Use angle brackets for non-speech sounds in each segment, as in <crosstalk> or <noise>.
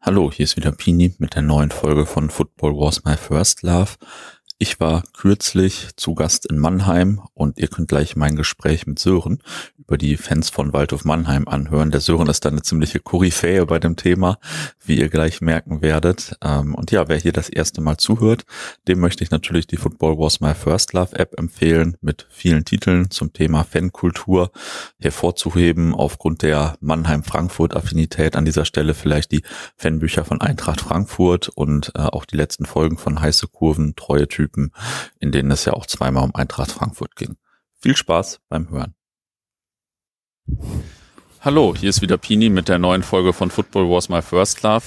Hallo, hier ist wieder Pini mit der neuen Folge von Football Was My First Love. Ich war kürzlich zu Gast in Mannheim und ihr könnt gleich mein Gespräch mit Sören über die Fans von Waldhof Mannheim anhören. Der Sören ist da eine ziemliche Koryphäe bei dem Thema, wie ihr gleich merken werdet. Ähm, und ja, wer hier das erste Mal zuhört, dem möchte ich natürlich die Football Was My First Love App empfehlen mit vielen Titeln zum Thema Fankultur hervorzuheben. Aufgrund der Mannheim-Frankfurt-Affinität an dieser Stelle vielleicht die Fanbücher von Eintracht Frankfurt und äh, auch die letzten Folgen von Heiße Kurven, Treue Typen Typen, in denen es ja auch zweimal um Eintracht Frankfurt ging. Viel Spaß beim Hören. Hallo, hier ist wieder Pini mit der neuen Folge von Football Was My First Love.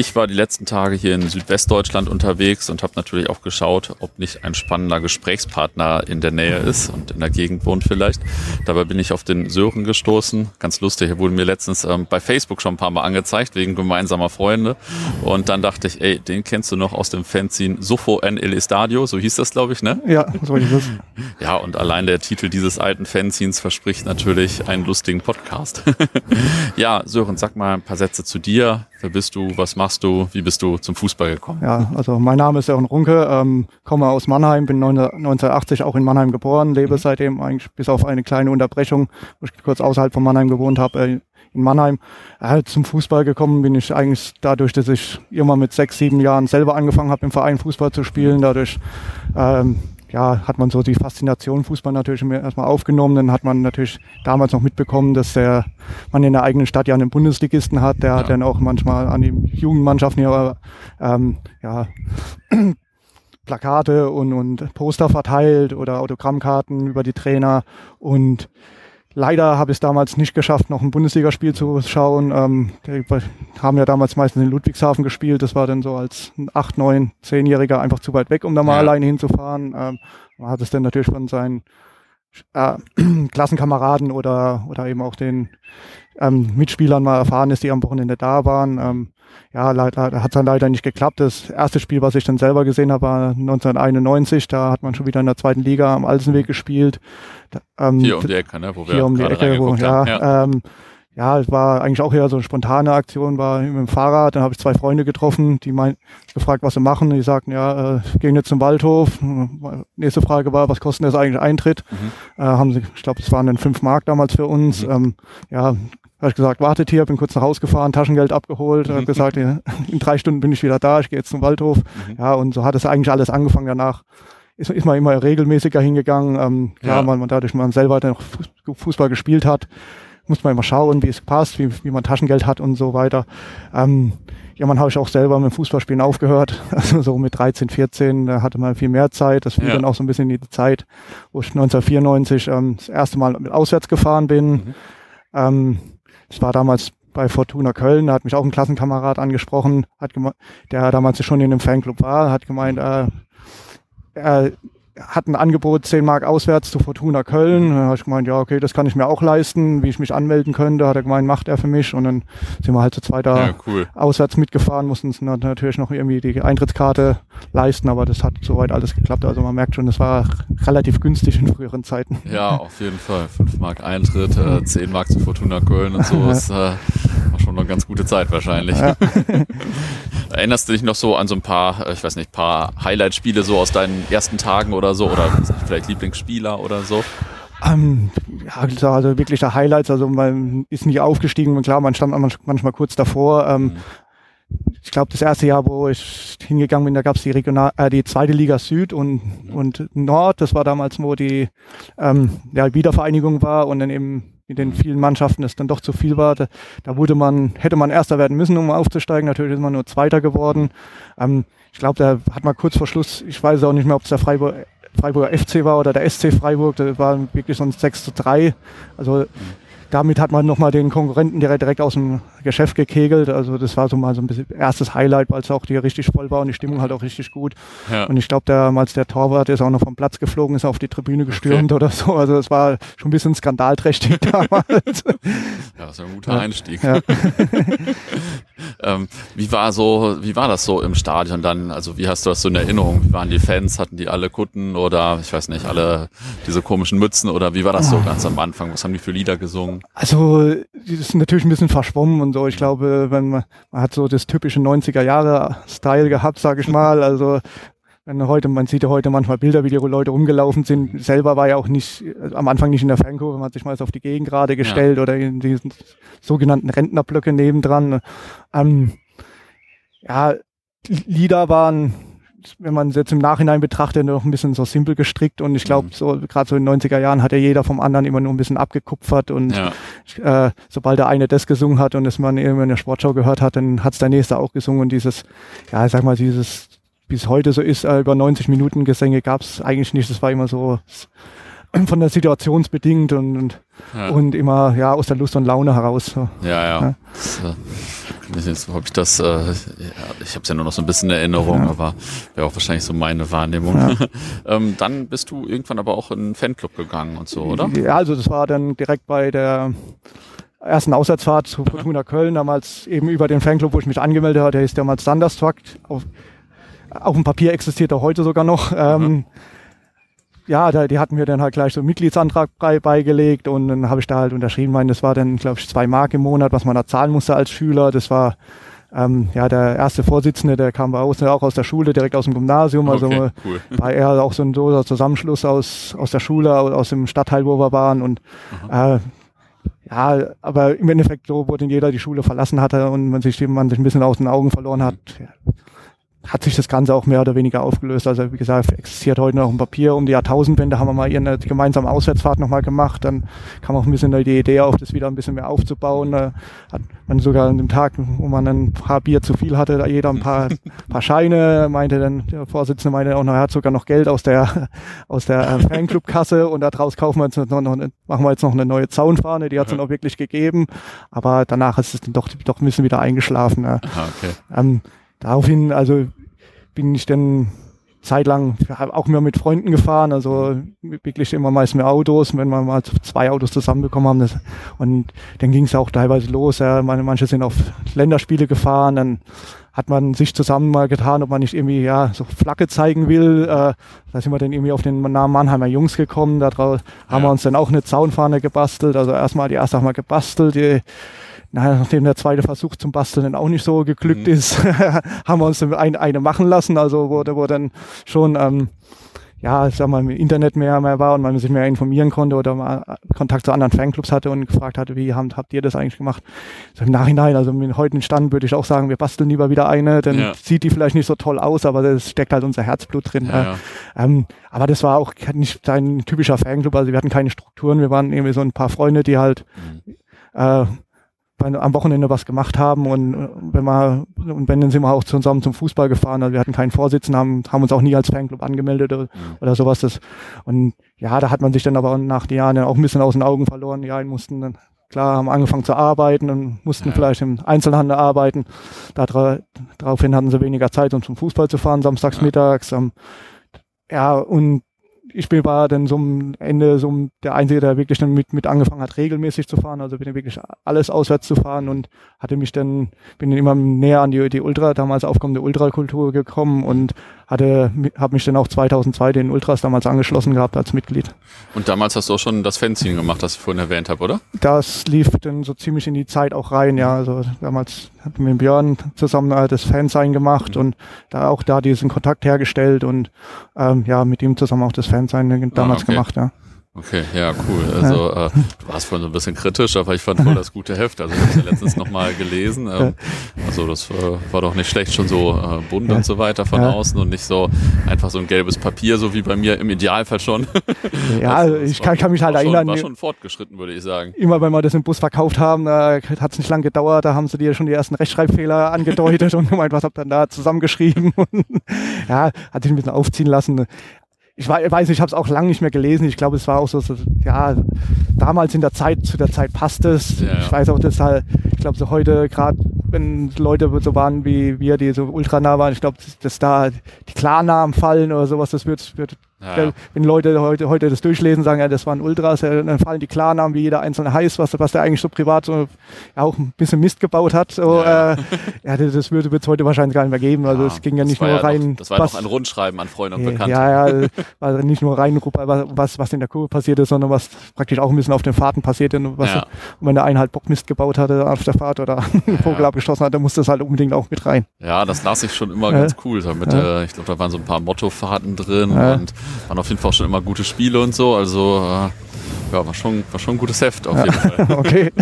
Ich war die letzten Tage hier in Südwestdeutschland unterwegs und habe natürlich auch geschaut, ob nicht ein spannender Gesprächspartner in der Nähe ist und in der Gegend wohnt vielleicht. Dabei bin ich auf den Sören gestoßen. Ganz lustig, er wurde mir letztens ähm, bei Facebook schon ein paar Mal angezeigt, wegen gemeinsamer Freunde. Und dann dachte ich, ey, den kennst du noch aus dem Fanzine Sofo en el Estadio, so hieß das, glaube ich, ne? Ja, so ich das. <laughs> Ja, und allein der Titel dieses alten Fanzines verspricht natürlich einen lustigen Podcast. <laughs> ja, Sören, sag mal ein paar Sätze zu dir. Wer bist du? Was machst du? Wie bist du zum Fußball gekommen? Ja, also mein Name ist Sören Runke, ähm, komme aus Mannheim, bin 1980 auch in Mannheim geboren, lebe mhm. seitdem eigentlich bis auf eine kleine Unterbrechung, wo ich kurz außerhalb von Mannheim gewohnt habe, äh, in Mannheim. Äh, zum Fußball gekommen bin ich eigentlich dadurch, dass ich immer mit sechs, sieben Jahren selber angefangen habe, im Verein Fußball zu spielen. Dadurch ähm, ja, hat man so die Faszination Fußball natürlich erstmal aufgenommen. Dann hat man natürlich damals noch mitbekommen, dass der, man in der eigenen Stadt ja einen Bundesligisten hat. Der ja. hat dann auch manchmal an die Jugendmannschaften ja, ähm, ja <clears throat> Plakate und, und Poster verteilt oder Autogrammkarten über die Trainer. Und Leider habe ich es damals nicht geschafft, noch ein Bundesligaspiel zu schauen. Ähm, die haben ja damals meistens in Ludwigshafen gespielt. Das war dann so als acht, neun, zehnjähriger einfach zu weit weg, um da mal ja. alleine hinzufahren. Ähm, man hat es dann natürlich von seinen äh, <clears throat> Klassenkameraden oder, oder eben auch den ähm, Mitspielern mal erfahren ist, die am Wochenende da waren. Ähm, ja, leider hat es dann leider nicht geklappt. Das erste Spiel, was ich dann selber gesehen habe, war 1991. Da hat man schon wieder in der zweiten Liga am Alsenweg gespielt. Ähm, hier um die Ecke, ne? Wo wir hier um die Ecke, wo, ja, ja. Ähm, ja, es war eigentlich auch eher so eine spontane Aktion, war mit dem Fahrrad, dann habe ich zwei Freunde getroffen, die mein, gefragt, was sie machen. Die sagten, ja, äh, gehen jetzt zum Waldhof. Nächste Frage war, was kostet das eigentlich Eintritt? Mhm. Äh, haben sie, ich glaube, es waren dann fünf Mark damals für uns. Mhm. Ähm, ja, habe ich gesagt, wartet hier, bin kurz nach Hause gefahren, Taschengeld abgeholt, mhm. habe gesagt, in drei Stunden bin ich wieder da, ich gehe jetzt zum Waldhof. Mhm. Ja, und so hat es eigentlich alles angefangen danach. Ist, ist man immer regelmäßiger hingegangen. Ähm, klar, ja. man, man dadurch, man selber noch Fußball gespielt hat, muss man immer schauen, wie es passt, wie, wie man Taschengeld hat und so weiter. Ähm, ja, man habe ich auch selber mit Fußballspielen aufgehört. <laughs> Also so mit 13, 14, da hatte man viel mehr Zeit. Das fiel ja. dann auch so ein bisschen in die Zeit, wo ich 1994 ähm, das erste Mal mit auswärts gefahren bin. Mhm. Ähm, das war damals bei Fortuna Köln, da hat mich auch ein Klassenkamerad angesprochen, hat der damals schon in einem Fanclub war, hat gemeint, äh, er hat ein Angebot 10 Mark auswärts zu Fortuna Köln. Da habe ich gemeint, ja, okay, das kann ich mir auch leisten, wie ich mich anmelden könnte. Hat er gemeint, macht er für mich. Und dann sind wir halt zu zweiter ja, cool. auswärts mitgefahren, mussten uns natürlich noch irgendwie die Eintrittskarte leisten, aber das hat soweit alles geklappt. Also man merkt schon, das war relativ günstig in früheren Zeiten. Ja, auf jeden Fall. 5 Mark Eintritt, äh, 10 Mark zu Fortuna Köln und so. Das äh, war schon eine ganz gute Zeit wahrscheinlich. Ja. <laughs> Erinnerst du dich noch so an so ein paar, äh, ich weiß nicht, paar Highlight-Spiele so aus deinen ersten Tagen oder so? Oder vielleicht Lieblingsspieler oder so? Ähm, ja, also wirklich der Highlights. Also man ist nicht aufgestiegen und klar, man stand manchmal kurz davor. Ähm, mhm. Ich glaube, das erste Jahr, wo ich hingegangen bin, da gab es die Regional, äh, die zweite Liga Süd und, mhm. und Nord. Das war damals, wo die ähm, ja, Wiedervereinigung war und dann eben in den vielen Mannschaften es dann doch zu viel war. Da, da, wurde man, hätte man Erster werden müssen, um aufzusteigen. Natürlich ist man nur Zweiter geworden. Ähm, ich glaube, da hat man kurz vor Schluss, ich weiß auch nicht mehr, ob es der Freiburg, Freiburger FC war oder der SC Freiburg, das war wirklich so ein 6 zu 3. Also damit hat man nochmal den Konkurrenten direkt, direkt aus dem Geschäft gekegelt. Also das war so mal so ein bisschen erstes Highlight, weil es auch hier richtig voll war und die Stimmung halt auch richtig gut. Ja. Und ich glaube, damals der Torwart ist auch noch vom Platz geflogen, ist auf die Tribüne gestürmt okay. oder so. Also es war schon ein bisschen skandalträchtig <laughs> damals. ja, das ist ein guter ja. Einstieg. Ja. <laughs> ähm, wie war so, wie war das so im Stadion dann? Also wie hast du das so in Erinnerung? Wie waren die Fans? Hatten die alle Kutten oder ich weiß nicht, alle diese komischen Mützen oder wie war das so ganz am Anfang? Was haben die für Lieder gesungen? Also das ist natürlich ein bisschen verschwommen und so. Ich glaube, wenn man, man hat so das typische 90er Jahre Style gehabt, sage ich mal. Also wenn heute, man sieht ja heute manchmal Bilder, wie die Leute rumgelaufen sind. Selber war ja auch nicht, am Anfang nicht in der Fankurve, man hat sich mal auf die Gegend gerade gestellt ja. oder in diesen sogenannten Rentnerblöcke nebendran. Ähm, ja, Lieder waren, wenn man es jetzt im Nachhinein betrachtet, noch ein bisschen so simpel gestrickt und ich glaube, mhm. so gerade so in den 90er Jahren hat ja jeder vom anderen immer nur ein bisschen abgekupfert und ja. äh, sobald der eine das gesungen hat und es man immer in der Sportschau gehört hat, dann hat es der nächste auch gesungen und dieses, ja, ich sag mal, dieses es heute so ist, äh, über 90 Minuten Gesänge gab es eigentlich nicht. Das war immer so <clears throat> von der Situationsbedingt und, und, ja. und, immer ja aus der Lust und Laune heraus. So. Ja, ja. ja. Das, äh, jetzt habe ich das, äh, ja, ich habe es ja nur noch so ein bisschen in Erinnerung, ja. aber wäre auch wahrscheinlich so meine Wahrnehmung. <laughs> ähm, dann bist du irgendwann aber auch in einen Fanclub gegangen und so, oder? Ja, also das war dann direkt bei der ersten Auswärtsfahrt zu Fortuna Köln, damals eben über den Fanclub, wo ich mich angemeldet hatte, der ist damals Thunderstruck. Auf, auf dem Papier existiert er heute sogar noch. Ähm, mhm. Ja, da, die hatten mir dann halt gleich so einen Mitgliedsantrag bei, beigelegt und dann habe ich da halt unterschrieben, meine, das war dann, glaube ich, zwei Mark im Monat, was man da zahlen musste als Schüler. Das war ähm, ja der erste Vorsitzende, der kam bei uns auch aus der Schule, direkt aus dem Gymnasium. Also okay, cool. war er auch so ein doser Zusammenschluss aus, aus der Schule, aus dem Stadtteil, wo wir waren. Und äh, ja, aber im Endeffekt so, wo denn jeder die Schule verlassen hatte und man sich, man sich ein bisschen aus den Augen verloren hat, hat sich das Ganze auch mehr oder weniger aufgelöst. Also wie gesagt, existiert heute noch ein Papier. Um die Jahrtausendwende haben wir mal eine gemeinsame Auswärtsfahrt nochmal gemacht. Dann kam auch ein bisschen die Idee auf, das wieder ein bisschen mehr aufzubauen. Da hat man sogar an dem Tag, wo man ein paar Bier zu viel hatte, da jeder ein paar, <laughs> paar Scheine, meinte dann, der Vorsitzende meinte auch noch, er hat sogar noch Geld aus der, aus der äh, Fanclubkasse und daraus kaufen wir jetzt noch, noch eine, machen wir jetzt noch eine neue Zaunfahne, die hat es dann auch wirklich gegeben. Aber danach ist es dann doch, doch ein bisschen wieder eingeschlafen. Ja. Ah, okay. Ähm, daraufhin, also bin ich dann zeitlang auch mehr mit Freunden gefahren, also wirklich immer meist mit Autos, wenn wir mal zwei Autos zusammenbekommen haben. Das, und dann ging es auch teilweise los. Ja, manche sind auf Länderspiele gefahren, dann hat man sich zusammen mal getan, ob man nicht irgendwie ja so Flagge zeigen will. Äh, da sind wir dann irgendwie auf den Namen Mannheimer Jungs gekommen. Da ja. haben wir uns dann auch eine Zaunfahne gebastelt. Also erstmal die erste haben wir gebastelt. Die, nachdem der zweite Versuch zum Basteln dann auch nicht so geglückt mhm. ist, <laughs> haben wir uns ein, eine machen lassen. Also wurde, wo dann schon ähm, ja, ich sag mal, im Internet mehr, mehr war und man sich mehr informieren konnte oder mal Kontakt zu anderen Fanclubs hatte und gefragt hatte, wie habt, habt ihr das eigentlich gemacht? So Im Nachhinein, also mit heutigen Stand würde ich auch sagen, wir basteln lieber wieder eine, dann ja. sieht die vielleicht nicht so toll aus, aber das steckt halt unser Herzblut drin. Ja, ja. Ähm, aber das war auch nicht ein typischer Fanclub, also wir hatten keine Strukturen, wir waren irgendwie so ein paar Freunde, die halt mhm. äh, am Wochenende was gemacht haben und äh, wenn wir und wenn dann sind wir auch zusammen zum Fußball gefahren. Also wir hatten keinen Vorsitzenden, haben, haben uns auch nie als Fanclub angemeldet oder, mhm. oder sowas. Das, und ja, da hat man sich dann aber nach den Jahren auch ein bisschen aus den Augen verloren. Ja, mussten dann klar haben angefangen zu arbeiten und mussten ja. vielleicht im Einzelhandel arbeiten. Dara, daraufhin hatten sie weniger Zeit, um zum Fußball zu fahren, samstags ja. mittags. Ähm, ja, und ich bin, war dann so am Ende so der Einzige, der wirklich dann mit, mit angefangen hat, regelmäßig zu fahren. Also bin ich wirklich alles auswärts zu fahren und hatte mich dann, bin dann immer näher an die, die Ultra, damals aufkommende Ultrakultur gekommen und hatte, habe mich dann auch 2002 den Ultras damals angeschlossen gehabt als Mitglied. Und damals hast du auch schon das Fanzine gemacht, das ich vorhin erwähnt habe, oder? Das lief dann so ziemlich in die Zeit auch rein, ja. Also damals hatten wir mit Björn zusammen das Fansign gemacht mhm. und da auch da diesen Kontakt hergestellt und ähm, ja, mit ihm zusammen auch das Fansign damals ah, okay. gemacht, ja. Okay, ja, cool. Also äh, du warst vorhin so ein bisschen kritisch, aber ich fand voll das gute Heft. Also ich habe es ja letztens nochmal gelesen. Ähm, also das äh, war doch nicht schlecht, schon so äh, bunt und so weiter von außen und nicht so einfach so ein gelbes Papier, so wie bei mir im Idealfall schon. Ja, <laughs> also, ich kann, kann, mich halt erinnern. Schon, war schon fortgeschritten, würde ich sagen. Immer wenn wir das im Bus verkauft haben, da hat es nicht lange gedauert, da haben sie dir schon die ersten Rechtschreibfehler <laughs> angedeutet und gemeint, was habt ihr da zusammengeschrieben. <laughs> ja, hat sich ein bisschen aufziehen lassen ich weiß nicht, ich habe es auch lange nicht mehr gelesen. Ich glaube, es war auch so, so, ja, damals in der Zeit, zu der Zeit passt es. Ja, ja. Ich weiß auch, dass halt, ich glaube, so heute, gerade wenn Leute so waren wie wir, die so ultra nah waren, ich glaube, dass, dass, da die Klarnamen fallen oder sowas, das wird, wird Ja. Wenn Leute heute, heute das durchlesen, sagen, ja, das waren Ultras, dann fallen die Klarnamen, wie jeder einzelne heißt, was, was der eigentlich so privat so, ja, auch ein bisschen Mist gebaut hat. So, ja. Äh, ja das würde es heute wahrscheinlich gar nicht mehr geben. Also es ging ja nicht nur rein. Noch, das war was, noch ein Rundschreiben an Freunde und Bekannte. Ja, ja, war nicht nur rein, was, was in der Kurve passiert ist, sondern was praktisch auch ein bisschen auf den Fahrten passiert ist. Und, was, und wenn der eine halt Bockmist gebaut hatte auf der Fahrt oder <laughs> einen Vogel abgeschossen hat, dann musste das halt unbedingt auch mit rein. Ja, das las ich schon immer ganz cool. So mit, äh, ich glaube, da waren so ein paar Mottofahrten drin und waren auf jeden Fall schon immer gute Spiele und so. Also äh, ja, war schon, war schon ein gutes Heft auf jeden Fall. <laughs> okay.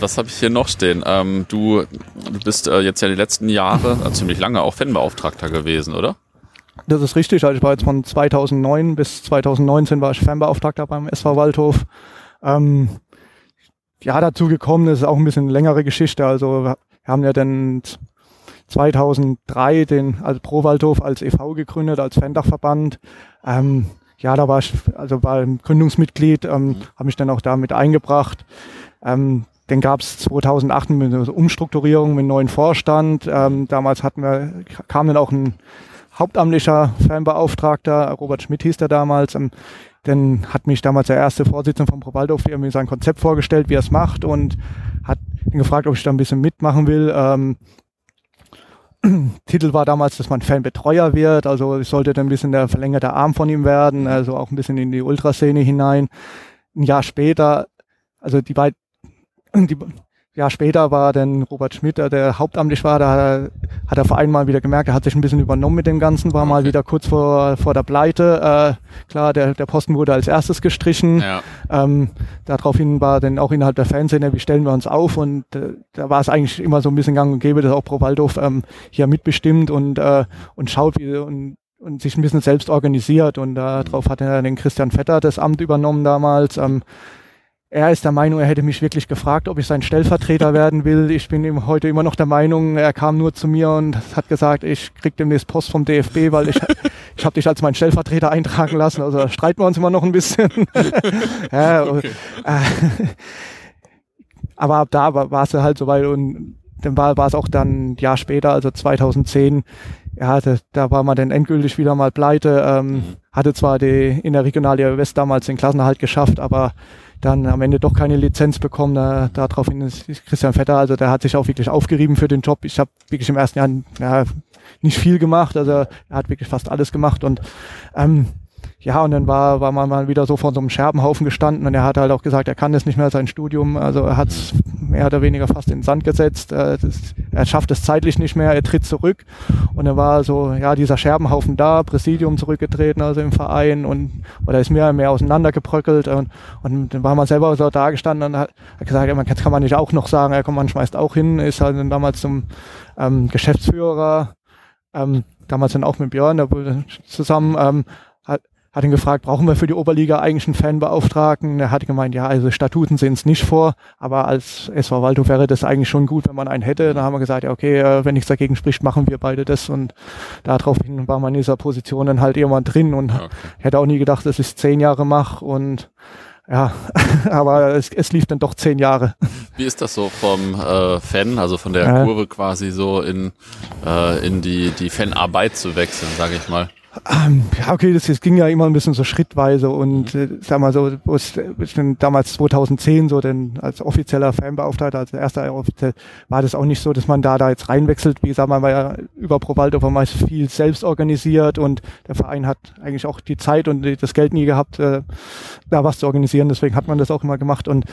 Was habe ich hier noch stehen? Ähm, du, du bist äh, jetzt ja die letzten Jahre, äh, ziemlich lange auch Fanbeauftragter gewesen, oder? Das ist richtig. Also ich war jetzt von 2009 bis 2019 war ich Fanbeauftragter beim SV Waldhof. Ähm, ja, dazu gekommen ist auch ein bisschen längere Geschichte. Also wir haben ja dann 2003 den also Pro Waldhof als e.V. gegründet, als Fandachverband. Ähm, ja, da war ich, also war Gründungsmitglied, ähm, mhm. habe mich dann auch damit eingebracht. Ähm, dann gab es 2008 eine Umstrukturierung mit einem neuen Vorstand. Ähm, damals hatten wir, kam dann auch ein hauptamtlicher Fanbeauftragter, Robert Schmidt hieß der damals. Ähm, dann hat mich damals der erste Vorsitzende vom Provaldo mir sein Konzept vorgestellt, wie er es macht und hat ihn gefragt, ob ich da ein bisschen mitmachen will. Ähm, <clears throat> Titel war damals, dass man Fanbetreuer wird, also ich sollte dann ein bisschen der verlängerte Arm von ihm werden, also auch ein bisschen in die Ultraszene hinein. Ein Jahr später, also die beiden, <clears throat> die, Jahr später war dann Robert Schmidt, der hauptamtlich war, da hat er, der Verein mal wieder gemerkt, er hat sich ein bisschen übernommen mit dem Ganzen, war okay. mal wieder kurz vor, vor der Pleite. Äh, klar, der, der Posten wurde als erstes gestrichen. Ja. Ähm, daraufhin war dann auch innerhalb der Fanszene, wie stellen wir uns auf und äh, da war es eigentlich immer so ein bisschen gang und gäbe, dass auch Pro Waldhof ähm, hier mitbestimmt und, äh, und schaut, wie und und sich ein bisschen selbst organisiert und darauf hat er den Christian Vetter das Amt übernommen damals. Ähm, er ist der Meinung, er hätte mich wirklich gefragt, ob ich sein Stellvertreter werden will. Ich bin ihm heute immer noch der Meinung, er kam nur zu mir und hat gesagt, ich krieg demnächst Post vom DFB, weil ich, <laughs> ich habe dich als mein Stellvertreter eintragen lassen. Also da streiten wir uns immer noch ein bisschen. <laughs> ja, okay. äh, aber ab da war, es halt so weit und dann war, war es auch dann ein Jahr später, also 2010, ja, da, da war man dann endgültig wieder mal pleite. Ähm, mhm. Hatte zwar die, in der Regionalliga West damals den Klassenerhalt geschafft, aber dann am Ende doch keine Lizenz bekommen. Da, daraufhin ist Christian Vetter, also der hat sich auch wirklich aufgerieben für den Job. Ich habe wirklich im ersten Jahr ja, nicht viel gemacht, also er hat wirklich fast alles gemacht und ähm, ja, und dann war, war man mal wieder so vor so einem Scherbenhaufen gestanden und er hat halt auch gesagt, er kann das nicht mehr, sein Studium, also er hat es mehr oder weniger fast in den Sand gesetzt, äh, das, er schafft es zeitlich nicht mehr, er tritt zurück. Und dann war so, ja, dieser Scherbenhaufen da, Präsidium zurückgetreten, also im Verein und, oder ist mehr und mehr auseinandergebröckelt und, und dann war man selber so da gestanden und hat, hat gesagt, ja, man kann, kann man nicht auch noch sagen, ja, komm, man schmeißt auch hin, ist halt dann damals zum ähm, Geschäftsführer, ähm, damals dann auch mit Björn, da zusammen, ähm, hat ihn gefragt, brauchen wir für die Oberliga eigentlich einen Fanbeauftragten? Er hat gemeint, ja, also Statuten sehen es nicht vor, aber als SV Waldhof wäre das eigentlich schon gut, wenn man einen hätte. Da haben wir gesagt, ja, okay, äh, wenn nichts dagegen spricht, machen wir beide das und daraufhin war man in dieser Position dann halt irgendwann drin und okay. hätte auch nie gedacht, dass ich zehn Jahre mache und ja, <laughs> aber es, es lief dann doch zehn Jahre. Wie ist das so vom äh, Fan, also von der Kurve quasi so in, äh, in die, die Fanarbeit zu wechseln, sage ich mal? Ähm, ja, okay, das, das ging ja immer ein bisschen so schrittweise und äh, sag mal so, ich bin damals 2010 so denn als offizieller Fanbeauftragter, als erster offiziell, war das auch nicht so, dass man da da jetzt reinwechselt. Wie gesagt, man war ja über Provaldo meist viel selbst organisiert und der Verein hat eigentlich auch die Zeit und das Geld nie gehabt, äh, da was zu organisieren. Deswegen hat man das auch immer gemacht und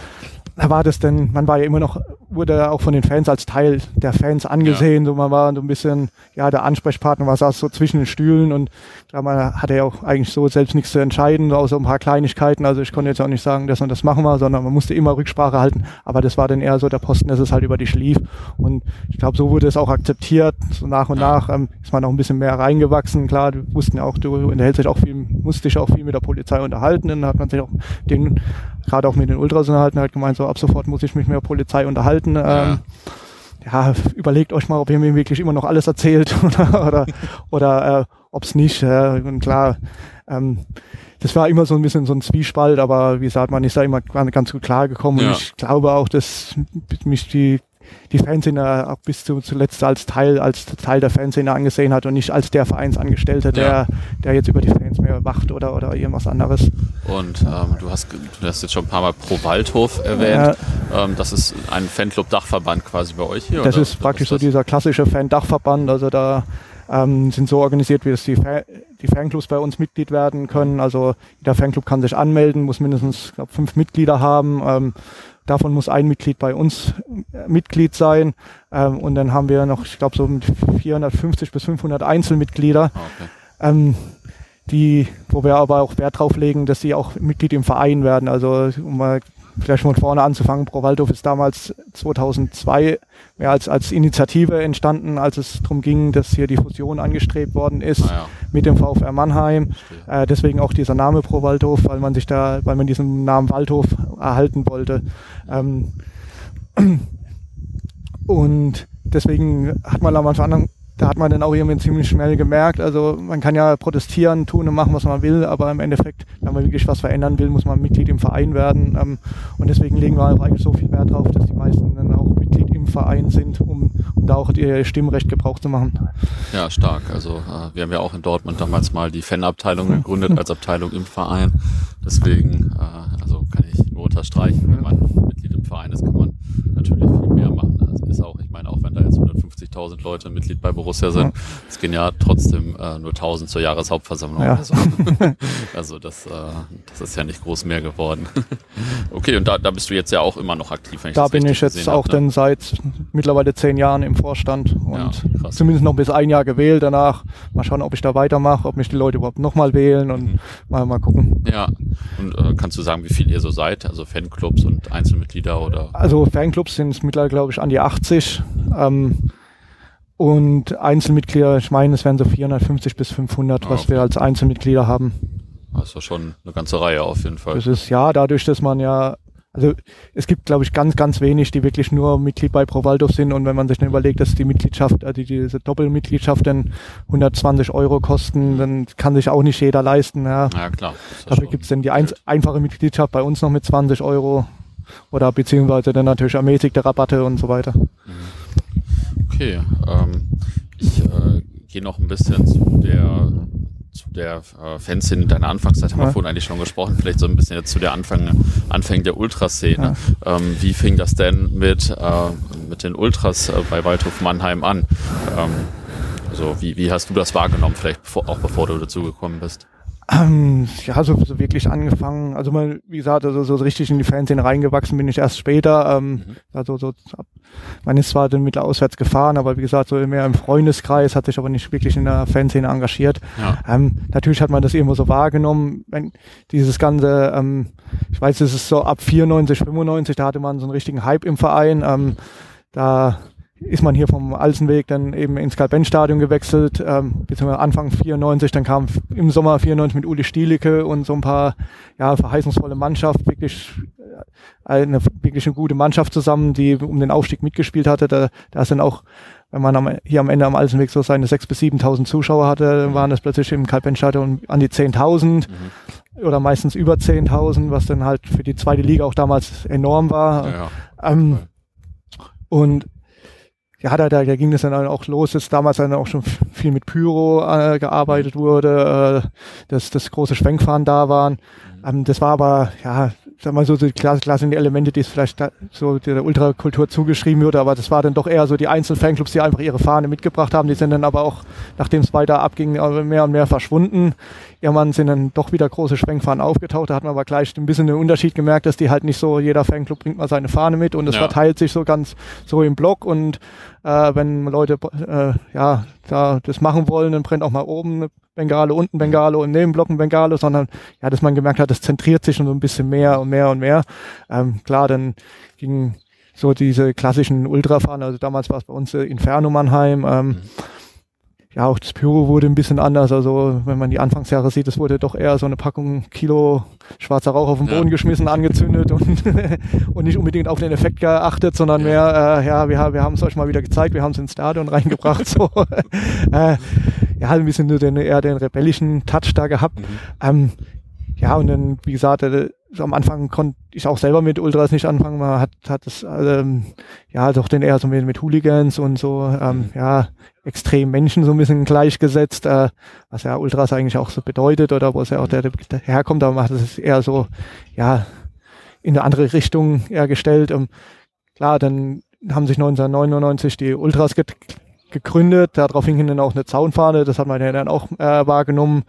da war das denn, man war ja immer noch, wurde auch von den Fans als Teil der Fans angesehen, ja. so man war so ein bisschen, ja, der Ansprechpartner, man saß so zwischen den Stühlen und da man hatte ja auch eigentlich so selbst nichts zu entscheiden, außer ein paar Kleinigkeiten, also ich konnte jetzt auch nicht sagen, dass man das machen wir, sondern man musste immer Rücksprache halten, aber das war dann eher so der Posten, dass es halt über dich lief. Und ich glaube, so wurde es auch akzeptiert, so nach und nach ähm, ist man auch ein bisschen mehr reingewachsen, klar, du wussten ja auch, du unterhältst dich auch viel, musst dich auch viel mit der Polizei unterhalten, dann hat man sich auch den gerade auch mit den Ultras unterhalten, halt gemeint, so ab sofort muss ich mich mit der Polizei unterhalten. Ja. Ähm, ja, überlegt euch mal, ob ihr mir wirklich immer noch alles erzählt <laughs> oder, oder, oder äh, ob es nicht. Äh, und klar, ähm, das war immer so ein bisschen so ein Zwiespalt, aber wie gesagt, man ist da immer ganz gut klargekommen. Ja. Und ich glaube auch, dass mich die die Fanszene auch bis zu, zuletzt als Teil, als Teil der Fanszene angesehen hat und nicht als der Vereinsangestellte, der, ja. der jetzt über die Fans mehr wacht oder, oder irgendwas anderes. Und ähm, du, hast, du hast jetzt schon ein paar Mal Pro Waldhof erwähnt. Ja. Ähm, das ist ein Fanclub-Dachverband quasi bei euch hier? Das oder? ist praktisch so dieser klassische Fan-Dachverband. Also da ähm, sind so organisiert, wie es die, Fa die Fanclubs bei uns Mitglied werden können. Also jeder Fanclub kann sich anmelden, muss mindestens glaub, fünf Mitglieder haben. Ähm, davon muss ein Mitglied bei uns äh, Mitglied sein. Ähm, und dann haben wir noch, ich glaube, so 450 bis 500 Einzelmitglieder. Ah, okay. Ähm, die, wo wir aber auch Wert drauf legen, dass sie auch Mitglied im Verein werden. Also um mal vielleicht von vorne anzufangen, Pro Waldhof ist damals 2002 mehr als, als Initiative entstanden, als es darum ging, dass hier die Fusion angestrebt worden ist ah, ja. mit dem VfR Mannheim. Äh, deswegen auch dieser Name Pro Waldhof, weil man sich da, weil man diesen Namen Waldhof erhalten wollte. Ähm, <clears throat> und deswegen hat man am Anfang da hat man dann auch irgendwie ziemlich schnell gemerkt, also man kann ja protestieren, tun und machen, was man will, aber im Endeffekt, wenn man wirklich was verändern will, muss man Mitglied im Verein werden. Ähm, und deswegen legen wir auch eigentlich so viel Wert drauf, dass die meisten dann auch Mitglied im Verein sind, um, um da auch ihr Stimmrecht Gebrauch zu machen. Ja, stark. Also äh, wir haben ja auch in Dortmund damals mal die Fanabteilung gegründet als Abteilung im Verein. Deswegen, äh, also kann ich nur unterstreichen, wenn man Mitglied im Verein ist, kann man natürlich viel mehr machen. Das ist auch, ich meine, auch wenn da jetzt 150.000 Leute Mitglied bei Borussia sind, es gehen ja trotzdem äh, nur 1000 zur Jahreshauptversammlung. Ja. Also, <laughs> also das, äh, das ist ja nicht groß mehr geworden. <laughs> okay, und da, da bist du jetzt ja auch immer noch aktiv. da bin ich jetzt auch ne? dann seit mittlerweile zehn Jahren im Vorstand und ja, zumindest noch bis ein Jahr gewählt. Danach mal schauen, ob ich da weitermache, ob mich die Leute überhaupt nochmal wählen und mhm. mal, mal gucken. Ja, und äh, kannst du sagen, wie viel ihr so seid? Also Fanclubs und Einzelmitglieder oder? Also Fanclubs sind es mittlerweile, glaube ich, an die 80. Ähm, und Einzelmitglieder, ich meine, es wären so 450 bis 500, was okay. wir als Einzelmitglieder haben. Das ist ja schon eine ganze Reihe auf jeden Fall. Das ist ja dadurch, dass man ja, also es gibt, glaube ich, ganz, ganz wenig, die wirklich nur Mitglied bei ProWaldorf sind. Und wenn man sich dann überlegt, dass die Mitgliedschaft, also diese Doppelmitgliedschaft dann 120 Euro kosten, dann kann sich auch nicht jeder leisten. Ja, ja klar. Dafür gibt es dann die ein, einfache Mitgliedschaft bei uns noch mit 20 Euro oder beziehungsweise dann natürlich ermäßigte Rabatte und so weiter. Mhm. Okay, ähm, ich äh, gehe noch ein bisschen zu der zu der äh, Fanszene deiner Anfangszeit haben ja. wir vorhin eigentlich schon gesprochen, vielleicht so ein bisschen jetzt zu der Anfang, Anfängen der Ultraszene. Ja. Ähm, wie fing das denn mit, äh, mit den Ultras äh, bei Waldhof Mannheim an? Ähm, also wie, wie hast du das wahrgenommen, vielleicht bevor, auch bevor du dazugekommen bist? Ähm, ja, so, so wirklich angefangen, also mal, wie gesagt, also so richtig in die Fanszene reingewachsen bin ich erst später. Ähm, mhm. Also so, man ist zwar dann mit auswärts gefahren, aber wie gesagt, so mehr im Freundeskreis, hat sich aber nicht wirklich in der Fanszene engagiert. Ja. Ähm, natürlich hat man das irgendwo so wahrgenommen, wenn dieses ganze, ähm, ich weiß, es ist so ab 94, 95, da hatte man so einen richtigen Hype im Verein. Ähm, da ist man hier vom Alsenweg dann eben ins Karl-Benz-Stadion gewechselt, ähm, beziehungsweise Anfang 94, dann kam im Sommer 94 mit Uli Stielicke und so ein paar ja, verheißungsvolle Mannschaft, wirklich äh, eine wirklich eine gute Mannschaft zusammen, die um den Aufstieg mitgespielt hatte. Da, da ist dann auch, wenn man am, hier am Ende am Alsenweg so seine 6.000 bis 7.000 Zuschauer hatte, dann waren das plötzlich im Karl-Benz-Stadion an die 10.000 mhm. oder meistens über 10.000, was dann halt für die zweite Liga auch damals enorm war. Ja, ja. Ähm, und ja, da, da, da ging es dann auch los, dass damals dann auch schon viel mit Pyro äh, gearbeitet wurde, äh, dass, dass große Schwenkfahren da waren. Mhm. Ähm, das war aber, ja, sag mal so, so die Elemente, die es vielleicht da, so der Ultrakultur zugeschrieben würde, aber das war dann doch eher so die Einzelfanclubs, die einfach ihre Fahne mitgebracht haben. Die sind dann aber auch, nachdem es weiter abging, mehr und mehr verschwunden. Irgendwann sind dann doch wieder große Schwenkfahnen aufgetaucht. Da hat man aber gleich ein bisschen den Unterschied gemerkt, dass die halt nicht so, jeder Fanclub bringt mal seine Fahne mit und es ja. verteilt sich so ganz so im Block und äh, wenn Leute äh, ja da das machen wollen, dann brennt auch mal oben eine Bengale, unten Bengale und neben Blocken Bengale, sondern ja, dass man gemerkt hat, das zentriert sich schon so ein bisschen mehr und mehr und mehr. Ähm, klar, dann ging so diese klassischen Ultrafahren, also damals war es bei uns äh, Inferno Mannheim, ähm, mhm ja, auch das Pyro wurde ein bisschen anders. Also wenn man die Anfangsjahre sieht, es wurde doch eher so eine Packung Kilo schwarzer Rauch auf den Boden ja. geschmissen, angezündet und, <laughs> und nicht unbedingt auf den Effekt geachtet, sondern mehr, äh, ja, wir, wir haben es euch mal wieder gezeigt, wir haben es ins Stadion reingebracht. so. <laughs> äh, ja, ein bisschen nur den, eher den rebellischen Touch da gehabt. Mhm. Ähm, ja, und dann, wie gesagt, äh, am Anfang konnte ich auch selber mit Ultras nicht anfangen. Man hat, hat es, ähm, ja, doch den eher so mit, mit Hooligans und so, ähm, ja, extrem Menschen so ein bisschen gleichgesetzt, äh, was ja Ultras eigentlich auch so bedeutet oder wo es ja auch der, der herkommt, aber man hat es eher so, ja, in eine andere Richtung eher gestellt. Ähm, klar, dann haben sich 1999 die Ultras get gegründet, darauf hing dann auch eine Zaunfahne, das hat man ja dann auch äh, wahrgenommen.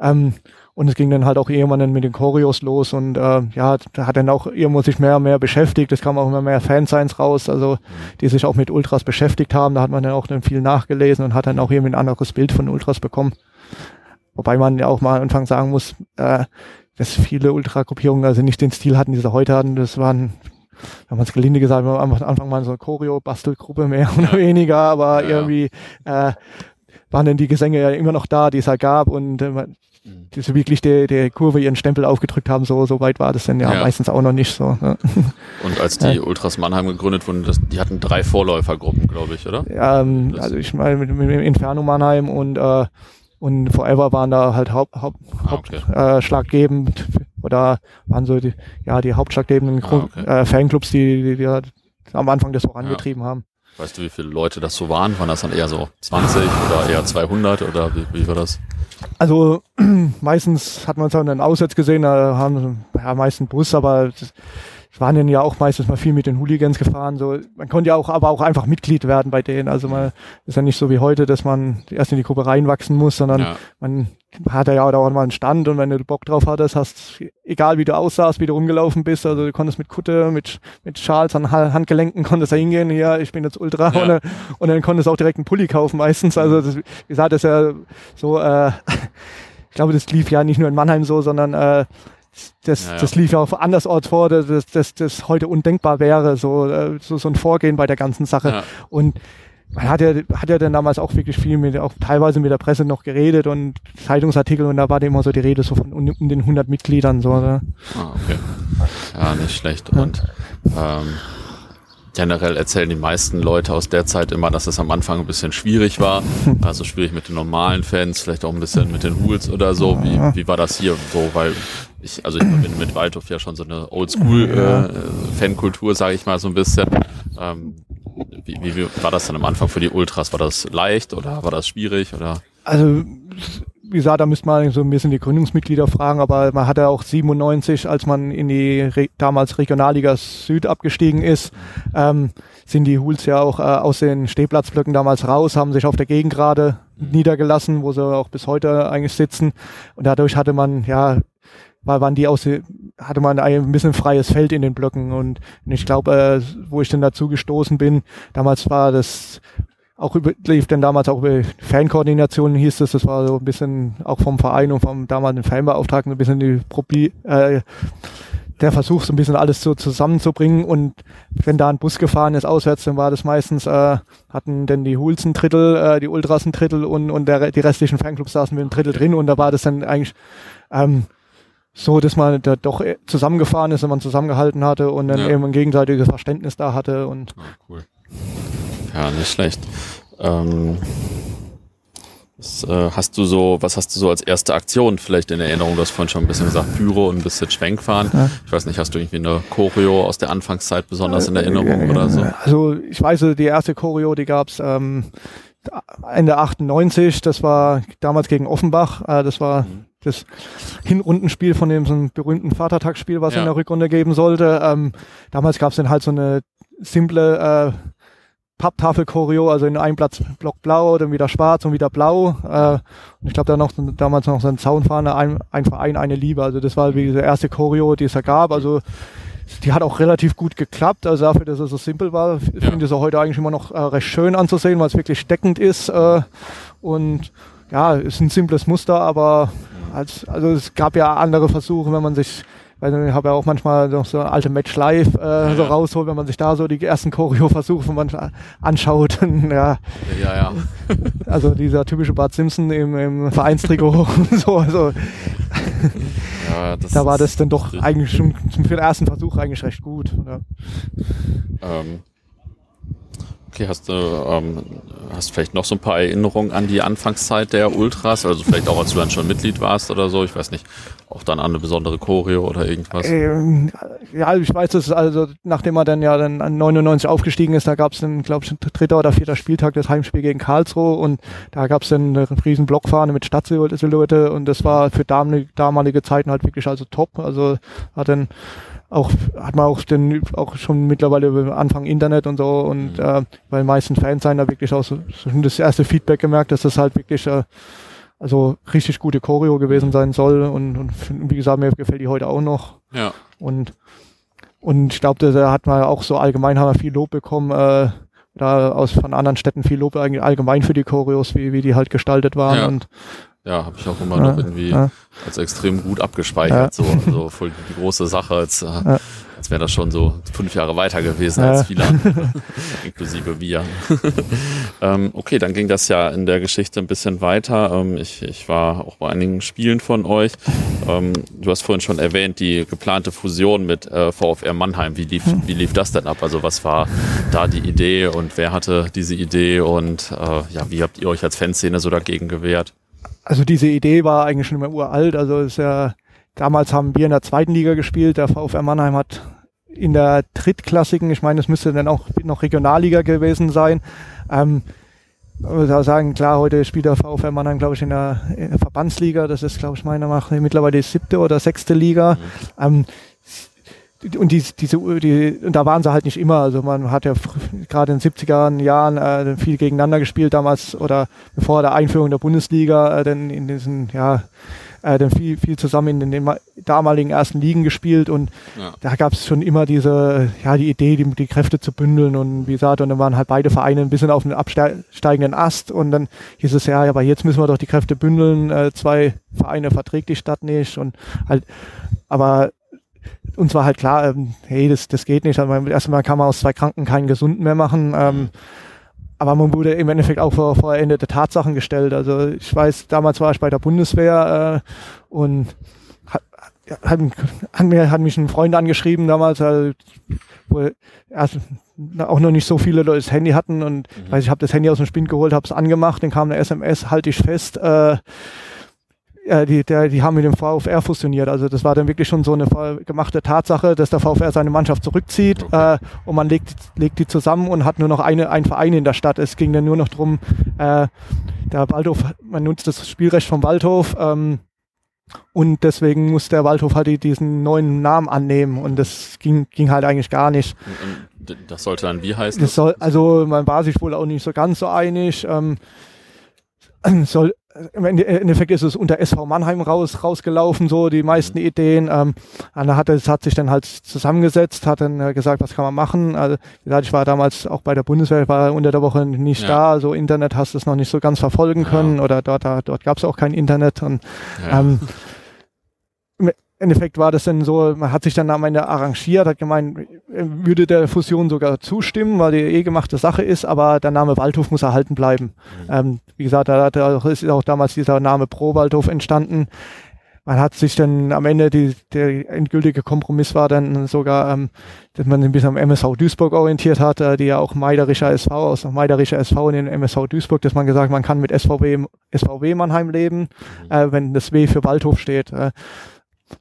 Ähm, und es ging dann halt auch irgendwann dann mit den Choreos los und äh, ja, da hat dann auch irgendwo sich mehr und mehr beschäftigt. Es kamen auch immer mehr Fansigns raus, also die sich auch mit Ultras beschäftigt haben. Da hat man dann auch dann viel nachgelesen und hat dann auch irgendwie ein anderes Bild von Ultras bekommen. Wobei man ja auch mal am Anfang sagen muss, äh, dass viele Ultragruppierungen also nicht den Stil hatten, die sie heute hatten. Das waren wenn man es gelinde gesagt, am Anfang mal so eine Choreo-Bastelgruppe mehr oder weniger, aber ja, irgendwie äh, waren dann die Gesänge ja immer noch da, die es halt gab und äh, Mhm. Die so wirklich der, der Kurve ihren Stempel aufgedrückt haben, so, so weit war das dann ja, ja. meistens auch noch nicht so. Ja. <laughs> Und als die ja. Ultras Mannheim gegründet wurden, das, die hatten drei Vorläufergruppen, glaube ich, oder? Ja, ähm, also ich meine mit, mit, Inferno Mannheim und äh, und Forever waren da halt Haupt, Haupt, ah, okay. Hauptschlaggebend oder waren so die, ja, die hauptschlaggebenden ah, okay. äh, Fanclubs, die, die, die, die am Anfang das vorangetrieben haben. Weißt du, wie viele Leute das so waren? Waren das dann eher so 20 oder eher 200 oder wie, wie war das? Also <clears throat> meistens hat man es dann Aussetz gesehen, da haben ja meistens Bus, aber das, waren dann ja auch meistens mal viel mit den Hooligans gefahren. So, man konnte ja auch, aber auch einfach Mitglied werden bei denen. Also man ist ja nicht so wie heute, dass man erst in die Gruppe reinwachsen muss, sondern ja. man hat ja auch mal einen Stand und wenn du Bock drauf hattest, hast, egal wie du aussahst, wie du rumgelaufen bist, also du konntest mit Kutte, mit, mit Schals an Handgelenken konntest da hingehen, ja, ich bin jetzt Ultra ja. und, und, dann konntest du auch direkt einen Pulli kaufen meistens. Also das, wie gesagt, das ist ja so, äh, <laughs> ich glaube, das lief ja nicht nur in Mannheim so, sondern äh, das, ja, ja. das lief ja auch andersorts vor, dass das, das heute undenkbar wäre, so, äh, so, so ein Vorgehen bei der ganzen Sache. Und man hat ja, hat ja dann damals auch wirklich viel mit, auch teilweise mit der Presse noch geredet und Zeitungsartikel und da war immer so die Rede so von um, den 100 Mitgliedern so. Ne? Ah, okay. Ja, nicht schlecht. Und ähm, generell erzählen die meisten Leute aus der Zeit immer, dass es am Anfang ein bisschen schwierig war. <laughs> Also schwierig mit den normalen Fans, vielleicht auch ein bisschen mit den Hools oder so. Wie, wie war das hier so? Weil ich, also ich bin mit Waldhof ja schon so eine Oldschool-Fankultur, äh, sage ich mal so ein bisschen. Ähm, wie, wie, wie war das dann am Anfang für die Ultras? War das leicht oder war das schwierig? Oder? Also wie gesagt, da müsste man so ein bisschen die Gründungsmitglieder fragen, aber man hatte auch 97, als man in die Re damals Regionalliga Süd abgestiegen ist, ähm, sind die Hools ja auch äh, aus den Stehplatzblöcken damals raus, haben sich auf der Gegengrade niedergelassen, wo sie auch bis heute eigentlich sitzen. Und dadurch hatte man ja war, waren die aus, hatte man ein bisschen freies Feld in den Blöcken und ich glaube, äh, wo ich dann dazu gestoßen bin, damals war das auch über, lief dann damals auch über Fankoordinationen hieß es, das war so ein bisschen auch vom Verein und vom damaligen Fanbeauftragten ein bisschen die Probi äh, der Versuch, so ein bisschen alles so zusammenzubringen. Und wenn da ein Bus gefahren ist auswärts, dann war das meistens, äh, hatten denn die Hools ein Drittel, äh, die Ultras ein Drittel und, und der, die restlichen Fanclubs saßen mit einem Drittel drin. Und da war das dann eigentlich ähm, so, dass man da doch zusammengefahren ist, wenn man zusammengehalten hatte und dann ja. eben ein gegenseitiges Verständnis da hatte und. Ah, cool. Ja, nicht schlecht. Ähm, was, äh, hast du so, was hast du so als erste Aktion vielleicht in Erinnerung? Du hast vorhin schon ein bisschen gesagt, Pyro und ein bisschen Schwenkfahren. Ja. Ich weiß nicht, hast du irgendwie eine Choreo aus der Anfangszeit besonders in Erinnerung oder so? Also ich weiß, die erste Choreo, die gab's ähm, Ende 98, das war damals gegen Offenbach. Äh, das war mhm das Hinrundenspiel von dem so einem berühmten Vatertagsspiel, was ja. in der Rückrunde geben sollte. Ähm, damals gab es dann halt so eine simple äh, Papptafel-Choreo, also in einem Platz Block blau, dann wieder schwarz und wieder blau. Äh, und ich glaube, da noch damals noch so ein Zaunfahne, ein, ein Verein, eine Liebe. Also das war wie diese erste Choreo, die es da gab. Also die hat auch relativ gut geklappt. Also dafür, dass es so simpel war, ja. finde ich es auch heute eigentlich immer noch äh, recht schön anzusehen, weil es wirklich deckend ist. Äh, und ja, ist ein simples Muster, aber als, also es gab ja andere Versuche, wenn man sich, weil ich habe ja auch manchmal noch so alte Match Live äh, so rausholt, wenn man sich da so die ersten Choreo-Versuche manchmal anschaut. <laughs> ja. ja, ja. also dieser typische Bart Simpson im, im Vereinstrikot <laughs> und so. Also, <laughs> ja, da war das dann doch eigentlich schon für den ersten Versuch eigentlich recht gut. Ähm, Okay, hast du ähm, hast vielleicht noch so ein paar Erinnerungen an die Anfangszeit der Ultras, also vielleicht auch als du dann schon Mitglied warst oder so, ich weiß nicht, auch dann an eine besondere Choreo oder irgendwas? Ähm, ja, ich weiß es, also nachdem er dann ja dann an 99 aufgestiegen ist, da gab es dann, glaube ich, dritter oder vierter Spieltag das Heimspiel gegen Karlsruhe und da gab es dann eine riesen Blockfahne mit Stadtsilhouette und das war für damalige Zeiten halt wirklich also top, also hat dann auch hat man auch den auch schon mittlerweile Anfang Internet und so und mhm. äh, bei den meisten Fans sein da wirklich auch so, so das erste Feedback gemerkt, dass das halt wirklich äh, also richtig gute Choreo gewesen sein soll und, und wie gesagt mir gefällt die heute auch noch ja und und ich glaube da hat man auch so allgemein haben wir viel Lob bekommen äh, da aus von anderen Städten viel Lob eigentlich allgemein für die Choreos wie wie die halt gestaltet waren ja. und ja, habe ich auch immer noch irgendwie ja. als extrem gut abgespeichert. Ja. So, so voll die große Sache, als, äh, als wäre das schon so fünf Jahre weiter gewesen als viele andere, <laughs> inklusive wir. <laughs> ähm, okay, dann ging das ja in der Geschichte ein bisschen weiter. Ähm, ich, ich war auch bei einigen Spielen von euch. Ähm, du hast vorhin schon erwähnt, die geplante Fusion mit äh, VfR Mannheim. Wie lief, wie lief das denn ab? Also was war da die Idee und wer hatte diese Idee und äh, ja, wie habt ihr euch als Fanszene so dagegen gewehrt? Also diese Idee war eigentlich schon immer uralt. Also ist ja, damals haben wir in der zweiten Liga gespielt. Der VfR Mannheim hat in der drittklassigen, ich meine, es müsste dann auch noch Regionalliga gewesen sein. Ähm, da sagen, klar, heute spielt der VfR Mannheim, glaube ich, in der, in der Verbandsliga. Das ist, glaube ich, meiner Meinung nach mittlerweile die siebte oder sechste Liga. Mhm. Ähm, und die, diese, die, und da waren sie halt nicht immer. Also man hat ja gerade in den 70er Jahren äh, viel gegeneinander gespielt damals oder bevor der Einführung der Bundesliga äh, dann in diesen, ja, äh, dann viel, viel zusammen in den damaligen ersten Ligen gespielt und ja. da gab es schon immer diese, ja, die Idee, die, die Kräfte zu bündeln und wie gesagt, und dann waren halt beide Vereine ein bisschen auf einem absteigenden Ast und dann hieß es ja, aber jetzt müssen wir doch die Kräfte bündeln, äh, zwei Vereine verträgt die Stadt nicht und halt, aber uns war halt klar, ähm, hey, das, das geht nicht. Also erstmal kann man aus zwei Kranken keinen Gesunden mehr machen. Ähm, aber man wurde im Endeffekt auch vor, vor endete Tatsachen gestellt. Also ich weiß, damals war ich bei der Bundeswehr äh, und hat, hat, hat, mir, hat mich ein Freund angeschrieben damals, äh, wo erst auch noch nicht so viele Leute das Handy hatten und mhm. weiß, ich habe das Handy aus dem Spind geholt, habe es angemacht, dann kam eine SMS, halte ich fest, äh, ja, die, der, die haben mit dem VfR fusioniert. Also das war dann wirklich schon so eine gemachte Tatsache, dass der VfR seine Mannschaft zurückzieht okay. äh, und man legt, legt die zusammen und hat nur noch eine, einen Verein in der Stadt. Es ging dann nur noch drum, äh, der Waldhof, man nutzt das Spielrecht vom Waldhof ähm, und deswegen muss der Waldhof halt diesen neuen Namen annehmen und das ging, ging halt eigentlich gar nicht. Und das sollte dann wie heißen? Das soll, also man war sich wohl auch nicht so ganz so einig. Ähm, <clears throat> soll im Endeffekt ist es unter SV Mannheim raus, rausgelaufen, so die meisten mhm. Ideen. Ähm, Anna hat, hat sich dann halt zusammengesetzt, hat dann äh, gesagt, was kann man machen. Also, wie gesagt, ich war damals auch bei der Bundeswehr, war unter der Woche nicht ja. da, also Internet hast du es noch nicht so ganz verfolgen können ja. oder dort, dort gab es auch kein Internet. Und, ja. ähm, <laughs> Endeffekt war das dann so, man hat sich dann am Ende arrangiert, hat gemeint, würde der Fusion sogar zustimmen, weil die eh gemachte Sache ist, aber der Name Waldhof muss erhalten bleiben. Mhm. Ähm, wie gesagt, da, da ist auch damals dieser Name Pro Waldhof entstanden. Man hat sich dann am Ende, die, der endgültige Kompromiss war dann sogar, ähm, dass man ein bisschen am MSV Duisburg orientiert hat, äh, die ja auch Meiderischer SV, aus Meiderischer SV in den MSV Duisburg, dass man gesagt, man kann mit SVW, SVW Mannheim leben, mhm. äh, wenn das W für Waldhof steht. Äh,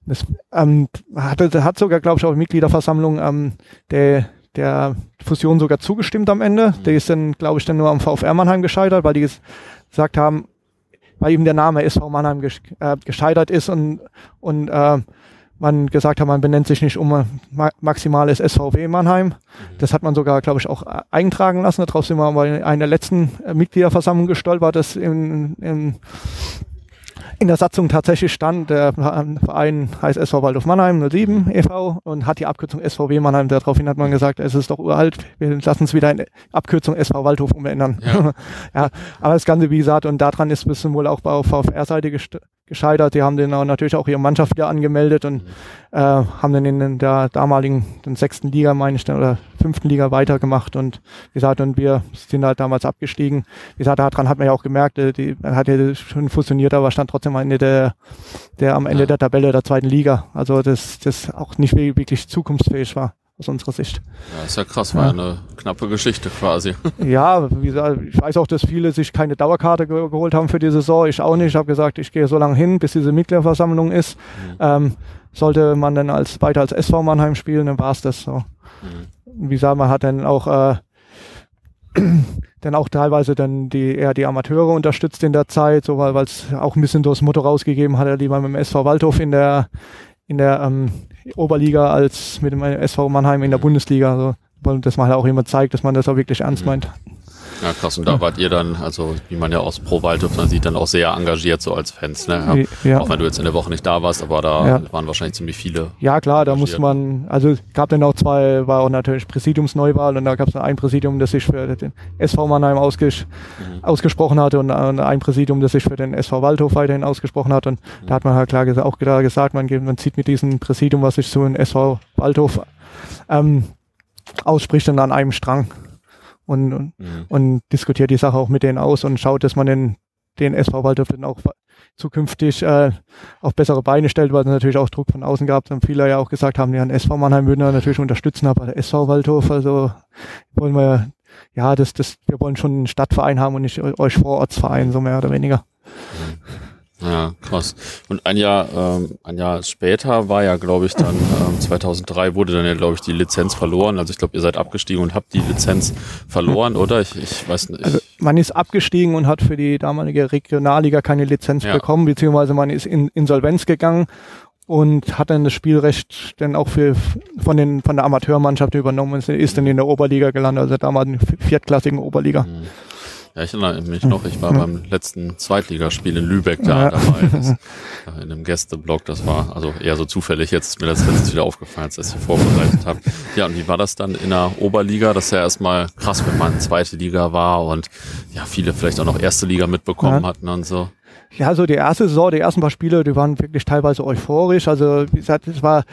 das ähm, hat, hat sogar, glaube ich, auch Mitgliederversammlung ähm, der, der Fusion sogar zugestimmt am Ende. Mhm. Der ist dann, glaube ich, dann nur am VfR Mannheim gescheitert, weil die gesagt haben, weil eben der Name SV Mannheim äh, gescheitert ist und, und äh, man gesagt hat, man benennt sich nicht um maximales SVW Mannheim. Mhm. Das hat man sogar, glaube ich, auch eintragen lassen. Darauf sind wir bei einer letzten Mitgliederversammlung gestolpert, das in, in in der Satzung tatsächlich stand, der Verein heißt SV Waldhof Mannheim 07 e.V. und hat die Abkürzung SVW Mannheim. Daraufhin hat man gesagt, es ist doch uralt, wir lassen es wieder in Abkürzung SV Waldhof umändern. Ja. <laughs> ja, aber das Ganze, wie gesagt, und daran ist ein bisschen wohl auch auf VfR-Seite gescheitert. Die haben den natürlich auch ihre Mannschaft wieder angemeldet und äh, haben dann in der damaligen, den sechsten Liga, meine ich, oder fünften Liga weitergemacht und wie gesagt, und wir sind halt damals abgestiegen. Wie gesagt, daran hat man ja auch gemerkt, äh, die, man hat ja schon fusioniert, aber stand trotzdem am Ende der, der am Ende der Tabelle der zweiten Liga. Also das, das auch nicht wirklich zukunftsfähig war. Aus unserer Sicht. Ja, ist ja krass, war ja. eine knappe Geschichte quasi. <laughs> Ja, wie gesagt, ich weiß auch, dass viele sich keine Dauerkarte ge geholt haben für die Saison. Ich auch nicht. Ich habe gesagt, ich gehe so lange hin, bis diese Mitgliederversammlung ist. Mhm. Ähm, sollte man dann als weiter als SV Mannheim spielen, dann war es das so. Mhm. Wie gesagt, man hat dann auch äh, <clears throat> dann auch teilweise dann die eher die Amateure unterstützt in der Zeit, so weil es auch ein bisschen das Motto rausgegeben hat, die man mit dem SV Waldhof in der in der ähm, Oberliga als mit dem SV Mannheim in der Bundesliga. Also, dass man halt auch immer zeigt, dass man das auch wirklich ernst mhm. Ja, krass. Und da wart ihr dann, also wie man ja aus Pro Waldhof man sieht, dann auch sehr engagiert so als Fans. Ne? Ja. Auch wenn du jetzt in der Woche nicht da warst, aber da ja. waren wahrscheinlich ziemlich viele. Ja, klar, da muss man, also gab dann auch zwei, war auch natürlich Präsidiumsneuwahl und da gab es ein Präsidium, das sich für den SV Mannheim ausges mhm. ausgesprochen hatte und ein Präsidium, das sich für den SV Waldhof weiterhin ausgesprochen hat. Und mhm. da hat man halt klar gesagt, auch klar gesagt, man, man zieht mit diesem Präsidium, was sich so in SV Waldhof ähm, ausspricht, dann an einem Strang und, und, mhm. und diskutiert die Sache auch mit denen aus und schaut, dass man den, den SV Waldorf dann auch zukünftig äh, auf bessere Beine stellt, weil es natürlich auch Druck von außen gab. Dann viele ja auch gesagt haben, ja, ein SV Mannheim würden wir natürlich unterstützen, aber der SV Waldhof, also wollen wir, ja, das, das, wir wollen schon einen Stadtverein haben und nicht euch Vorortsverein, so mehr oder weniger. Ja, krass. Und ein Jahr, ähm, ein Jahr später war ja, glaube ich, dann ähm, 2003 wurde dann ja, glaube ich, die Lizenz verloren. Also ich glaube, ihr seid abgestiegen und habt die Lizenz verloren, oder? Ich, ich weiß nicht. Also man ist abgestiegen und hat für die damalige Regionalliga keine Lizenz ja. bekommen, beziehungsweise man ist in Insolvenz gegangen und hat dann das Spielrecht dann auch für, von, den, von der Amateurmannschaft übernommen und ist dann in der Oberliga gelandet, also damals in der viertklassigen Oberliga. Mhm. Ja, ich erinnere mich noch, ich war beim letzten Zweitligaspiel in Lübeck da ja. dabei, das, <laughs> in einem Gästeblock, das war also eher so zufällig, jetzt ist mir das letztes wieder aufgefallen, als ich das vorbereitet habe. Ja, und wie war das dann in der Oberliga? Das ist ja erstmal krass, wenn man zweite Liga war und ja, viele vielleicht auch noch erste Liga mitbekommen ja. hatten und so. Ja, so die erste Saison, die ersten paar Spiele, die waren wirklich teilweise euphorisch, also wie gesagt, es war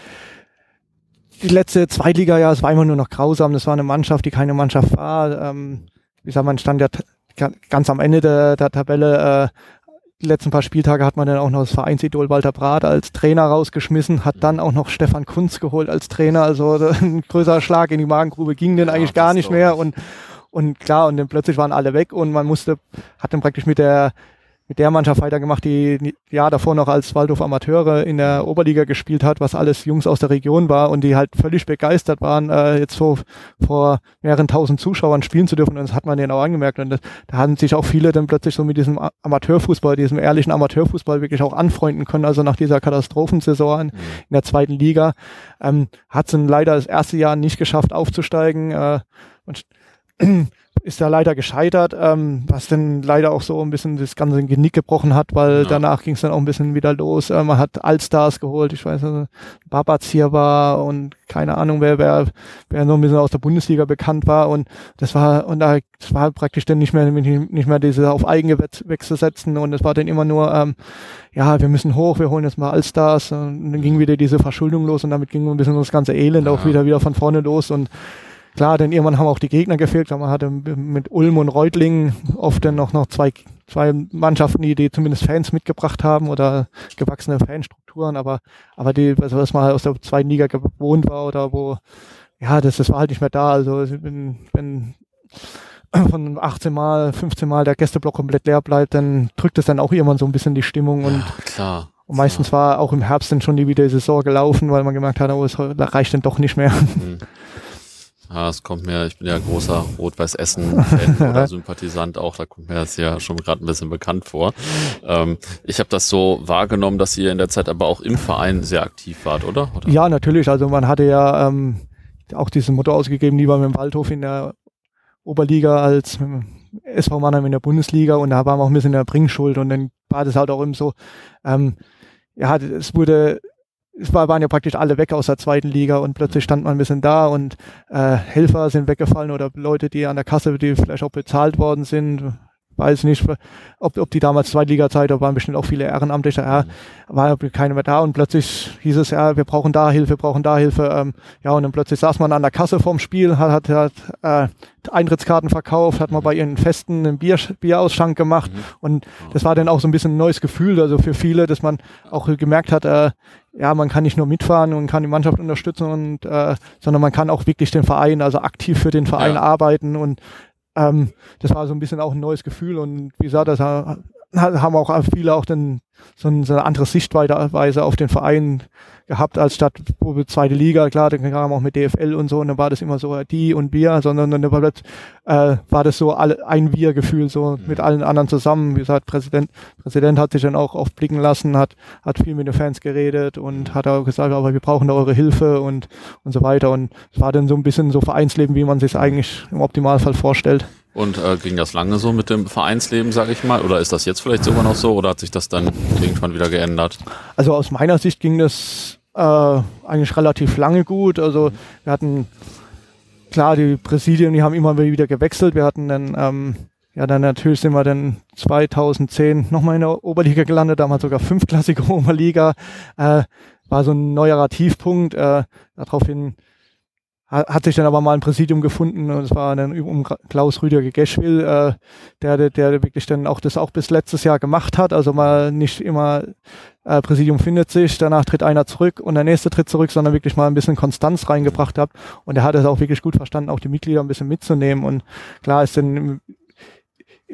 die letzte Zweitliga-Jahr, es war immer nur noch grausam, das war eine Mannschaft, die keine Mannschaft war, ähm, wie gesagt, man stand ja ganz am Ende der, der Tabelle, äh, die letzten paar Spieltage hat man dann auch noch das Vereinsidol Walter Brat als Trainer rausgeschmissen, hat dann auch noch Stefan Kunz geholt als Trainer. Also <laughs> ein größerer Schlag in die Magengrube ging denn ja, eigentlich gar nicht mehr. Und, und klar, und dann plötzlich waren alle weg und man musste, hat dann praktisch mit der mit der Mannschaft weitergemacht, die ja davor noch als Waldhof Amateure in der Oberliga gespielt hat, was alles Jungs aus der Region war und die halt völlig begeistert waren, äh, jetzt so vor mehreren tausend Zuschauern spielen zu dürfen. Und das hat man denen auch angemerkt. Und das, da haben sich auch viele dann plötzlich so mit diesem Amateurfußball, diesem ehrlichen Amateurfußball wirklich auch anfreunden können. Also nach dieser Katastrophensaison in, mhm. in der zweiten Liga ähm, hat es leider das erste Jahr nicht geschafft aufzusteigen. Äh, und ist da leider gescheitert, ähm, was dann leider auch so ein bisschen das ganze Genick gebrochen hat, weil ja. danach ging es dann auch ein bisschen wieder los. Äh, man hat Allstars geholt, ich weiß nicht, Babaz hier war und keine Ahnung, wer, wer, wer noch ein bisschen aus der Bundesliga bekannt war und das war, und da das war praktisch dann nicht mehr, nicht mehr diese auf Eigengewächse setzen und es war dann immer nur, ähm, ja, wir müssen hoch, wir holen jetzt mal Allstars und dann ging wieder diese Verschuldung los und damit ging ein bisschen das ganze Elend ja. auch wieder, wieder von vorne los und Klar, denn irgendwann haben auch die Gegner gefehlt. Man hatte mit Ulm und Reutlingen oft dann noch, noch zwei, zwei Mannschaften, die, die zumindest Fans mitgebracht haben oder gewachsene Fanstrukturen, aber, aber die, also was man halt aus der zweiten Liga gewohnt war oder wo, ja, das, das war halt nicht mehr da. Also wenn, wenn <clears throat> von 18 Mal, 15 Mal der Gästeblock komplett leer bleibt, dann drückt es dann auch irgendwann so ein bisschen die Stimmung und ja, klar. Und meistens war auch im Herbst dann schon die wieder Saison gelaufen, weil man gemerkt hat, oh, es reicht dann doch nicht mehr. Mhm. <laughs> Ja, es kommt mir, ich bin ja großer Rot-Weiß-Essen-Fan <laughs> oder Sympathisant auch, da kommt mir das ja schon gerade ein bisschen bekannt vor. Ähm, ich habe das so wahrgenommen, dass ihr in der Zeit aber auch im Verein sehr aktiv wart, oder? oder? Ja, natürlich. Also man hatte ja ähm, auch diesen Motto ausgegeben, lieber mit dem Waldhof in der Oberliga als mit dem SV Mannheim in der Bundesliga und da waren wir auch ein bisschen in der Bringschuld und dann war das halt auch eben so, ähm, ja, es wurde es war, waren ja praktisch alle weg aus der zweiten Liga und plötzlich stand man ein bisschen da und äh, Helfer sind weggefallen oder Leute, die an der Kasse, die vielleicht auch bezahlt worden sind, weiß nicht, ob, ob die damals Zweitliga-Zeit, da waren bestimmt auch viele Ehrenamtliche, ja, war keiner mehr da und plötzlich hieß es, ja, wir brauchen da Hilfe, wir brauchen da Hilfe. Ähm, ja, und dann plötzlich saß man an der Kasse vorm Spiel, hat, hat, hat äh, Eintrittskarten verkauft, hat man bei ihren Festen einen Bier, Bierausschank gemacht mhm. und das war dann auch so ein bisschen ein neues Gefühl, also für viele, dass man auch gemerkt hat, äh, ja, man kann nicht nur mitfahren und kann die Mannschaft unterstützen und äh, sondern man kann auch wirklich den Verein, also aktiv für den Verein ja. arbeiten und ähm, das war so ein bisschen auch ein neues Gefühl und wie gesagt, das haben auch viele auch dann so eine andere Sichtweise auf den Verein gehabt, als statt wo wir zweite Liga, klar, dann kam auch mit DFL und so, und dann war das immer so die und wir, sondern dann war das, äh, war das so alle, ein Wir-Gefühl, so mhm. mit allen anderen zusammen. Wie gesagt, Präsident, Präsident hat sich dann auch oft blicken lassen, hat, hat viel mit den Fans geredet und hat auch gesagt, aber wir brauchen da eure Hilfe und, und so weiter. Und es war dann so ein bisschen so Vereinsleben, wie man sich eigentlich im Optimalfall vorstellt. Und äh, ging das lange so mit dem Vereinsleben, sage ich mal? Oder ist das jetzt vielleicht sogar noch so? Oder hat sich das dann irgendwann wieder geändert? Also aus meiner Sicht ging das äh, eigentlich relativ lange gut. Also wir hatten, klar, die Präsidien, die haben immer wieder gewechselt. Wir hatten dann, ähm, ja, dann natürlich sind wir dann 2010 nochmal in der Oberliga gelandet, damals sogar fünfklassige <laughs> Oberliga. Äh, war so ein neuerer Tiefpunkt. Äh, daraufhin hat sich dann aber mal ein Präsidium gefunden und es war dann um Klaus Rüdiger Geschwill, äh, der, der, der wirklich dann auch das auch bis letztes Jahr gemacht hat. Also mal nicht immer äh, Präsidium findet sich, danach tritt einer zurück und der nächste tritt zurück, sondern wirklich mal ein bisschen Konstanz reingebracht hat. Und er hat es auch wirklich gut verstanden, auch die Mitglieder ein bisschen mitzunehmen. Und klar ist dann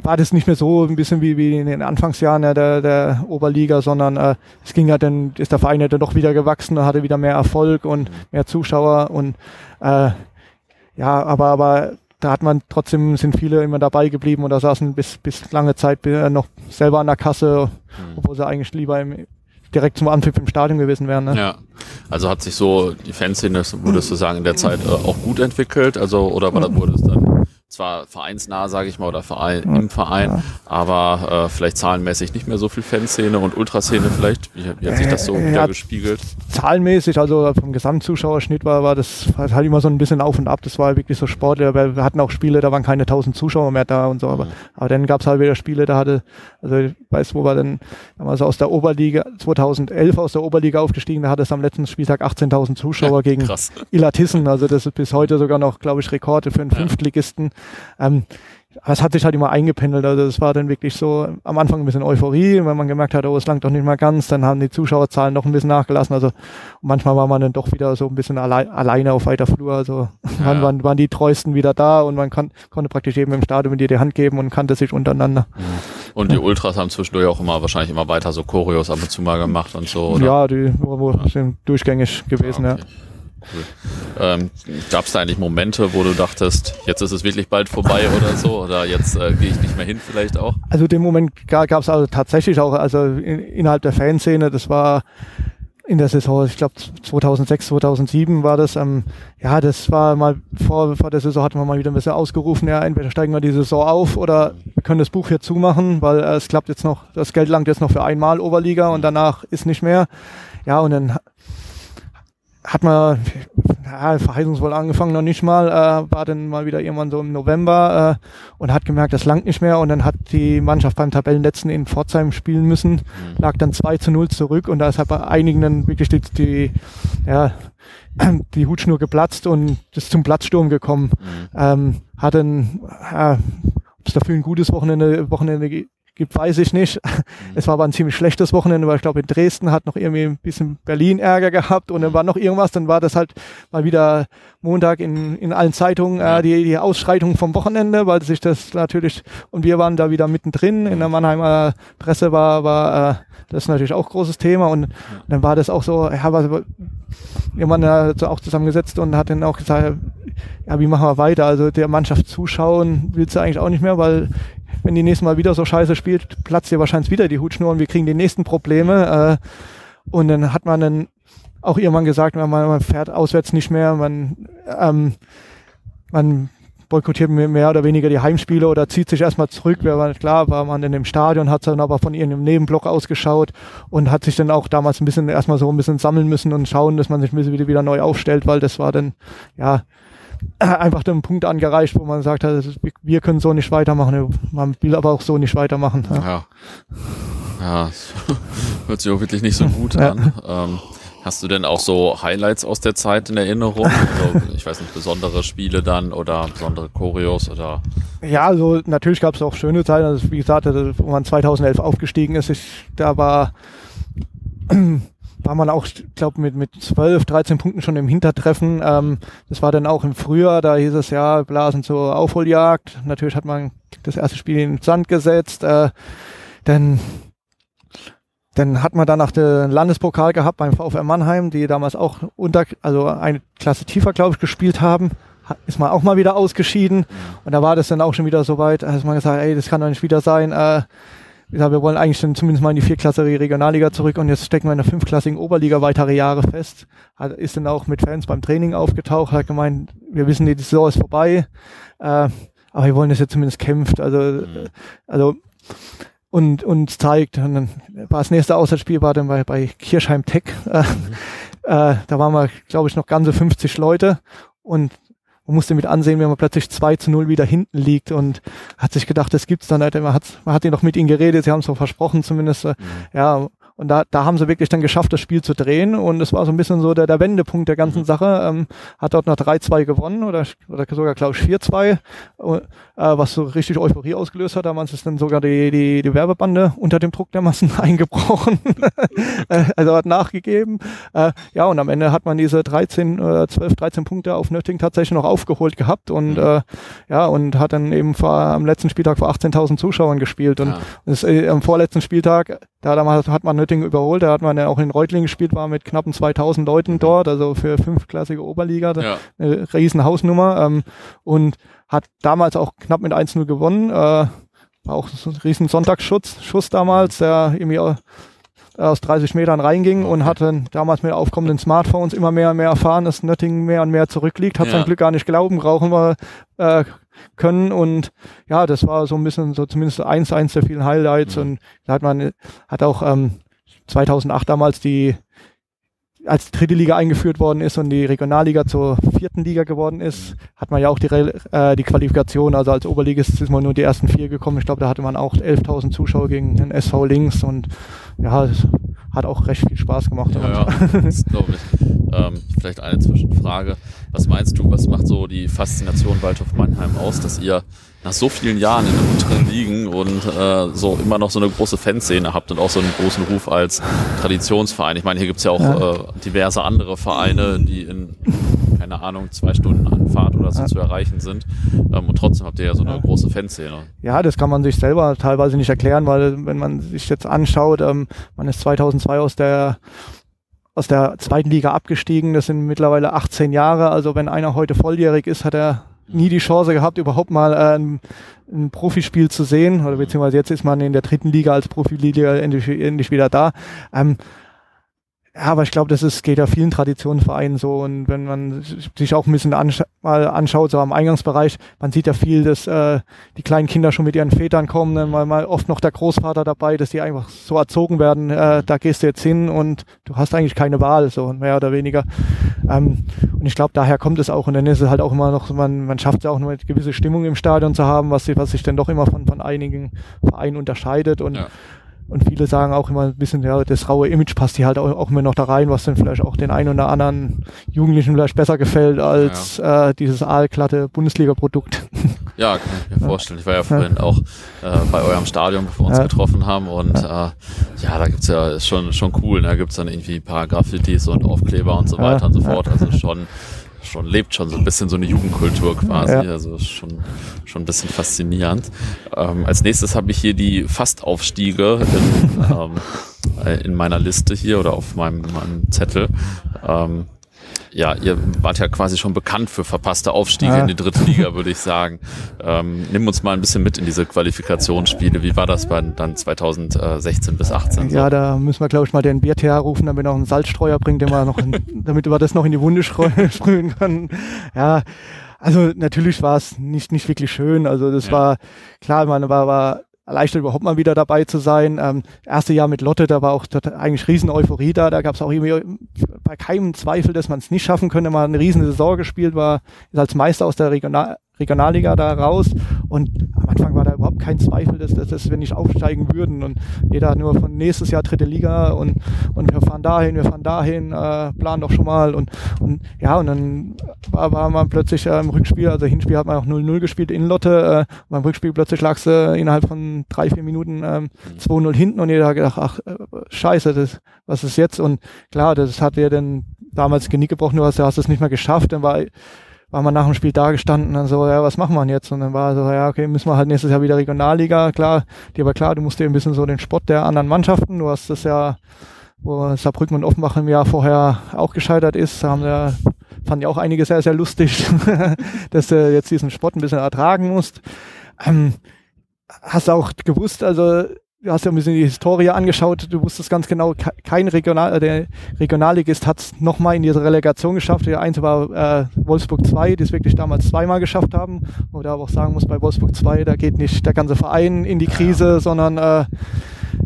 war das nicht mehr so ein bisschen wie, wie in den Anfangsjahren der, der Oberliga, sondern äh, es ging ja dann, ist der Verein ja dann doch wieder gewachsen, hatte wieder mehr Erfolg und mehr Zuschauer und äh, ja, aber, aber da hat man trotzdem, sind viele immer dabei geblieben oder saßen bis, bis lange Zeit äh, noch selber an der Kasse, mhm. obwohl sie eigentlich lieber im, direkt zum Anpfiff im Stadion gewesen wären. Ne? Ja, also hat sich so die Fanszene, würdest du sagen, in der Zeit äh, auch gut entwickelt, also oder war das, wurde es dann zwar vereinsnah, sage ich mal, oder Verein, ja, im Verein, ja. aber äh, vielleicht zahlenmäßig nicht mehr so viel Fanszene und Ultraszene vielleicht. Wie, wie hat sich das so äh, wieder gespiegelt? Zahlenmäßig, also vom Gesamtzuschauerschnitt war, war das halt immer so ein bisschen auf und ab. Das war wirklich so Sport. Wir hatten auch Spiele, da waren keine 1000 Zuschauer mehr da und so. Aber, mhm. aber dann gab es halt wieder Spiele, da hatte, also ich weiß, wo wir dann damals aus der Oberliga, 2011 aus der Oberliga aufgestiegen, da hatte es am letzten Spieltag 18.000 Zuschauer <laughs> gegen Ilatissen. Also das ist bis heute sogar noch, glaube ich, Rekorde für einen ja. Fünftligisten. Ähm, es hat sich halt immer eingependelt. Also es war dann wirklich so am Anfang ein bisschen Euphorie, wenn man gemerkt hat, oh, es langt doch nicht mal ganz, dann haben die Zuschauerzahlen noch ein bisschen nachgelassen. Also manchmal war man dann doch wieder so ein bisschen allein, alleine auf weiter Flur. Also ja. waren, waren die Treuesten wieder da und man kann, konnte praktisch eben im Stadion mit dir die Hand geben und kannte sich untereinander. Mhm. Und die Ultras haben zwischendurch auch immer wahrscheinlich immer weiter so Choreos ab und zu mal gemacht und so, oder? Ja, die wo, wo ja. sind durchgängig gewesen, ah, okay. ja. Ähm, Gab es da eigentlich Momente, wo du dachtest, jetzt ist es wirklich bald vorbei oder so? Oder jetzt äh, gehe ich nicht mehr hin vielleicht auch? Also den Moment gab es also tatsächlich auch, also in, innerhalb der Fanszene, das war in der Saison, ich glaube 2006, 2007 war das, ähm, ja, das war mal vor, vor der Saison hatten wir mal wieder ein bisschen ausgerufen, ja, entweder steigen wir die Saison auf oder wir können das Buch hier zumachen, weil äh, es klappt jetzt noch, das Geld langt jetzt noch für einmal Oberliga und danach ist nicht mehr. Ja, und dann hat man ja, verheißungsvoll angefangen, noch nicht mal, äh, war dann mal wieder irgendwann so im November äh, und hat gemerkt, das langt nicht mehr und dann hat die Mannschaft beim Tabellenletzten in Pforzheim spielen müssen, mhm. lag dann 2 zu 0 zurück und da ist halt bei einigen dann wirklich die, die ja, die Hutschnur geplatzt und ist zum Platzsturm gekommen. Mhm. Ähm, hat dann, äh, ob es dafür ein gutes Wochenende, Wochenende gibt, weiß ich nicht. Mhm. Es war aber ein ziemlich schlechtes Wochenende, weil ich glaube, in Dresden hat noch irgendwie ein bisschen Berlin Ärger gehabt und dann war noch irgendwas, dann war das halt mal wieder Montag in, in allen Zeitungen äh, die, die Ausschreitung vom Wochenende, weil sich das natürlich, und wir waren da wieder mittendrin, in der Mannheimer Presse war, war äh, das natürlich auch ein großes Thema und, und dann war das auch so, ja, was, jemand hat auch zusammengesetzt und hat dann auch gesagt, ja, wie machen wir weiter? Also der Mannschaft zuschauen willst du eigentlich auch nicht mehr, weil wenn die nächste Mal wieder so scheiße spielt, platzt ihr wahrscheinlich wieder die Hutschnur und wir kriegen die nächsten Probleme. Äh, und dann hat man dann auch irgendwann gesagt, man, man fährt auswärts nicht mehr, man, ähm, man boykottiert mehr oder weniger die Heimspiele oder zieht sich erstmal zurück. Wir waren klar, war man in dem Stadion, hat dann aber von irgendeinem Nebenblock ausgeschaut und hat sich dann auch damals ein bisschen erstmal so ein bisschen sammeln müssen und schauen, dass man sich ein bisschen wieder, wieder neu aufstellt, weil das war dann, ja, einfach den Punkt angereicht, wo man sagt, wir können so nicht weitermachen, man will aber auch so nicht weitermachen. Ja, ja, ja <laughs> hört sich auch wirklich nicht so gut ja. an. Ähm, hast du denn auch so Highlights aus der Zeit in Erinnerung? Also, ich weiß nicht, besondere Spiele dann oder besondere Choreos oder? Ja, also natürlich gab es auch schöne Zeiten. Also wie gesagt, wo man 2011 aufgestiegen ist, ich, da war war man auch, glaube, mit, mit 12, 13 Punkten schon im Hintertreffen. Ähm, das war dann auch im Frühjahr, da hieß es ja, Blasen zur Aufholjagd. Natürlich hat man das erste Spiel in den Sand gesetzt. Äh, dann, dann hat man danach den Landespokal gehabt beim VfR Mannheim, die damals auch unter, also eine Klasse tiefer, glaube ich, gespielt haben. Ist man auch mal wieder ausgeschieden. Und da war das dann auch schon wieder so weit, dass man gesagt, ey, das kann doch nicht wieder sein. Äh, ja, wir wollen eigentlich dann zumindest mal in die vierklassige Regionalliga zurück und jetzt stecken wir in der fünfklassigen Oberliga weitere Jahre fest. Hat, ist dann auch mit Fans beim Training aufgetaucht, hat gemeint, wir wissen, die Saison ist vorbei, äh, aber wir wollen, dass ihr zumindest kämpft. Also, mhm. also und und zeigt. Und dann war das nächste Auswärtsspiel war dann bei, bei Kirchheim Tech. Äh, mhm. äh, da waren wir, glaube ich, noch ganze 50 Leute und man musste mit ansehen, wenn man plötzlich 2 zu 0 wieder hinten liegt und hat sich gedacht, das gibt's dann nicht. Man hat, man hat ja noch mit ihnen geredet, sie haben es so versprochen zumindest. Mhm. Ja, und da, da haben sie wirklich dann geschafft, das Spiel zu drehen. Und es war so ein bisschen so der, der Wendepunkt der ganzen mhm. Sache. Ähm, hat dort noch 3-2 gewonnen oder, oder sogar, glaube ich, 4-2, äh, was so richtig Euphorie ausgelöst hat. Damals ist dann sogar die, die, die Werbebande unter dem Druck der Massen <laughs> eingebrochen. <laughs> Äh, also hat nachgegeben. Äh, ja, und am Ende hat man diese 13, äh, 12, 13 Punkte auf Nötting tatsächlich noch aufgeholt gehabt und mhm. äh, ja, und hat dann eben vor, am letzten Spieltag vor 18.000 Zuschauern gespielt. Und ja. das, äh, am vorletzten Spieltag, da hat man Nöttingen überholt. Da hat man ja auch in Reutlingen gespielt, war mit knappen 2000 Leuten dort, also für fünfklassige Oberliga, ja. eine riesen Hausnummer ähm, und hat damals auch knapp mit 1-0 gewonnen. Äh, war auch so ein riesen Sonntagsschutz, Schuss damals, der irgendwie aus 30 Metern reinging und hatte damals mit aufkommenden Smartphones immer mehr und mehr erfahren, dass Nöttingen mehr und mehr zurückliegt. Hat ja. sein Glück gar nicht glauben, brauchen wir äh, können und ja, das war so ein bisschen so zumindest eins, eins der vielen Highlights mhm. und da hat man, hat auch ähm, 2008 damals die als die dritte Liga eingeführt worden ist und die Regionalliga zur vierten Liga geworden ist, hat man ja auch die, äh, die Qualifikation, also als Oberligist ist man nur die ersten vier gekommen. Ich glaube, da hatte man auch 11.000 Zuschauer gegen den SV Links und ja, hat auch recht viel Spaß gemacht. Ja, ja <laughs> das glaube ich. Ähm, vielleicht eine Zwischenfrage. Was meinst du, was macht so die Faszination Waldhof Mannheim aus, dass ihr nach so vielen Jahren in den unteren Ligen und äh, so immer noch so eine große Fanszene habt und auch so einen großen Ruf als Traditionsverein. Ich meine, hier gibt's ja auch ja. Äh, diverse andere Vereine, die in, keine Ahnung, zwei Stunden Anfahrt oder so ja. zu erreichen sind. Ähm, und trotzdem habt ihr ja so eine ja. große Fanszene. Ja, das kann man sich selber teilweise nicht erklären, weil wenn man sich jetzt anschaut, ähm, man ist 2002 aus der aus der zweiten Liga abgestiegen. Das sind mittlerweile 18 Jahre. Also wenn einer heute volljährig ist, hat er nie die Chance gehabt, überhaupt mal äh, ein, ein Profispiel zu sehen. Oder beziehungsweise jetzt ist man in der dritten Liga als Profiliga endlich, endlich wieder da. Ähm, ja, aber ich glaube, das ist, geht ja vielen Traditionenvereinen so. Und wenn man sich auch ein bisschen ansch mal anschaut, so am Eingangsbereich, man sieht ja viel, dass äh, die kleinen Kinder schon mit ihren Vätern kommen, dann mal, mal oft noch der Großvater dabei, dass die einfach so erzogen werden, äh, da gehst du jetzt hin und du hast eigentlich keine Wahl, so mehr oder weniger. Ähm, und ich glaube, daher kommt es auch. Und dann ist es halt auch immer noch, man, man schafft ja auch nur eine gewisse Stimmung im Stadion zu haben, was, was sich dann doch immer von, von einigen Vereinen unterscheidet. Und ja und viele sagen auch immer ein bisschen, ja, das raue Image passt hier halt auch, immer noch da rein, was dann vielleicht auch den einen oder anderen Jugendlichen vielleicht besser gefällt als ja. äh, dieses aalglatte Bundesliga-Produkt. <laughs> Ja, kann ich mir vorstellen. Ich war ja vorhin auch äh, bei eurem Stadion, bevor wir uns ja. getroffen haben und ja, äh, ja da gibt's ja, ist schon, schon cool, da gibt's dann irgendwie ein paar Graffitis und Aufkleber und so weiter und so fort. Also schon <laughs> schon lebt schon so ein bisschen so eine Jugendkultur quasi. Ja. Also schon, schon ein bisschen faszinierend. Ähm, als nächstes habe ich hier die Fastaufstiege in, <laughs> ähm, äh, in meiner Liste hier oder auf meinem, meinem Zettel. Ähm, ja, ihr wart ja quasi schon bekannt für verpasste Aufstiege ja. in die dritte Liga, würde ich sagen. Ähm, nimm uns mal ein bisschen mit in diese Qualifikationsspiele. Wie war das bei, dann 2016 bis 18? So? Ja, da müssen wir, glaube ich, mal den BRTH rufen, damit er noch einen Salzstreuer bringt, den wir noch in, <laughs> damit wir das noch in die Wunde <laughs> sprühen können. Ja, also natürlich war es nicht, nicht wirklich schön. Also das ja. war, klar, man war, war erleichtert, überhaupt mal wieder dabei zu sein. Ähm, erste Jahr mit Lotte, da war auch eigentlich riesen Euphorie da. Da gab es auch irgendwie bei keinem Zweifel, dass man es nicht schaffen könnte. Man eine riesen Saison gespielt, war ist als Meister aus der Regional Regionalliga da raus. Und am Anfang war da überhaupt kein Zweifel, dass, dass, dass wir nicht aufsteigen würden. Und jeder hat nur von nächstes Jahr dritte Liga und, und wir fahren dahin, wir fahren dahin, äh, planen doch schon mal. Und, und ja und dann war, war man plötzlich äh, im Rückspiel, also Hinspiel hat man auch 0-0 gespielt in Lotte, äh, beim Rückspiel plötzlich lag es äh, innerhalb von drei, vier Minuten ähm, 2-0 hinten und jeder hat gedacht, ach äh, scheiße, das, was ist jetzt? Und klar, das hat dir dann damals Genick gebrochen, du hast, du hast es nicht mehr geschafft, dann war war man nach dem Spiel da gestanden und so, ja, was machen wir jetzt? Und dann war so, ja, okay, müssen wir halt nächstes Jahr wieder Regionalliga, klar, dir aber klar, du musst dir ein bisschen so den Sport der anderen Mannschaften, du hast das ja, wo Saarbrücken und Offenbach im Jahr vorher auch gescheitert ist, haben ja, fanden ja auch einige sehr, sehr lustig, <laughs> dass du jetzt diesen Sport ein bisschen ertragen musst. Ähm, hast auch gewusst, also du hast ja ein bisschen die Historie angeschaut, du wusstest ganz genau, kein Regional, äh, der Regionalligist hat es nochmal in diese Relegation geschafft. Der eins war äh, Wolfsburg 2, die es wirklich damals zweimal geschafft haben. Oder aber auch sagen muss, bei Wolfsburg 2, da geht nicht der ganze Verein in die Krise, sondern äh,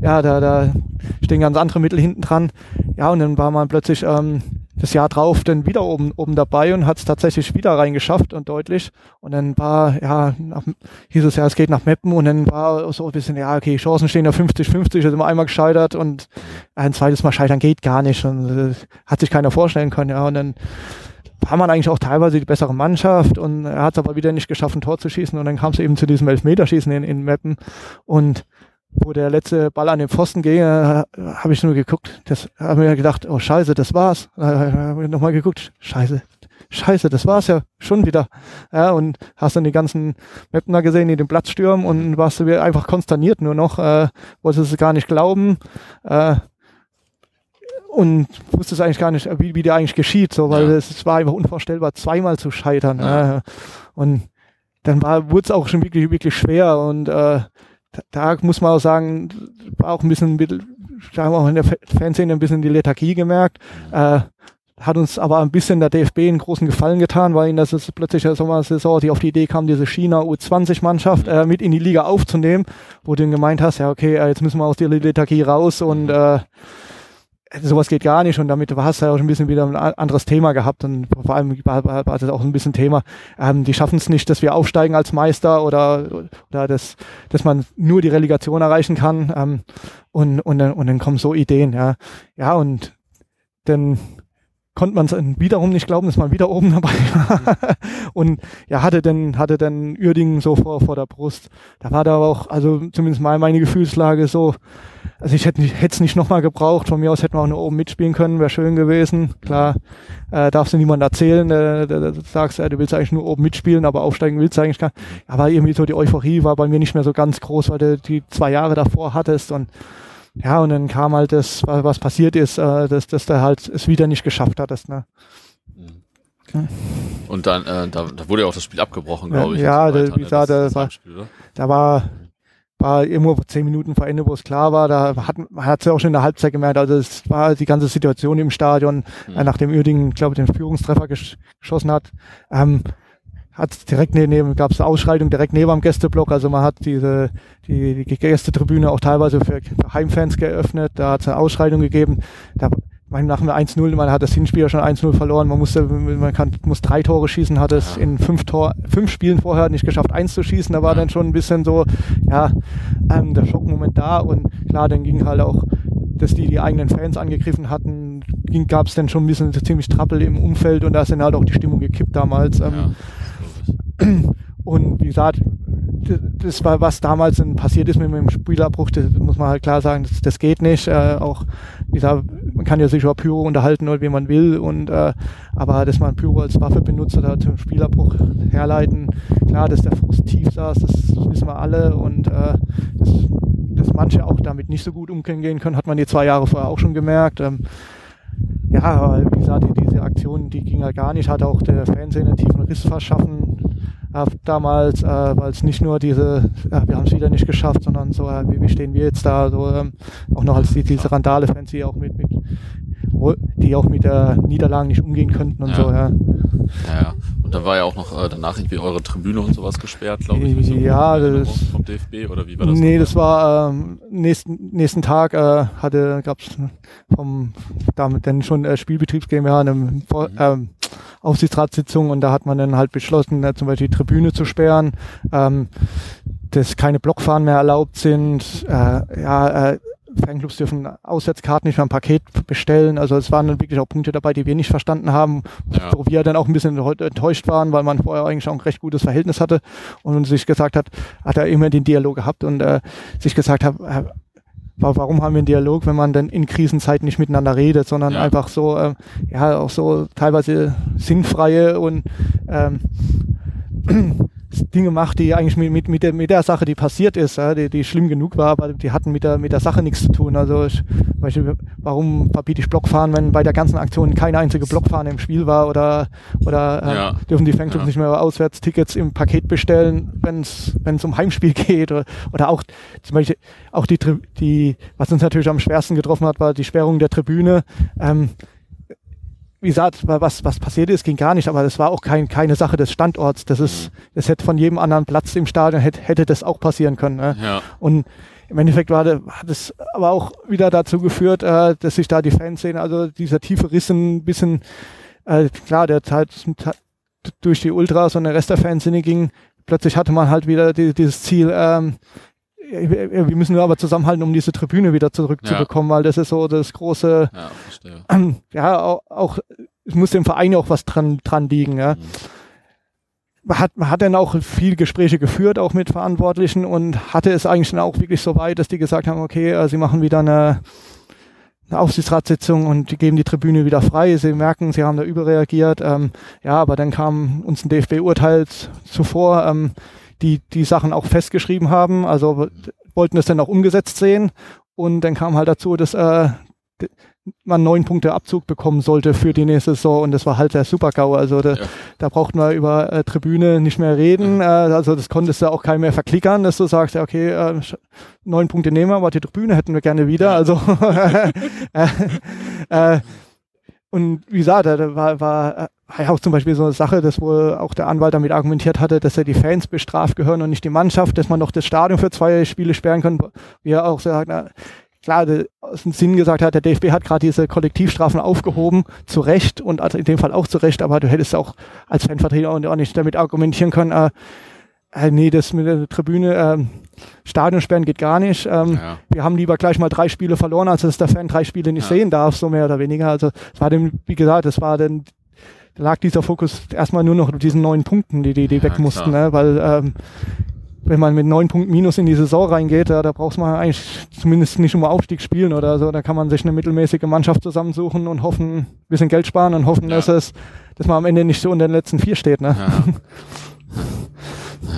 ja, da, da stehen ganz andere Mittel hinten dran. Ja, und dann war man plötzlich ähm, das Jahr drauf dann wieder oben, oben dabei und hat es tatsächlich wieder reingeschafft und deutlich. Und dann war, ja, nach, hieß es ja, es geht nach Meppen und dann war so ein bisschen, ja, okay, Chancen stehen ja 50-50, ist immer einmal gescheitert und ein zweites Mal scheitern geht gar nicht und äh, hat sich keiner vorstellen können, ja. Und dann war man eigentlich auch teilweise die bessere Mannschaft und er hat es aber wieder nicht geschafft, ein Tor zu schießen und dann kam es eben zu diesem Elfmeterschießen in, in Meppen und wo der letzte Ball an den Pfosten ging, äh, habe ich nur geguckt. Das habe mir gedacht, oh Scheiße, das war's. Äh, habe ich nochmal geguckt, Scheiße, Scheiße, das war's ja schon wieder. Ja, und hast dann die ganzen Mapner gesehen, die den Platz stürmen und warst du einfach konsterniert nur noch, äh, wolltest es gar nicht glauben. Äh, und wusstest eigentlich gar nicht, wie, wie der eigentlich geschieht, so, weil es ja. war einfach unvorstellbar, zweimal zu scheitern. Ja. Äh, und dann war, wurde es auch schon wirklich, wirklich schwer und äh, da muss man auch sagen, auch ein bisschen, da haben wir auch in der Fernsehen ein bisschen die Lethargie gemerkt. Äh, hat uns aber ein bisschen der DFB einen großen Gefallen getan, weil in der plötzlich der Sommersaison die auf die Idee kam, diese China U20-Mannschaft äh, mit in die Liga aufzunehmen, wo du dann gemeint hast, ja okay, äh, jetzt müssen wir aus der Lethargie raus und äh, sowas geht gar nicht und damit hast du ja auch ein bisschen wieder ein anderes Thema gehabt und vor allem war, das auch ein bisschen Thema, ähm, die schaffen es nicht, dass wir aufsteigen als Meister oder, oder dass, dass man nur die Relegation erreichen kann ähm, und, und, dann, und dann kommen so Ideen, ja. Ja, und dann konnte man es wiederum nicht glauben, dass man wieder oben <laughs> dabei war. und ja, hatte denn, hatte denn Uerdingen so vor, vor der Brust. Da war da auch, also zumindest mal meine Gefühlslage so, also ich hätte es nicht nochmal gebraucht. Von mir aus hätten wir auch nur oben mitspielen können, wäre schön gewesen. Klar, äh, darfst du niemand erzählen, äh, du sagst, äh, du willst eigentlich nur oben mitspielen, aber aufsteigen willst du eigentlich gar nicht. Aber irgendwie so die Euphorie war bei mir nicht mehr so ganz groß, weil du die zwei Jahre davor hattest und ja, und dann kam halt das, was passiert ist, äh, dass, dass du halt es wieder nicht geschafft hattest. Ne? Mhm. Und dann, äh, da, da wurde ja auch das Spiel abgebrochen, glaube ich. Ja, wie gesagt, da, war, da war war irgendwo zehn Minuten vor Ende, wo es klar war, da hat man hat es ja auch schon in der Halbzeit gemerkt, also es war die ganze Situation im Stadion, mhm. äh, nachdem Uerdingen, glaube ich, den Führungstreffer gesch geschossen hat, ähm, hat direkt neben, gab es Ausschreitung direkt neben am Gästeblock, also man hat diese, die, die Gästetribüne auch teilweise für, für Heimfans geöffnet, da hat es eine Ausschreitung gegeben, da meine, nach dem 1-0, man hat das Hinspiel ja schon 1-0 verloren, man musste, man kann, muss drei Tore schießen, hat es in fünf Tor, fünf Spielen vorher nicht geschafft, eins zu schießen, da war dann schon ein bisschen so, ja, ähm, der Schockmoment da. Und klar, dann ging halt auch, dass die die eigenen Fans angegriffen hatten, gab es dann schon ein bisschen ziemlich Trappel im Umfeld. Und da ist dann halt auch die Stimmung gekippt damals. Ähm, ja, <clears throat> und wie gesagt, das war, was damals passiert ist mit dem Spielabbruch, das muss man halt klar sagen, das, das geht nicht. Äh, auch, wie gesagt, man kann ja sich über Pyro unterhalten wie man will, und äh, aber dass man Pyro als Waffe benutzt oder zum Spielabbruch herleiten, klar, dass der Frust tief saß, das wissen wir alle und äh, dass, dass manche auch damit nicht so gut umgehen können, hat man die zwei Jahre vorher auch schon gemerkt. Ähm, ja, aber wie gesagt, diese Aktion, die ging ja halt gar nicht, hat auch der Fernsehen einen tiefen Riss verschaffen äh, damals, äh, weil es nicht nur diese, äh, wir haben es wieder nicht geschafft, sondern so, äh, wie, wie, stehen wir jetzt da, so ähm, auch noch als die, diese Randale-Fans, die auch mit, mit die auch mit der Niederlagen nicht umgehen könnten und ja. so, ja. Ja, Und da war ja auch noch äh, danach irgendwie eure Tribüne und sowas gesperrt, glaube ich. So ja, das vom DFB oder wie war das? Nee, das war ähm, nächsten, nächsten Tag äh, hatte gab's vom damit dann schon äh, Spielbetriebs GmbH eine mhm. ähm, Aufsichtsratssitzung und da hat man dann halt beschlossen, äh, zum Beispiel die Tribüne zu sperren, ähm, dass keine Blockfahren mehr erlaubt sind, äh, ja, äh, Fanclubs dürfen Auswärtskarten nicht mehr ein Paket bestellen. Also es waren dann wirklich auch Punkte dabei, die wir nicht verstanden haben, ja. wo wir dann auch ein bisschen enttäuscht waren, weil man vorher eigentlich auch ein recht gutes Verhältnis hatte und sich gesagt hat, hat er immer den Dialog gehabt und äh, sich gesagt hat, äh, warum haben wir einen Dialog, wenn man denn in Krisenzeiten nicht miteinander redet, sondern ja. einfach so, äh, ja, auch so teilweise sinnfreie und ähm, Dinge macht, die eigentlich mit, mit, mit, der, mit der Sache, die passiert ist, ja, die, die schlimm genug war, aber die hatten mit der, mit der Sache nichts zu tun. Also ich, Beispiel, warum verbiete ich Blockfahren, wenn bei der ganzen Aktion keine einzige Blockfahren im Spiel war oder, oder äh, ja. dürfen die Fanclubs ja. nicht mehr Auswärtstickets im Paket bestellen, wenn es um Heimspiel <laughs> geht oder, oder auch zum Beispiel auch die, die, was uns natürlich am schwersten getroffen hat, war die Sperrung der Tribüne. Ähm, wie gesagt, was, was passiert ist, ging gar nicht, aber das war auch kein, keine Sache des Standorts. Das ist, mhm. das hätte von jedem anderen Platz im Stadion hätte, hätte das auch passieren können. Ne? Ja. Und im Endeffekt war das, hat es aber auch wieder dazu geführt, äh, dass sich da die Fanszene, also dieser tiefe Rissen ein bisschen, äh, klar, der halt durch die Ultras und der Rest der Fanszene ging. Plötzlich hatte man halt wieder die, dieses Ziel, ähm, wir müssen aber zusammenhalten, um diese Tribüne wieder zurückzubekommen, ja. weil das ist so das große, ja, verstehe. <clears throat> ja auch, auch, es muss dem Verein auch was dran, dran liegen, ja. Mhm. Man hat, man hat dann auch viel Gespräche geführt, auch mit Verantwortlichen und hatte es eigentlich dann auch wirklich so weit, dass die gesagt haben, okay, äh, sie machen wieder eine, eine Aufsichtsratssitzung und die geben die Tribüne wieder frei. Sie merken, sie haben da überreagiert. Ähm, ja, aber dann kam uns ein DFB-Urteil zuvor, ähm, die die Sachen auch festgeschrieben haben, also wollten es dann auch umgesetzt sehen. Und dann kam halt dazu, dass äh, man neun Punkte Abzug bekommen sollte für die nächste Saison und das war halt der Super-GAU. Also da, ja. da braucht man über äh, Tribüne nicht mehr reden. Äh, also das konntest du auch keinem mehr verklickern, dass du sagst, ja, okay, äh, neun Punkte nehmen wir, aber die Tribüne hätten wir gerne wieder. Also <laughs> äh, äh, und wie gesagt, da war, war äh, ja auch zum Beispiel so eine Sache, dass wohl auch der Anwalt damit argumentiert hatte, dass ja die Fans bestraft gehören und nicht die Mannschaft, dass man doch das Stadion für zwei Spiele sperren kann. Wie er auch sagt, na, klar, aus dem Sinn gesagt hat, der DFB hat gerade diese Kollektivstrafen aufgehoben, zu Recht und in dem Fall auch zu Recht, aber du hättest auch als Fanvertreter auch nicht damit argumentieren können, äh, äh, nee, das mit der Tribüne, äh, Stadion sperren geht gar nicht. Ähm, ja. Wir haben lieber gleich mal drei Spiele verloren, als dass der Fan drei Spiele nicht ja. sehen darf, so mehr oder weniger. Also es war dem, wie gesagt, es war dann lag dieser Fokus erstmal nur noch auf diesen neun Punkten, die, die, die ja, weg mussten, ne? weil ähm, wenn man mit neun Punkten Minus in die Saison reingeht, da, da braucht man eigentlich zumindest nicht um Aufstieg spielen oder so. Da kann man sich eine mittelmäßige Mannschaft zusammensuchen und hoffen, ein bisschen Geld sparen und hoffen, ja. dass es, dass man am Ende nicht so in den letzten vier steht. Ne? Ja. <laughs>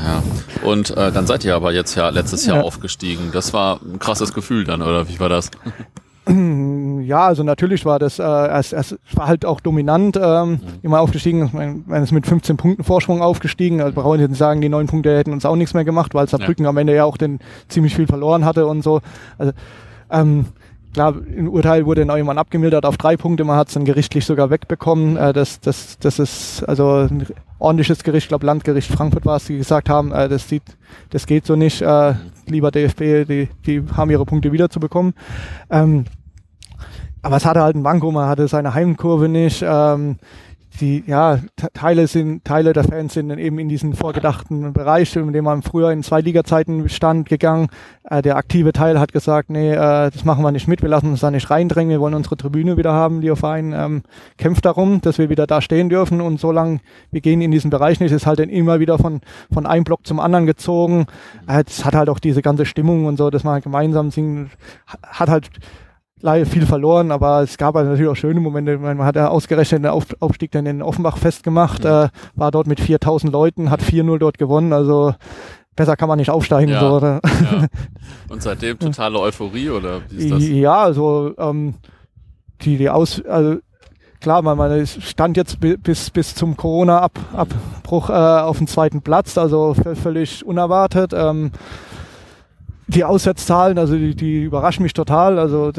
Ja, und äh, dann seid ihr aber jetzt ja letztes Jahr ja. aufgestiegen. Das war ein krasses Gefühl dann, oder wie war das? <clears throat> Ja, also natürlich war das, äh, es, es war halt auch dominant ähm, mhm. immer aufgestiegen. Ich man ist mit 15 Punkten Vorsprung aufgestiegen. Also brauchen wir nicht sagen, die neun Punkte hätten uns auch nichts mehr gemacht, weil Saarbrücken ja. am Ende ja auch den ziemlich viel verloren hatte und so. Also ähm, klar, im Urteil wurde auch jemand abgemildert auf drei Punkte. Man hat es dann gerichtlich sogar wegbekommen. Äh, das, das, das ist also ein ordentliches Gericht, ich glaube Landgericht Frankfurt war es, die gesagt haben, äh, das, sieht, das geht so nicht. Äh, lieber DFB, die, die haben ihre Punkte wiederzubekommen. Ähm, aber es hatte halt ein Manko, man hatte seine Heimkurve nicht. Ähm, die ja, Teile sind, Teile der Fans sind dann eben in diesen vorgedachten Bereich, in dem man früher in zwei Liga-Zeiten stand, gegangen. Äh, der aktive Teil hat gesagt, nee, äh, das machen wir nicht mit, wir lassen uns da nicht reindrängen, wir wollen unsere Tribüne wieder haben. Die Verein ähm, kämpft darum, dass wir wieder da stehen dürfen und solange wir gehen in diesen Bereich nicht, ist halt dann immer wieder von, von einem Block zum anderen gezogen. Äh, es hat halt auch diese ganze Stimmung und so, dass man halt gemeinsam singen, hat halt leider viel verloren, aber es gab halt natürlich auch schöne Momente. Man hat ja ausgerechnet den Auf Aufstieg dann in Offenbach festgemacht, ja. äh, war dort mit 4000 Leuten, hat 4-0 dort gewonnen, also besser kann man nicht aufsteigen. Ja, so, ja. <laughs> Und seitdem totale Euphorie oder wie ist das? Ja, also ähm, die, die Aus, also klar, man, man stand jetzt bis, bis zum Corona-Abbruch äh, auf dem zweiten Platz, also völlig unerwartet. Ähm, die Auswärtszahlen, also die, die überraschen mich total. Also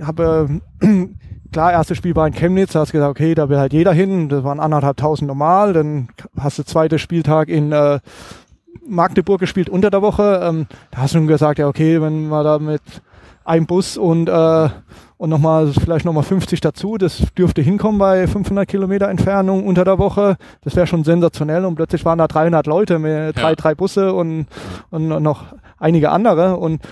habe äh, <clears throat> klar, erstes Spiel war in Chemnitz, da hast du gesagt, okay, da will halt jeder hin, das waren anderthalbtausend normal, dann hast du zweiter Spieltag in äh, Magdeburg gespielt unter der Woche, ähm, da hast du schon gesagt, ja okay, wenn man da mit einem Bus und, äh, und nochmal, vielleicht nochmal 50 dazu, das dürfte hinkommen bei 500 Kilometer Entfernung unter der Woche, das wäre schon sensationell und plötzlich waren da 300 Leute mit drei, ja. drei Busse und, und noch einige andere und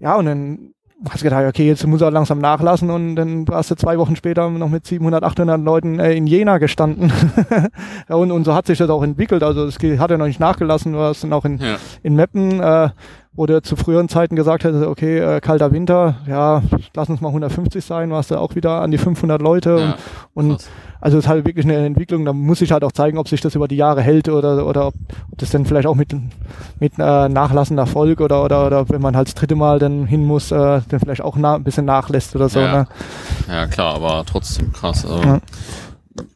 ja, und dann hast du gedacht, okay, jetzt muss er langsam nachlassen und dann warst du zwei Wochen später noch mit 700, 800 Leuten äh, in Jena gestanden. <laughs> und, und so hat sich das auch entwickelt. Also es hat ja noch nicht nachgelassen, du warst dann auch in, ja. in Meppen, äh, wo du zu früheren Zeiten gesagt hättest, okay, äh, kalter Winter, ja, lass uns mal 150 sein, warst du auch wieder an die 500 Leute ja, und, und also es ist halt wirklich eine Entwicklung, da muss ich halt auch zeigen, ob sich das über die Jahre hält oder, oder ob, ob das dann vielleicht auch mit, mit äh, nachlassender Erfolg oder, oder, oder wenn man halt das dritte Mal dann hin muss, äh, dann vielleicht auch ein bisschen nachlässt oder so. Ja, ne? ja klar, aber trotzdem krass. Also, ja.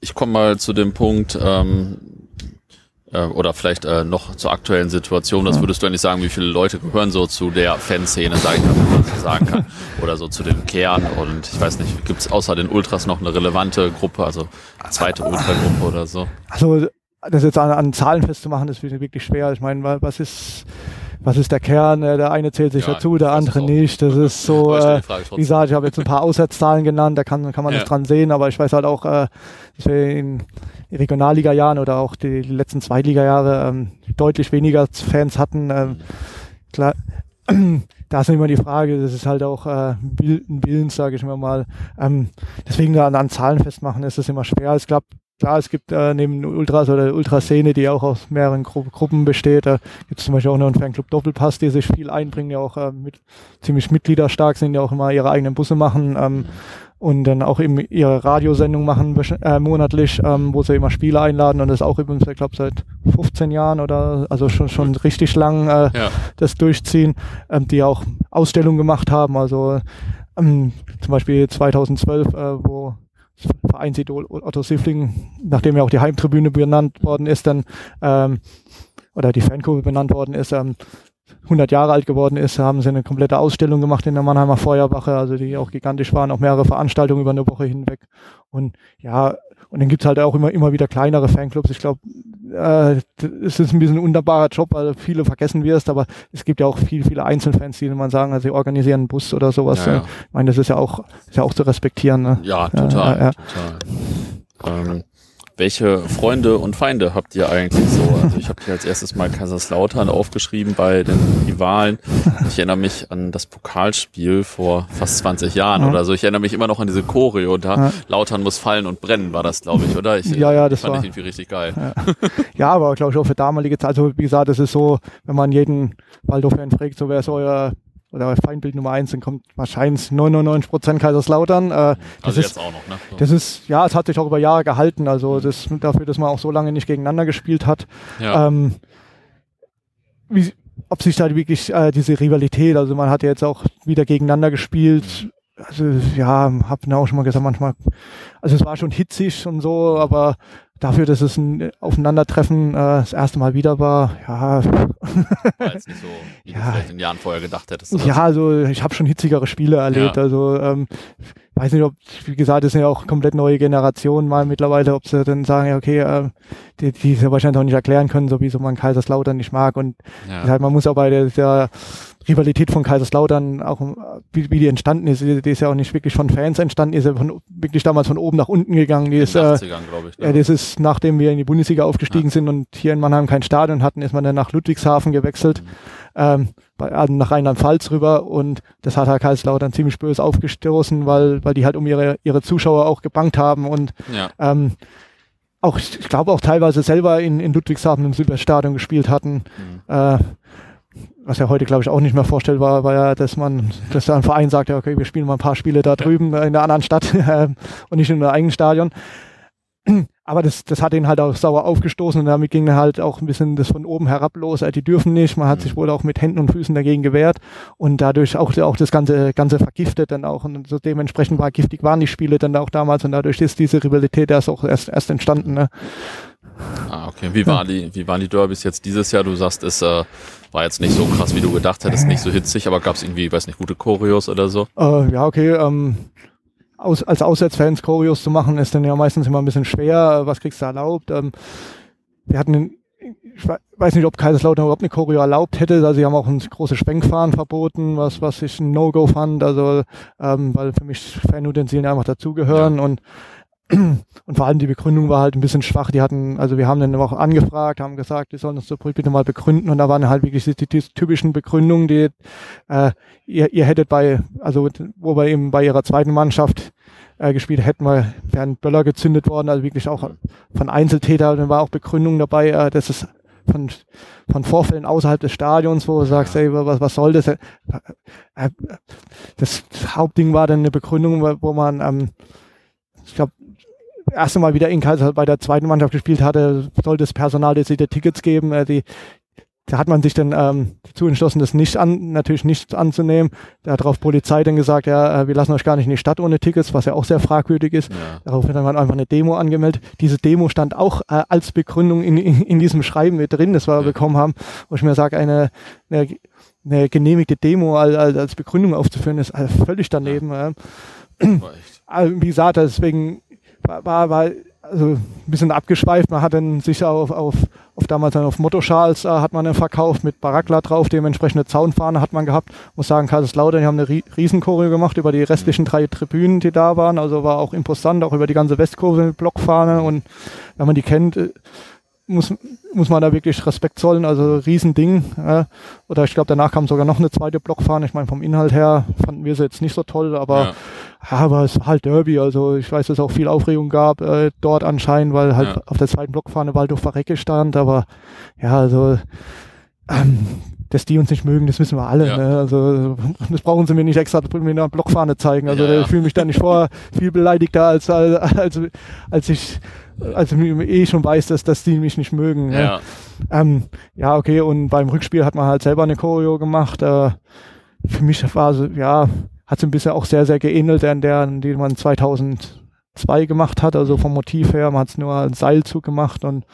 Ich komme mal zu dem Punkt, ähm, äh, oder vielleicht äh, noch zur aktuellen Situation, das würdest du ja nicht sagen, wie viele Leute gehören so zu der Fanszene, sage ich mal, wenn man so sagen kann, <laughs> oder so zu dem Kern und ich weiß nicht, gibt es außer den Ultras noch eine relevante Gruppe, also eine zweite Ultragruppe oder so? Also das jetzt an, an Zahlen festzumachen, ist wirklich schwer. Ich meine, was ist was ist der Kern? Äh, der eine zählt sich ja, dazu, der andere nicht. Das ist so, äh, wie gesagt, ich habe jetzt ein paar Auswärtszahlen genannt, da kann, kann man ja. das dran sehen, aber ich weiß halt auch, äh, in Regionalliga-Jahren oder auch die letzten Zweitliga-Jahre ähm, deutlich weniger Fans hatten. Ähm, klar, <clears throat> da ist immer die Frage, das ist halt auch äh, ein Willens, sage ich mir mal. Ähm, deswegen da an, an Zahlen festmachen ist das immer schwer. Ich glaube, klar, es gibt äh, neben Ultras oder Ultraszene, die auch aus mehreren Gru Gruppen besteht, da gibt es zum Beispiel auch noch einen Fanclub Doppelpass, die sich viel einbringen, die auch äh, mit, ziemlich mitgliederstark sind, die auch immer ihre eigenen Busse machen ähm, und dann auch eben ihre Radiosendung machen äh, monatlich, ähm, wo sie immer Spiele einladen und das auch übrigens, ich glaube, seit 15 Jahren oder also schon schon richtig lang äh, ja. das durchziehen, ähm, die auch Ausstellungen gemacht haben, also ähm, zum Beispiel 2012, äh, wo Vereinsidol Otto Siffling, nachdem ja auch die Heimtribüne benannt worden ist, dann ähm, oder die Fankurve benannt worden ist, ähm, 100 Jahre alt geworden ist, haben sie eine komplette Ausstellung gemacht in der Mannheimer Feuerwache, also die auch gigantisch waren, auch mehrere Veranstaltungen über eine Woche hinweg. Und ja, und dann gibt's halt auch immer, immer wieder kleinere Fanclubs. Ich glaube, äh, es ist ein bisschen ein wunderbarer Job, weil viele vergessen wirst, aber es gibt ja auch viele, viele Einzelfans, die man sagen, also sie organisieren einen Bus oder sowas. Ja, ja. Ich meine, das ist ja auch, ist ja auch zu respektieren. Ne? Ja, total. Ja, total. Ähm, welche Freunde und Feinde habt ihr eigentlich so? Also ich habe hier als erstes mal Kaiserslautern aufgeschrieben bei den Rivalen. Ich erinnere mich an das Pokalspiel vor fast 20 Jahren ja. oder so. Ich erinnere mich immer noch an diese Choreo da. Ja. Lautern muss fallen und brennen, war das, glaube ich, oder? Ich, ja, ja, das fand war, ich irgendwie richtig geil. Ja, ja aber glaube ich auch für damalige Zeit. Also wie gesagt, das ist so, wenn man jeden Waldorf-Fan fragt, so wäre es euer oder Feindbild Nummer eins, dann kommt wahrscheinlich 99 Prozent Kaiserslautern. Äh, das also ist, jetzt auch noch, ne? So. Das ist, ja, es hat sich auch über Jahre gehalten, also das, dafür, dass man auch so lange nicht gegeneinander gespielt hat. Ja. Ähm, wie, ob sich da wirklich äh, diese Rivalität, also man hat ja jetzt auch wieder gegeneinander gespielt, also ja, hab auch schon mal gesagt, manchmal, also es war schon hitzig und so, aber dafür, dass es ein Aufeinandertreffen äh, das erste Mal wieder war, ja. War jetzt nicht so, wie <laughs> ja. du vielleicht in Jahren vorher gedacht hättest. Ja, so. also ich habe schon hitzigere Spiele erlebt. Ja. Also ähm, weiß nicht, ob, wie gesagt, das sind ja auch komplett neue Generationen mal mittlerweile, ob sie dann sagen, ja, okay, äh, die, die sie wahrscheinlich auch nicht erklären können, so wie so man Kaiserslautern nicht mag. Und ja. halt, man muss auch bei der, der Rivalität von Kaiserslautern, auch wie, wie die entstanden ist, die, die ist ja auch nicht wirklich von Fans entstanden, die ist ja von, wirklich damals von oben nach unten gegangen. Die ist, 80ern, glaube ich. Ja, das ist, nachdem wir in die Bundesliga aufgestiegen ja. sind und hier in Mannheim kein Stadion hatten, ist man dann nach Ludwigshafen gewechselt, mhm. ähm, bei, also nach Rheinland-Pfalz rüber und das hat halt Kaiserslautern ziemlich böse aufgestoßen, weil, weil die halt um ihre, ihre Zuschauer auch gebankt haben und ja. ähm, auch, ich glaube auch teilweise selber in, in Ludwigshafen im Südweststadion gespielt hatten. Mhm. Äh, was ja heute, glaube ich, auch nicht mehr vorstellbar war, ja, dass man, dass da ein Verein sagt, ja, okay, wir spielen mal ein paar Spiele da drüben in der anderen Stadt <laughs> äh, und nicht in einem eigenen Stadion. <clears throat> Aber das, das hat ihn halt auch sauer aufgestoßen und damit ging halt auch ein bisschen das von oben herab los. Äh, die dürfen nicht. Man hat sich wohl auch mit Händen und Füßen dagegen gewehrt und dadurch auch, auch das Ganze, Ganze vergiftet dann auch. Und so dementsprechend war giftig waren die Spiele dann auch damals und dadurch ist diese Rivalität erst auch erst, erst entstanden. Ne? Ah, okay. Wie, war die, wie waren die Derbys jetzt dieses Jahr? Du sagst, es äh, war jetzt nicht so krass, wie du gedacht hättest, nicht so hitzig, aber gab es irgendwie, weiß nicht, gute Choreos oder so? Äh, ja, okay. Ähm, aus, als Auswärtsfans Choreos zu machen, ist dann ja meistens immer ein bisschen schwer. Was kriegst du erlaubt? Ähm, wir hatten ich weiß nicht, ob Kaiserslautern überhaupt eine Choreo erlaubt hätte. Also sie haben auch ein großes Schwenkfahren verboten, was, was ich ein No-Go fand. Also, ähm, weil für mich Fanutensilien einfach dazugehören ja. und und vor allem die Begründung war halt ein bisschen schwach. Die hatten, also wir haben dann auch angefragt, haben gesagt, die sollen uns so bitte mal begründen. Und da waren halt wirklich die, die, die typischen Begründungen, die äh, ihr, ihr hättet bei, also wo wir eben bei ihrer zweiten Mannschaft äh, gespielt hätten wir, wären Böller gezündet worden, also wirklich auch von Einzeltätern. Dann war auch Begründung dabei, äh, dass es von, von Vorfällen außerhalb des Stadions, wo du sagst, ey, was, was soll das? Äh, äh, das Hauptding war dann eine Begründung, wo man, ähm, ich glaube, erste Mal wieder in Kaiser bei der zweiten Mannschaft gespielt hatte, sollte das Personal jetzt wieder Tickets geben. Äh, die da hat man sich dann ähm, dazu entschlossen, das nicht an, natürlich nicht anzunehmen. Da hat darauf Polizei dann gesagt, ja, äh, wir lassen euch gar nicht in die Stadt ohne Tickets, was ja auch sehr fragwürdig ist. Ja. Daraufhin hat man einfach eine Demo angemeldet. Diese Demo stand auch äh, als Begründung in, in, in diesem Schreiben mit drin, das wir ja. bekommen haben, wo ich mir sage, eine, eine, eine genehmigte Demo als, als Begründung aufzuführen, ist äh, völlig daneben. Ja. Äh. Wie gesagt, deswegen war, war, also ein bisschen abgeschweift. Man hat dann sich auf, auf, auf damals dann auf Mottoschals äh, hat man dann verkauft mit Barakla drauf, dementsprechende Zaunfahne hat man gehabt. Muss sagen, Kaiserslautern, die haben eine Riesenchoreo gemacht über die restlichen drei Tribünen, die da waren. Also war auch imposant, auch über die ganze Westkurve mit Blockfahne und wenn man die kennt, äh, muss, muss man da wirklich Respekt zollen, also Riesending. Äh, oder ich glaube, danach kam sogar noch eine zweite Blockfahne. Ich meine, vom Inhalt her fanden wir sie jetzt nicht so toll, aber, ja. aber es war halt Derby. Also ich weiß, dass es auch viel Aufregung gab äh, dort anscheinend, weil halt ja. auf der zweiten Blockfahne Waldorf Verrecke stand. Aber ja, also ähm, dass die uns nicht mögen, das wissen wir alle. Ja. Ne? Also das brauchen sie mir nicht extra mit einer Blockfahne zeigen. Also ja, ja. ich fühle mich da nicht vor viel beleidigter als als, als, als ich als ich eh schon weiß, dass, dass die mich nicht mögen. Ne? Ja. Ähm, ja, okay, und beim Rückspiel hat man halt selber eine Choreo gemacht. Äh, für mich war so, ja, hat es ein bisschen auch sehr, sehr geähnelt an der, die man 2002 gemacht hat. Also vom Motiv her, man hat es nur als Seilzug gemacht und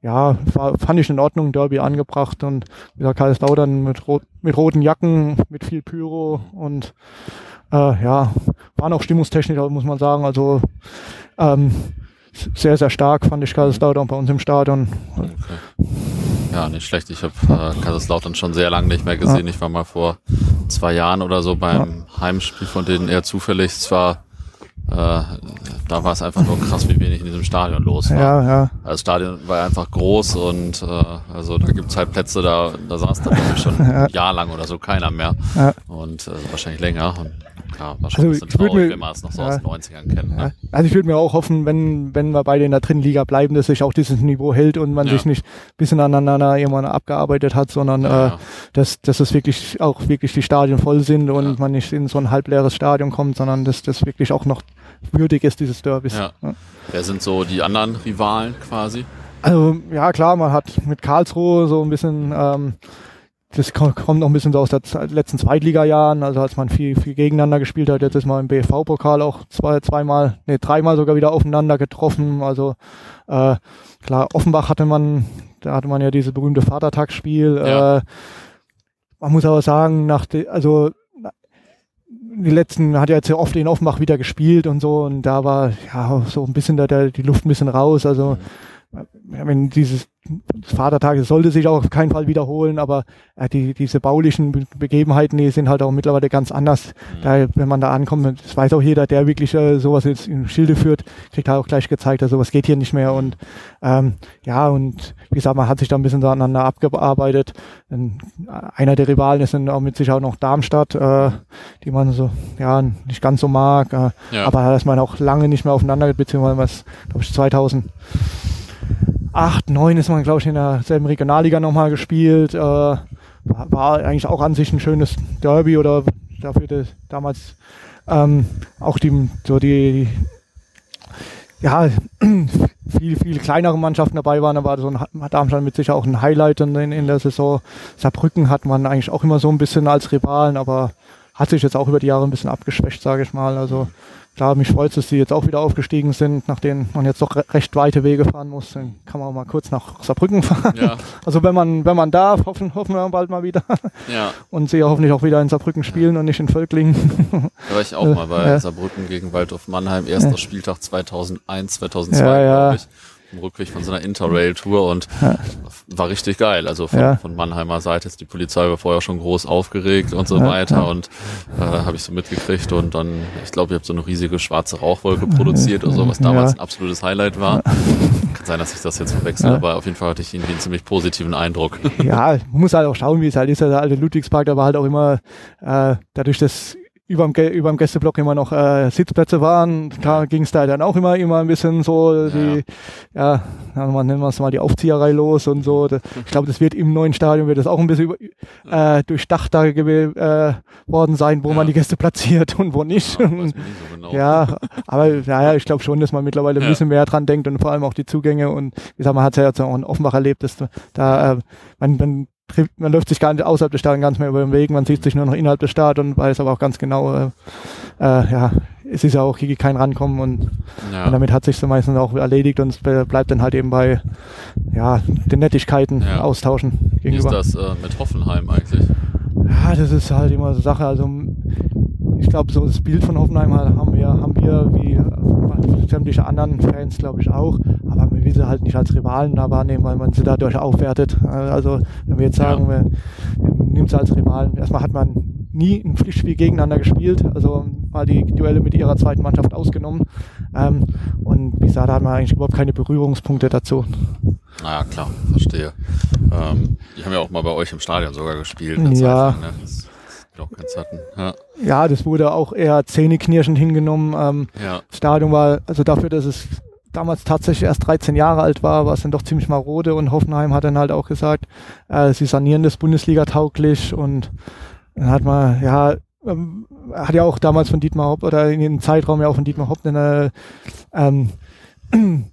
ja, war, fand ich in Ordnung, Derby angebracht und wieder Kaiserslautern mit, rot, mit roten Jacken, mit viel Pyro und äh, ja, waren auch stimmungstechnisch, muss man sagen. Also ähm, sehr, sehr stark fand ich Kaiserslautern bei uns im Stadion. Okay. Ja, nicht schlecht. Ich habe äh, Kaiserslautern schon sehr lange nicht mehr gesehen. Ja. Ich war mal vor zwei Jahren oder so beim ja. Heimspiel von denen eher zufällig. Es war äh, da war es einfach nur krass, wie wenig in diesem Stadion los war. Ja, ja. Also das Stadion war einfach groß und äh, also da gibt's halt Plätze, da, da saß dann <laughs> schon ja. ein Jahr lang oder so keiner mehr. Ja. Und äh, wahrscheinlich länger. Und ja, wahrscheinlich also, ein bisschen traurig, mir, wenn man es noch so ja, aus den 90ern kennt. Ne? Also ich würde mir auch hoffen, wenn, wenn wir beide in der dritten Liga bleiben, dass sich auch dieses Niveau hält und man sich nicht ein bisschen aneinander irgendwann abgearbeitet hat, sondern äh, dass, dass es wirklich auch wirklich die Stadien voll sind und man nicht in so ein halbleeres Stadion kommt, sondern dass das wirklich auch noch würdig ist, dieses Derbys. Ja. Ja. Wer sind so die anderen Rivalen quasi? Also ja klar, man hat mit Karlsruhe so ein bisschen, ähm, das kommt noch ein bisschen so aus den letzten Zweitliga-Jahren, also als man viel, viel gegeneinander gespielt hat, jetzt ist man im BFV-Pokal auch zwei, zweimal, nee, dreimal sogar wieder aufeinander getroffen. Also äh, klar, Offenbach hatte man, da hatte man ja dieses berühmte Vatertagsspiel. Ja. Äh, man muss aber sagen, nach de, also die letzten hat ja jetzt ja oft in Offenbach wieder gespielt und so und da war ja so ein bisschen da, da die Luft ein bisschen raus. Also mhm. Wenn dieses Vatertag sollte sich auch auf keinen Fall wiederholen, aber äh, die, diese baulichen Begebenheiten, die sind halt auch mittlerweile ganz anders. Mhm. Da, wenn man da ankommt, das weiß auch jeder, der wirklich äh, sowas jetzt in Schilde führt, kriegt halt auch gleich gezeigt, dass sowas geht hier nicht mehr. Und ähm, ja, und wie gesagt, man hat sich da ein bisschen aneinander abgearbeitet. Und einer der Rivalen ist dann auch mit sich auch noch Darmstadt, äh, die man so ja nicht ganz so mag. Äh, ja. Aber da ist man auch lange nicht mehr aufeinander, beziehungsweise was, glaube ich, 2000 8, 9 ist man, glaube ich, in derselben Regionalliga nochmal gespielt. Äh, war, war, eigentlich auch an sich ein schönes Derby oder dafür das, damals ähm, auch die, so die, ja, <clears throat> viel, viel kleinere Mannschaften dabei waren, da war so ein Darmstadt mit sicher auch ein Highlight in, in der Saison. Saarbrücken hat man eigentlich auch immer so ein bisschen als Rivalen, aber hat sich jetzt auch über die Jahre ein bisschen abgeschwächt, sage ich mal. Also klar, mich freut es, dass die jetzt auch wieder aufgestiegen sind, nachdem man jetzt doch recht weite Wege fahren muss. Dann kann man auch mal kurz nach Saarbrücken <laughs> fahren. Ja. Also wenn man, wenn man darf, hoffen, hoffen wir bald mal wieder. <laughs> Ja. Und sie hoffentlich auch wieder in Saarbrücken spielen und nicht in Völklingen. <laughs> Da war ich auch mal bei ja. Saarbrücken gegen Waldorf Mannheim, erster Spieltag 2001, 2002, glaube ich im Rückweg von so einer Interrail-Tour und ja. war richtig geil. Also von, ja. von Mannheimer Seite ist die Polizei war vorher schon groß aufgeregt und so weiter und äh, habe ich so mitgekriegt und dann, ich glaube, ihr habt so eine riesige schwarze Rauchwolke produziert oder so, was damals ein absolutes Highlight war. Kann sein, dass ich das jetzt verwechsel, aber auf jeden Fall hatte ich irgendwie einen ziemlich positiven Eindruck. Ja, man muss halt auch schauen, wie es halt ist. Der alte Ludwigspark, da war halt auch immer äh, dadurch, dass über dem Gästeblock immer noch äh, Sitzplätze waren, da ging es da dann auch immer immer ein bisschen so die, ja, ja man nennen wir es mal die Aufzieherei los und so. Ich glaube, das wird im neuen Stadion wird das auch ein bisschen äh, durchdacht da äh, worden sein, wo ja. man die Gäste platziert und wo nicht. Ja, so genau. ja aber naja, ich glaube schon, dass man mittlerweile ein bisschen mehr dran denkt und vor allem auch die Zugänge und wie gesagt, man hat es ja jetzt auch in Offenbach erlebt, dass da äh, man, man man läuft sich gar nicht außerhalb des Stadions ganz mehr über den Weg, man sieht sich nur noch innerhalb des Stadions, weiß aber auch ganz genau, äh, äh, ja, es ist ja auch hier kein Rankommen und, ja. und damit hat sich so meistens auch erledigt und es bleibt dann halt eben bei ja, den Nettigkeiten ja. austauschen gegenüber. Wie ist das äh, mit Hoffenheim eigentlich? Ja, das ist halt immer so Sache, also ich glaube, so das Bild von Hoffenheim haben wir, haben wir wie sämtliche anderen Fans, glaube ich, auch. Aber wir will sie halt nicht als Rivalen da wahrnehmen, weil man sie dadurch aufwertet. Also, wenn wir jetzt sagen, ja. wir, wir nehmen sie als Rivalen, erstmal hat man nie ein Pflichtspiel gegeneinander gespielt, also mal die Duelle mit ihrer zweiten Mannschaft ausgenommen. Ähm, und wie gesagt, da hat man eigentlich überhaupt keine Berührungspunkte dazu. Naja, klar, verstehe. Ähm, die haben ja auch mal bei euch im Stadion sogar gespielt. Ja. Zeit, ne? hatten. Ja. ja, das wurde auch eher zähneknirschend hingenommen. Ähm, ja. Das Stadion war, also dafür, dass es damals tatsächlich erst 13 Jahre alt war, war es dann doch ziemlich marode und Hoffenheim hat dann halt auch gesagt, äh, sie sanieren das Bundesliga tauglich und dann hat man, ja, ähm, hat ja auch damals von Dietmar Hopp oder in dem Zeitraum ja auch von Dietmar Hopp eine, ähm, <clears throat>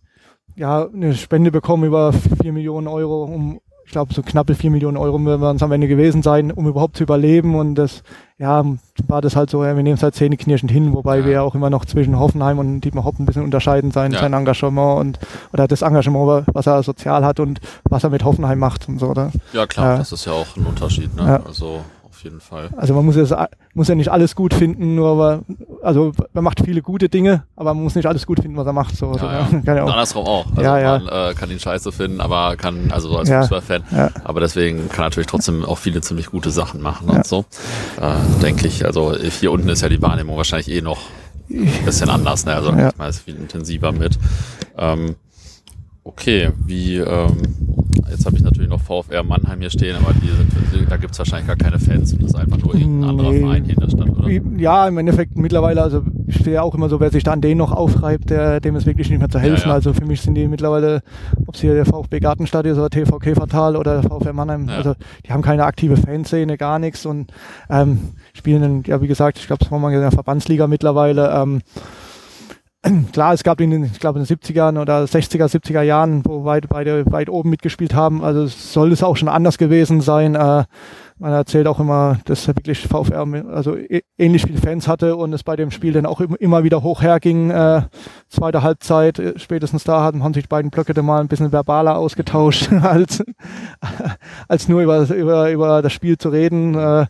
ja, eine Spende bekommen über 4 Millionen Euro, um ich glaube, so knappe vier Millionen Euro werden es am Ende gewesen sein, um überhaupt zu überleben. Und das, ja, war das halt so, ja, wir nehmen es halt zähneknirschend hin, wobei ja. wir ja auch immer noch zwischen Hoffenheim und Dietmar Hopp ein bisschen unterscheiden sein, ja. sein Engagement und, oder das Engagement, was er sozial hat und was er mit Hoffenheim macht und so, oder? Ja, klar, äh, das ist ja auch ein Unterschied, ne? Ja. Also, jeden Fall. Also man muss, ja, muss ja nicht alles gut finden, nur aber, also man macht viele gute Dinge, aber man muss nicht alles gut finden, was er macht. So, ja, so, ja. <laughs> Kann ja auch. andersrum auch. Also ja, ja. man äh, kann ihn scheiße finden, aber kann, also so als ja. Fußballfan, ja. aber deswegen kann natürlich trotzdem auch viele ziemlich gute Sachen machen und so. Äh, denke ich. Also hier unten ist ja die Wahrnehmung wahrscheinlich eh noch ein bisschen anders, ne? Also ja. ich meine, es viel intensiver mit. Ähm, okay, wie ähm, Jetzt habe ich natürlich noch VfR Mannheim hier stehen, aber sind, da gibt es wahrscheinlich gar keine Fans und das ist einfach nur irgendein anderer nee. Verein hier in der Stadt, oder? Ja, im Endeffekt mittlerweile, also ich stehe auch immer so, wer sich da an denen noch aufreibt, der, dem ist wirklich nicht mehr zu helfen. Ja, ja. Also für mich sind die mittlerweile, ob es hier der VfB Gartenstadt ist oder TV Käfertal oder VfR Mannheim, ja. also die haben keine aktive Fanszene, gar nichts und ähm, spielen, ja wie gesagt, ich glaube, es war mal in der Verbandsliga mittlerweile. Ähm, <clears throat> klar, es gab in den, ich glaube, in den 70ern oder 60er, 70er Jahren, wo weit, beide weit oben mitgespielt haben. Also soll es auch schon anders gewesen sein. Äh, man erzählt auch immer, dass er wirklich VfR also ähnlich viele Fans hatte und es bei dem Spiel dann auch immer wieder hoch herging. Äh, zweite Halbzeit, äh, spätestens da haben, haben sich die beiden Blöcke dann mal ein bisschen verbaler ausgetauscht, <laughs> als, als nur über, über, über das Spiel zu reden. Äh,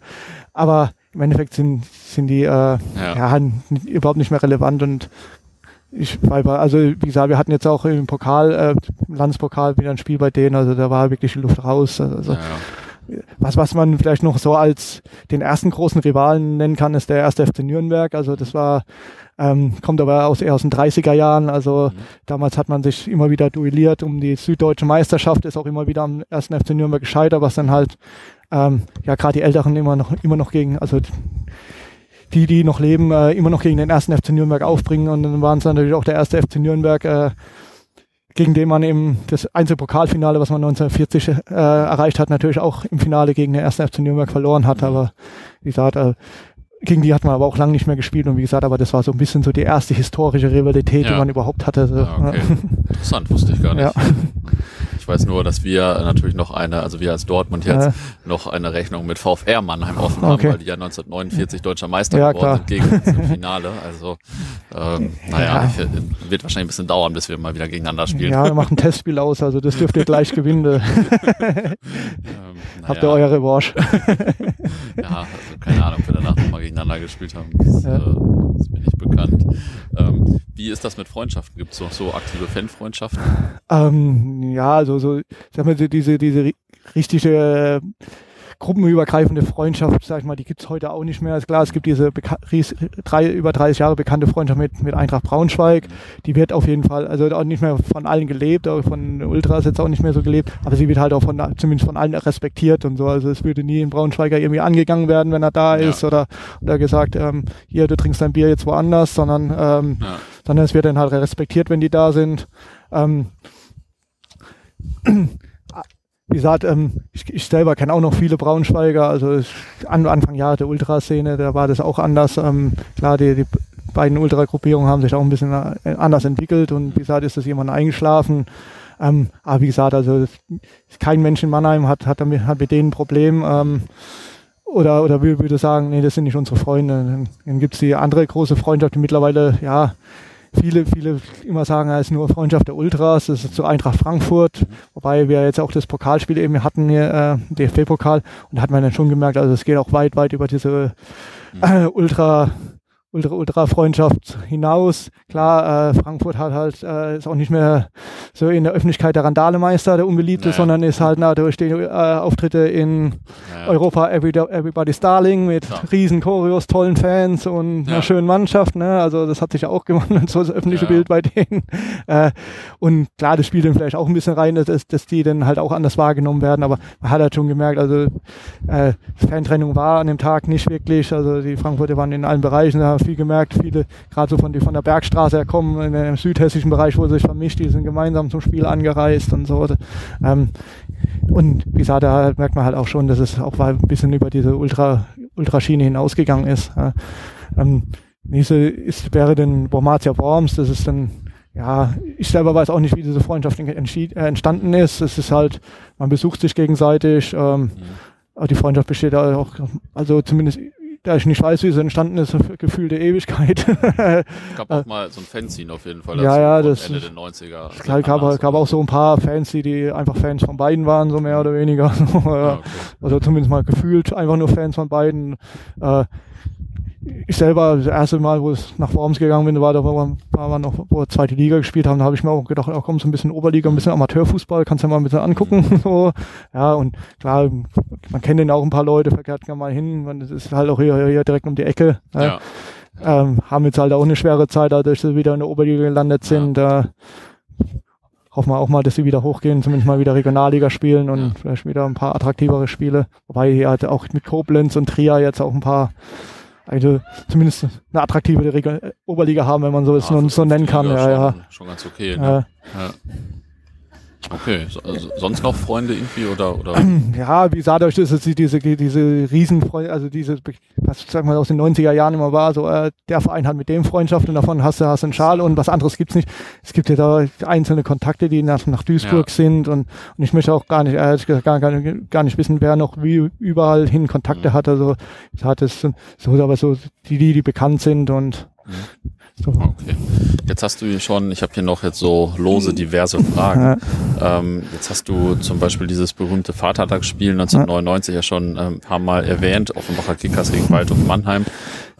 aber im Endeffekt sind, sind die äh, ja. ja. überhaupt nicht mehr relevant und ich, also wie gesagt, wir hatten jetzt auch im Pokal, äh, im Landespokal wieder ein Spiel bei denen, also da war wirklich die Luft raus. Also, ja. Was, was man vielleicht noch so als den ersten großen Rivalen nennen kann, ist der erste FC Nürnberg. Also das war, ähm, kommt aber aus, eher aus den 30er Jahren. Also mhm. damals hat man sich immer wieder duelliert um die süddeutsche Meisterschaft, ist auch immer wieder am ersten FC Nürnberg gescheitert, was dann halt ähm, ja gerade die Älteren immer noch immer noch gegen, also die, die noch leben, äh, immer noch gegen den ersten FC Nürnberg aufbringen. Und dann waren es natürlich auch der erste FC Nürnberg, äh, gegen den man eben das Einzelpokalfinale, was man 1940 äh, erreicht hat, natürlich auch im Finale gegen den ersten FC Nürnberg verloren hat. Aber wie gesagt, äh, gegen die hat man aber auch lange nicht mehr gespielt und wie gesagt, aber das war so ein bisschen so die erste historische Rivalität, ja. die man überhaupt hatte. So. Ja, okay. Interessant, wusste ich gar nicht. Ja. Ich weiß nur, dass wir natürlich noch eine, also wir als Dortmund jetzt, ja. noch eine Rechnung mit VfR Mannheim offen okay. haben, weil die ja 1949 deutscher Meister ja, geworden klar. sind gegen uns im Finale. Also ähm, <laughs> naja, ja. ich, wird wahrscheinlich ein bisschen dauern, bis wir mal wieder gegeneinander spielen. Ja, wir machen ein Testspiel aus, also das dürft ihr gleich gewinnen. <laughs> ähm, Habt ihr eure Revanche? <laughs> ja, also keine Ahnung, ob wir danach nochmal gegeneinander gespielt haben. Das, ja. äh, ist mir nicht bekannt. Ähm, wie ist das mit Freundschaften? Gibt es noch so aktive Fanfreundschaften? Ähm, ja, also so, sag mal, diese, diese richtige gruppenübergreifende Freundschaft, sag ich mal, die gibt's heute auch nicht mehr. Ist klar, es gibt diese drei, über 30 Jahre bekannte Freundschaft mit, mit Eintracht Braunschweig. Die wird auf jeden Fall, also auch nicht mehr von allen gelebt, auch von Ultras jetzt auch nicht mehr so gelebt, aber sie wird halt auch von, zumindest von allen respektiert und so. Also es würde nie ein Braunschweiger irgendwie angegangen werden, wenn er da ja. ist oder, oder gesagt, ähm, hier, du trinkst dein Bier jetzt woanders, sondern, ähm, ja. sondern es wird dann halt respektiert, wenn die da sind. Ähm, wie gesagt, ähm, ich, ich selber kenne auch noch viele Braunschweiger, also an, Anfang Jahre der Ultraszene, da war das auch anders. Ähm, klar, die, die beiden Ultragruppierungen haben sich auch ein bisschen äh, anders entwickelt und wie gesagt, ist das jemand eingeschlafen. Ähm, aber wie gesagt, also kein Mensch in Mannheim hat, hat, damit, hat mit denen ein Problem. Ähm, oder, oder würde sagen, nee, das sind nicht unsere Freunde. Dann, dann gibt es die andere große Freundschaft, die mittlerweile, ja, viele, viele immer sagen, es ist nur Freundschaft der Ultras, das ist zu Eintracht Frankfurt, wobei wir jetzt auch das Pokalspiel eben hatten hier, äh, DFB-Pokal, und da hat man dann schon gemerkt, also es geht auch weit, weit über diese äh, Ultra, Ultra-Ultra-Freundschaft hinaus. Klar, äh, Frankfurt hat halt, äh, ist auch nicht mehr so in der Öffentlichkeit der Randalemeister, der Unbeliebte, naja. sondern ist halt na, durch die äh, Auftritte in naja. Europa Every, Everybody's Darling mit ja. riesen Choreos, tollen Fans und ja. einer schönen Mannschaft. Ne? Also das hat sich ja auch gemacht, <laughs> so das öffentliche ja. Bild bei denen. Äh, und klar, das spielt dann vielleicht auch ein bisschen rein, dass, dass die dann halt auch anders wahrgenommen werden, aber man hat halt schon gemerkt, also äh, Fantrennung war an dem Tag nicht wirklich, also die Frankfurter waren in allen Bereichen, da viel gemerkt, viele, gerade so von, die von der Bergstraße her kommen, in dem südhessischen Bereich wurde sich vermischt, die sind gemeinsam zum Spiel angereist und so. Ähm, und wie gesagt, da merkt man halt auch schon, dass es auch ein bisschen über diese Ultra, Ultraschiene hinausgegangen ist. Ähm, nächste ist, wäre dann Bormatia Worms, das ist dann ja, ich selber weiß auch nicht, wie diese Freundschaft äh, entstanden ist. Es ist halt, man besucht sich gegenseitig. Ähm, mhm. Die Freundschaft besteht auch, also zumindest da ich nicht weiß, wie es entstanden ist, <laughs> gefühlte Ewigkeit. es gab <laughs> auch mal so ein Fanzine auf jeden Fall. Ja, ja, das Ende der 90er. Es gab, gab, gab auch so ein paar Fans, die, die einfach Fans von beiden waren, so mehr oder weniger. <laughs> Ah, okay. Also zumindest mal gefühlt einfach nur Fans von beiden. Äh, ich selber, das erste Mal, wo es nach Worms gegangen bin, war da, wo wir, noch, wo wir zweite Liga gespielt haben, da habe ich mir auch gedacht, da kommt so ein bisschen Oberliga, ein bisschen Amateurfußball, kannst du ja mal ein bisschen angucken. <laughs> so. Ja, und klar, man kennt den auch ein paar Leute, verkehrt mal hin, man, das ist halt auch hier, hier direkt um die Ecke. Ja. Ähm, haben jetzt halt auch eine schwere Zeit, dadurch, dass sie wieder in der Oberliga gelandet sind. Ja. Äh, hoffen wir auch mal, dass sie wieder hochgehen, zumindest mal wieder Regionalliga spielen und ja. vielleicht wieder ein paar attraktivere Spiele. Wobei hier halt auch mit Koblenz und Trier jetzt auch ein paar eine, zumindest eine attraktive Regel, Oberliga haben, wenn man so es ja, so nennen kann. Ja, schon, ja. schon ganz okay. Ne? Ja. Okay, so, also sonst noch Freunde irgendwie oder, oder? <clears throat> Ja, wie sah dadurch, dass es diese, diese Riesenfreunde, also diese, was sag mal aus den 90er Jahren immer war, so äh, der Verein hat mit dem Freundschaft und davon hast du, hast einen Schal und was anderes gibt's nicht. Es gibt ja da einzelne Kontakte, die nach, nach Duisburg ja. sind und, und ich möchte auch gar nicht, ehrlich gesagt, gar, gar, gar nicht wissen, wer noch wie überall hin Kontakte mhm. hat. Also ich hatte es so, aber so die, die, die bekannt sind und. Okay. Jetzt hast du schon, ich habe hier noch jetzt so lose diverse Fragen. Ähm, jetzt hast du zum Beispiel dieses berühmte Vatertagsspiel 1999 ja, schon ein ähm, paar Mal erwähnt, Offenbacher Kickers gegen Waldhof Mannheim.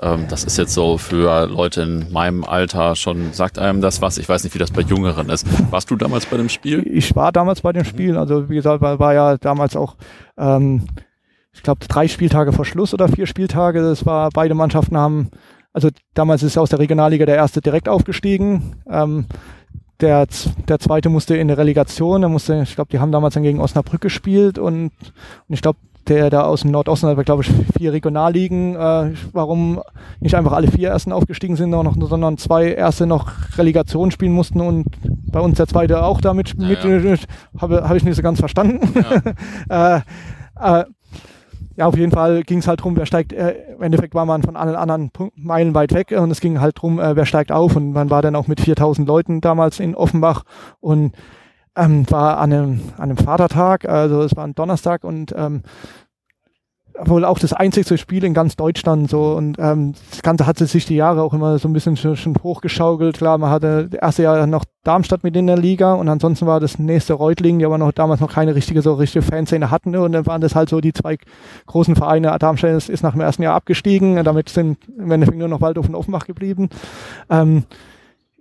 Ähm, das ist jetzt so für Leute in meinem Alter schon, sagt einem das was? Ich weiß nicht, wie das bei Jüngeren ist. Warst du damals bei dem Spiel? Ich war damals bei dem Spiel. Also wie gesagt, war, war ja damals auch ähm, ich glaube, drei Spieltage vor Schluss oder vier Spieltage. Das war, beide Mannschaften haben also damals ist aus der Regionalliga der erste direkt aufgestiegen. Ähm, der, der zweite musste in der Relegation, der musste, ich glaube, die haben damals dann gegen Osnabrück gespielt und, und ich glaube, der da aus dem Nordosten hat, glaube ich, vier Regionalligen. Äh, warum nicht einfach alle vier Ersten aufgestiegen sind, noch, sondern zwei Erste noch Relegation spielen mussten und bei uns der zweite auch damit ja, mit, ja. <laughs> habe hab ich nicht so ganz verstanden. Ja. <laughs> äh, äh, ja, auf jeden Fall ging es halt drum, wer steigt, äh, im Endeffekt war man von allen anderen Meilen weit weg und es ging halt drum, äh, wer steigt auf und man war dann auch mit 4000 Leuten damals in Offenbach und ähm, war an einem, an einem Vatertag, also es war ein Donnerstag und ähm, wohl auch das einzigste Spiel in ganz Deutschland so und ähm, das Ganze hat sich die Jahre auch immer so ein bisschen schon, schon hochgeschaukelt. Klar, man hatte das erste Jahr noch Darmstadt mit in der Liga und ansonsten war das nächste Reutlingen, die aber noch damals noch keine richtige so richtige Fanszene hatten und dann waren das halt so die zwei großen Vereine. Darmstadt ist, ist nach dem ersten Jahr abgestiegen, damit sind im Endeffekt nur noch Waldhof und Offenbach geblieben. Ähm,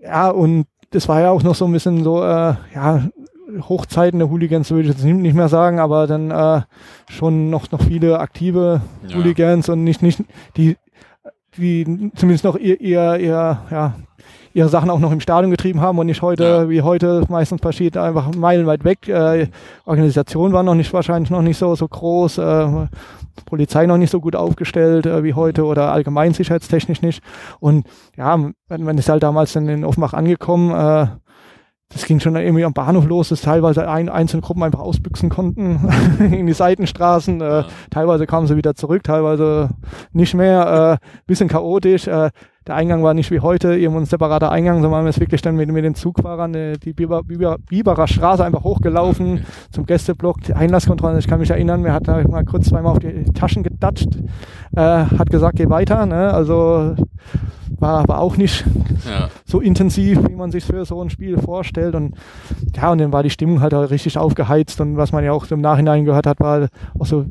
ja und das war ja auch noch so ein bisschen so, äh, ja, Hochzeiten der Hooligans würde ich jetzt nicht mehr sagen, aber dann äh, schon noch, noch viele aktive ja. Hooligans und nicht, nicht die, die zumindest noch ihr, ihr, ihr ja, ihre Sachen auch noch im Stadion getrieben haben und nicht heute, ja. wie heute meistens passiert, einfach meilenweit weg. Äh, Organisation war noch nicht wahrscheinlich noch nicht so, so groß, äh, Polizei noch nicht so gut aufgestellt äh, wie heute oder allgemein sicherheitstechnisch nicht. Und ja, wenn, wenn es halt damals dann in Offenbach angekommen, äh, das ging schon irgendwie am Bahnhof los, dass teilweise ein, einzelne Gruppen einfach ausbüchsen konnten <laughs> in die Seitenstraßen. Äh, ja. Teilweise kamen sie wieder zurück, teilweise nicht mehr. Äh, bisschen chaotisch. Äh, der Eingang war nicht wie heute irgendwo ein separater Eingang, sondern wir es wirklich dann mit, mit den Zugfahrern äh, die Biber, Biber, Biberer Straße einfach hochgelaufen okay. zum Gästeblock, die Einlasskontrolle. Ich kann mich erinnern, mir hat da mal kurz zweimal auf die Taschen gedatscht, äh, hat gesagt, geh weiter. Ne? Also war aber auch nicht ja. so intensiv, wie man sich für so ein Spiel vorstellt. Und ja, und dann war die Stimmung halt auch richtig aufgeheizt. Und was man ja auch im Nachhinein gehört hat, war auch so,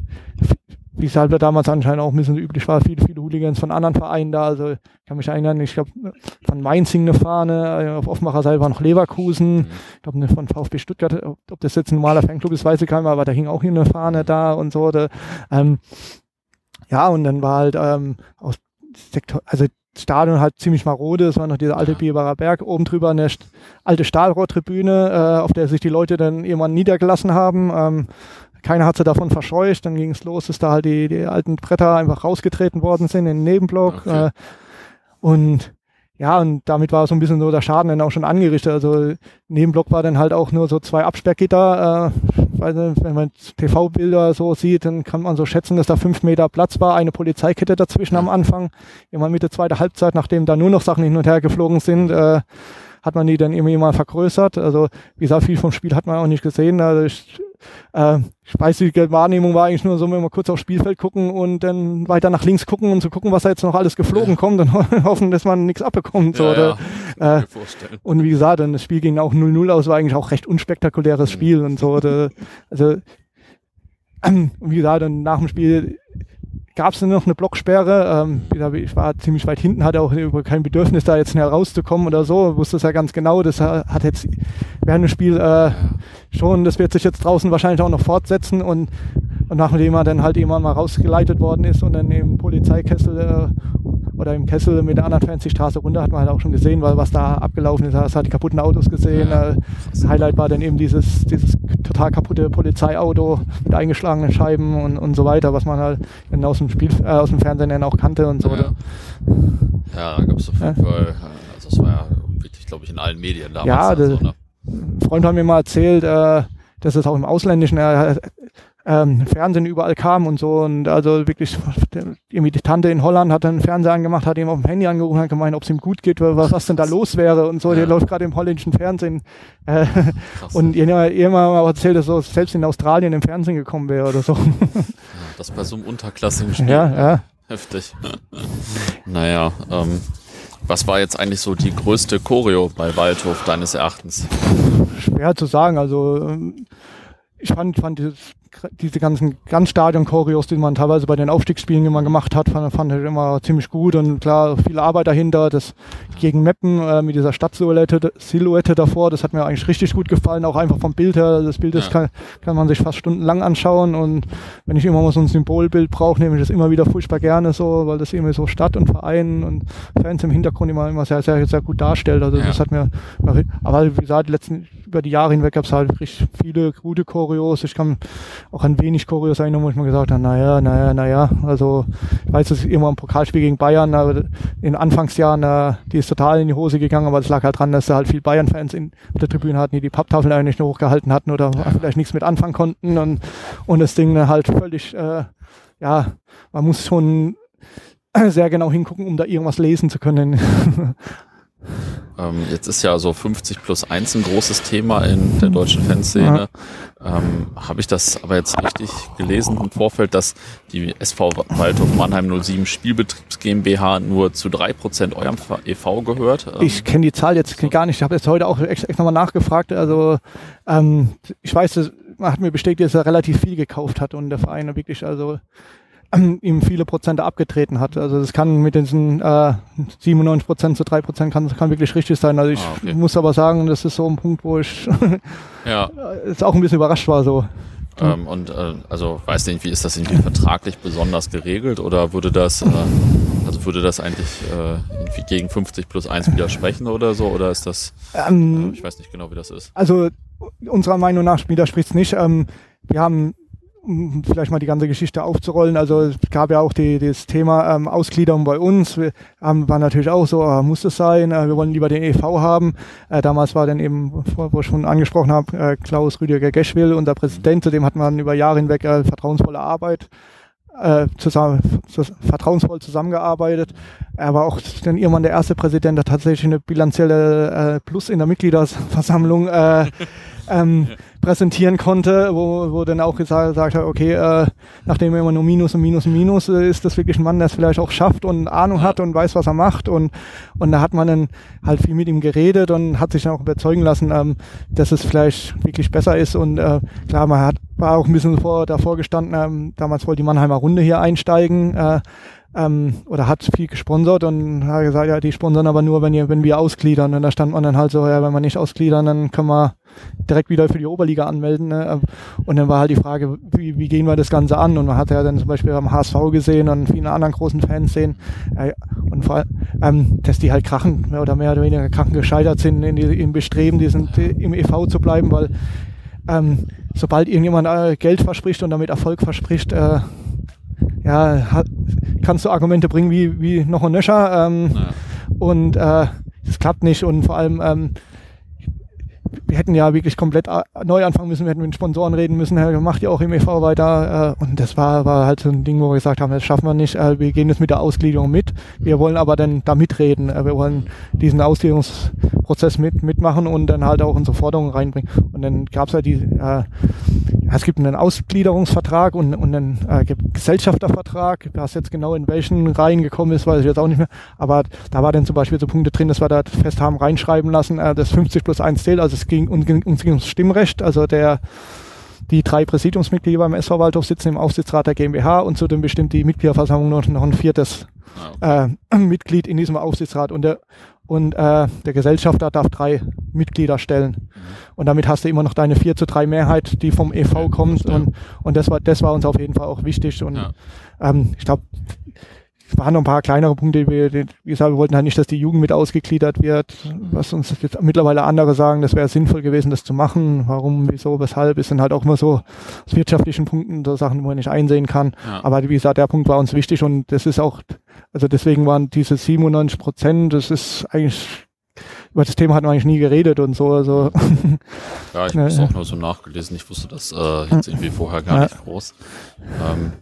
wie es halt damals anscheinend auch ein bisschen üblich war, viele, viele Hooligans von anderen Vereinen da. Also ich kann mich erinnern, ich glaube, von Mainz hing eine Fahne, äh, auf Offenbacher Seite war noch Leverkusen, mhm. ich glaube, von VfB Stuttgart, ob das jetzt ein normaler Fanclub ist, weiß ich gar nicht mehr, aber da hing auch hier eine Fahne da und so. Da, ähm, ja, und dann war halt ähm, aus Sektor, also Stadion halt ziemlich marode. Es war noch dieser alte Biberer Berg, oben drüber eine alte Stahlrohrtribüne, äh, auf der sich die Leute dann irgendwann niedergelassen haben. Ähm, keiner hat sie davon verscheucht. Dann ging es los, dass da halt die, die alten Bretter einfach rausgetreten worden sind in den Nebenblock. Okay. Äh, und ja, und damit war so ein bisschen so der Schaden dann auch schon angerichtet. Also Nebenblock war dann halt auch nur so zwei Absperrgitter. Äh, weil, wenn man TV-Bilder so sieht, dann kann man so schätzen, dass da fünf Meter Platz war, eine Polizeikette dazwischen am Anfang. Immer mit der zweiten Halbzeit, nachdem da nur noch Sachen hin und her geflogen sind, äh, hat man die dann irgendwie mal vergrößert. Also wie gesagt, viel vom Spiel hat man auch nicht gesehen. Also ich, äh, ich weiß, die Wahrnehmung war eigentlich nur so, wenn wir kurz aufs Spielfeld gucken und dann weiter nach links gucken und zu gucken, was da jetzt noch alles geflogen kommt und <laughs> hoffen, dass man nichts abbekommt. Ja, oder, ja, äh, und wie gesagt, dann das Spiel ging auch 0-0 aus, war eigentlich auch recht unspektakuläres mhm. Spiel und so. Oder, also <clears throat> ähm, wie gesagt, dann nach dem Spiel gab es noch eine Blocksperre. Ähm, ich war ziemlich weit hinten, hatte auch kein Bedürfnis, da jetzt herauszukommen oder so. Wusste es ja ganz genau. Das hat jetzt während dem Spiel äh, schon, das wird sich jetzt draußen wahrscheinlich auch noch fortsetzen und, und nachdem er dann halt irgendwann mal rausgeleitet worden ist und dann im Polizeikessel äh, oder im Kessel mit der anderen Fans die Straße runter, hat man halt auch schon gesehen, weil was da abgelaufen ist. Es hat die kaputten Autos gesehen. Äh, Highlight war dann eben dieses, dieses total kaputte Polizeiauto mit eingeschlagenen Scheiben und, und so weiter, was man halt dann aus dem Spiel, äh, aus dem Fernsehen dann auch kannte und so. Ja, ja da gab es auf jeden. Fall, also das war ja wirklich, glaube ich, in allen Medien damals. Ja, so, ne? Freund hat mir mal erzählt, äh, dass es auch im Ausländischen, er ähm, Fernsehen überall kam und so. Und also wirklich, irgendwie die Tante in Holland hat dann Fernseher angemacht, hat ihm auf dem Handy angerufen, hat gemeint, ob es ihm gut geht, was, was denn da los wäre und so. Ja. Der läuft gerade im holländischen Fernsehen. Äh, und jemand mal erzählt, dass so selbst in Australien im Fernsehen gekommen wäre oder so. das bei so einem unterklassigen Spiel. Ja, ja. Heftig. <laughs> naja, ähm, was war jetzt eigentlich so die größte Choreo bei Waldhof deines Erachtens? Schwer zu sagen. Also ähm, ich fand, fand dieses diese ganzen Ganzstadion-Choreos, die man teilweise bei den Aufstiegsspielen immer gemacht hat, fand, fand ich immer ziemlich gut und klar, viel Arbeit dahinter. Das gegen Meppen äh, mit dieser Stadtsilhouette Silhouette davor, das hat mir eigentlich richtig gut gefallen, auch einfach vom Bild her. Das Bild, das kann, kann man sich fast stundenlang anschauen und wenn ich immer mal so ein Symbolbild brauche, nehme ich das immer wieder furchtbar gerne so, weil das irgendwie so Stadt und Verein und Fans im Hintergrund immer, immer sehr, sehr, sehr gut darstellt. Also ja. das hat mir, aber wie gesagt, letzten, über die Jahre hinweg gab es halt richtig viele gute Choreos. Ich kann auch ein wenig kurios Erinnerung, wo ich mir gesagt habe, naja, naja, naja, also ich weiß, es ist immer ein Pokalspiel gegen Bayern, aber in Anfangsjahren, äh, die ist total in die Hose gegangen, aber es lag halt dran, dass da halt viel Bayern-Fans in der Tribüne hatten, die die Papptafeln eigentlich nur hochgehalten hatten oder vielleicht nichts mit anfangen konnten und, und das Ding halt völlig, äh, ja, man muss schon sehr genau hingucken, um da irgendwas lesen zu können. <laughs> Ähm, jetzt ist ja so 50 plus 1 ein großes Thema in der deutschen Fanszene. Ähm, Habe ich das aber jetzt richtig gelesen im Vorfeld, dass die SV Waldhof Mannheim 07 Spielbetriebs GmbH nur zu drei Prozent eurem e.V. gehört? Ähm, ich kenne die Zahl jetzt so. gar nicht. Ich habe jetzt heute auch extra, extra nochmal nachgefragt. Also ähm, ich weiß, man hat mir bestätigt, dass er relativ viel gekauft hat und der Verein wirklich also <clears throat> ihm viele Prozente abgetreten hat. Also das kann mit diesen äh, 97 Prozent zu 3 Prozent kann, kann wirklich richtig sein. Also ich ah, okay. muss aber sagen, das ist so ein Punkt, wo ich <laughs> ja. jetzt auch ein bisschen überrascht war. So. Ähm, und äh, also weiß nicht, wie ist das irgendwie vertraglich besonders geregelt oder würde das äh, also würde das eigentlich äh, irgendwie gegen 50 plus 1 widersprechen oder so oder ist das ähm, äh, ich weiß nicht genau wie das ist. Also unserer Meinung nach widerspricht es nicht. Ähm, wir haben um vielleicht mal die ganze Geschichte aufzurollen. Also es gab ja auch die, das Thema ähm, Ausgliederung bei uns. Wir haben, war natürlich auch so, äh, muss es sein, äh, wir wollen lieber den EV haben. Äh, damals war dann eben, wo ich schon angesprochen habe, äh, Klaus Rüdiger Geschwill, unser Präsident, zu dem hat man über Jahre hinweg äh, vertrauensvolle Arbeit äh, zusammen, vertrauensvoll zusammengearbeitet. Er war auch dann irgendwann der erste Präsident, der tatsächlich eine bilanzielle äh, Plus in der Mitgliederversammlung äh, <laughs> ähm, präsentieren konnte, wo, wo dann auch gesagt, gesagt hat, okay, äh, nachdem er immer nur Minus und Minus und Minus äh, ist das wirklich ein Mann, der es vielleicht auch schafft und Ahnung hat und weiß, was er macht. Und und da hat man dann halt viel mit ihm geredet und hat sich dann auch überzeugen lassen, ähm, dass es vielleicht wirklich besser ist. Und äh, klar, man hat war auch ein bisschen vor, davor gestanden, ähm, damals wollte die Mannheimer Runde hier einsteigen, äh, ähm, oder hat viel gesponsert und hat gesagt, ja, die sponsern aber nur, wenn, ihr, wenn wir ausgliedern. Und da stand man dann halt so, ja, wenn wir nicht ausgliedern, dann können wir direkt wieder für die Oberliga anmelden. Ne? Und dann war halt die Frage, wie, wie gehen wir das Ganze an? Und man hat ja dann zum Beispiel am HSV gesehen und vielen anderen großen Fans sehen. Äh, und vor allem, ähm, dass die halt krachen, mehr oder mehr oder weniger krachen gescheitert sind in die, im Bestreben, diesen, im EV zu bleiben, weil ähm, sobald irgendjemand äh, Geld verspricht und damit Erfolg verspricht, äh, ja, hat, kannst du Argumente bringen wie, wie noch ein Nöscher. Ähm, ja. Und äh, das klappt nicht. Und vor allem, ähm, wir hätten ja wirklich komplett äh, neu anfangen müssen, wir hätten mit den Sponsoren reden müssen, Herr, macht ihr auch im EV weiter. Äh, und das war, war halt so ein Ding, wo wir gesagt haben, das schaffen wir nicht, äh, wir gehen jetzt mit der Ausgliederung mit. Wir wollen aber dann da mitreden. Wir wollen diesen Ausgliederungsprozess mit, mitmachen und dann halt auch unsere Forderungen reinbringen. Und dann gab es halt die, äh, es gibt einen Ausgliederungsvertrag und, und einen äh, Gesellschaftervertrag. Was jetzt genau in welchen Reihen gekommen ist, weiß ich jetzt auch nicht mehr. Aber da war dann zum Beispiel so Punkte drin, dass wir da fest haben reinschreiben lassen, äh, das 50 plus 1 zählt. Also es ging uns, uns ging ums Stimmrecht. Also der die drei Präsidiumsmitglieder beim SV Waldhof sitzen im Aufsichtsrat der GmbH und zudem bestimmt die Mitgliederversammlung noch, noch ein viertes äh, <clears throat> Mitglied in diesem Aufsichtsrat. Und der und äh, der Gesellschafter darf drei Mitglieder stellen. Mhm. Und damit hast du immer noch deine 4 zu 3 Mehrheit, die vom EV kommt. Und, und das, war, das war uns auf jeden Fall auch wichtig. Und ja. ähm, ich glaube, waren noch ein paar kleinere Punkte. Wir, wie gesagt, wir wollten halt nicht, dass die Jugend mit ausgegliedert wird, was uns jetzt mittlerweile andere sagen, das wäre sinnvoll gewesen, das zu machen. Warum, wieso, weshalb, ist dann halt auch immer so aus wirtschaftlichen Punkten so Sachen, die man nicht einsehen kann. Ja. Aber wie gesagt, der Punkt war uns wichtig und das ist auch, also deswegen waren diese 97 Prozent, das ist eigentlich über das Thema hatten wir eigentlich nie geredet und so. Also. Ja, ich <laughs> habe es auch nur so nachgelesen. Ich wusste das äh, jetzt irgendwie vorher gar ja. nicht groß. Ähm,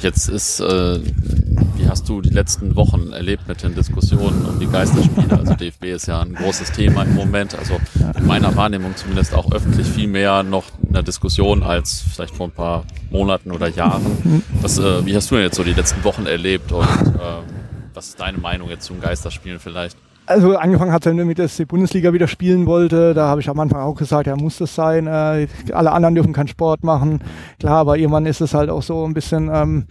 Jetzt ist, äh, wie hast du die letzten Wochen erlebt mit den Diskussionen um die Geisterspiele? Also DFB ist ja ein großes Thema im Moment. Also in meiner Wahrnehmung zumindest auch öffentlich viel mehr noch in der Diskussion als vielleicht vor ein paar Monaten oder Jahren. Was, äh, wie hast du denn jetzt so die letzten Wochen erlebt und äh, was ist deine Meinung jetzt zum Geisterspielen vielleicht? Also angefangen hat er damit, dass die Bundesliga wieder spielen wollte. Da habe ich am Anfang auch gesagt, ja, muss das sein. Äh, alle anderen dürfen keinen Sport machen. Klar, aber irgendwann ist es halt auch so ein bisschen ähm,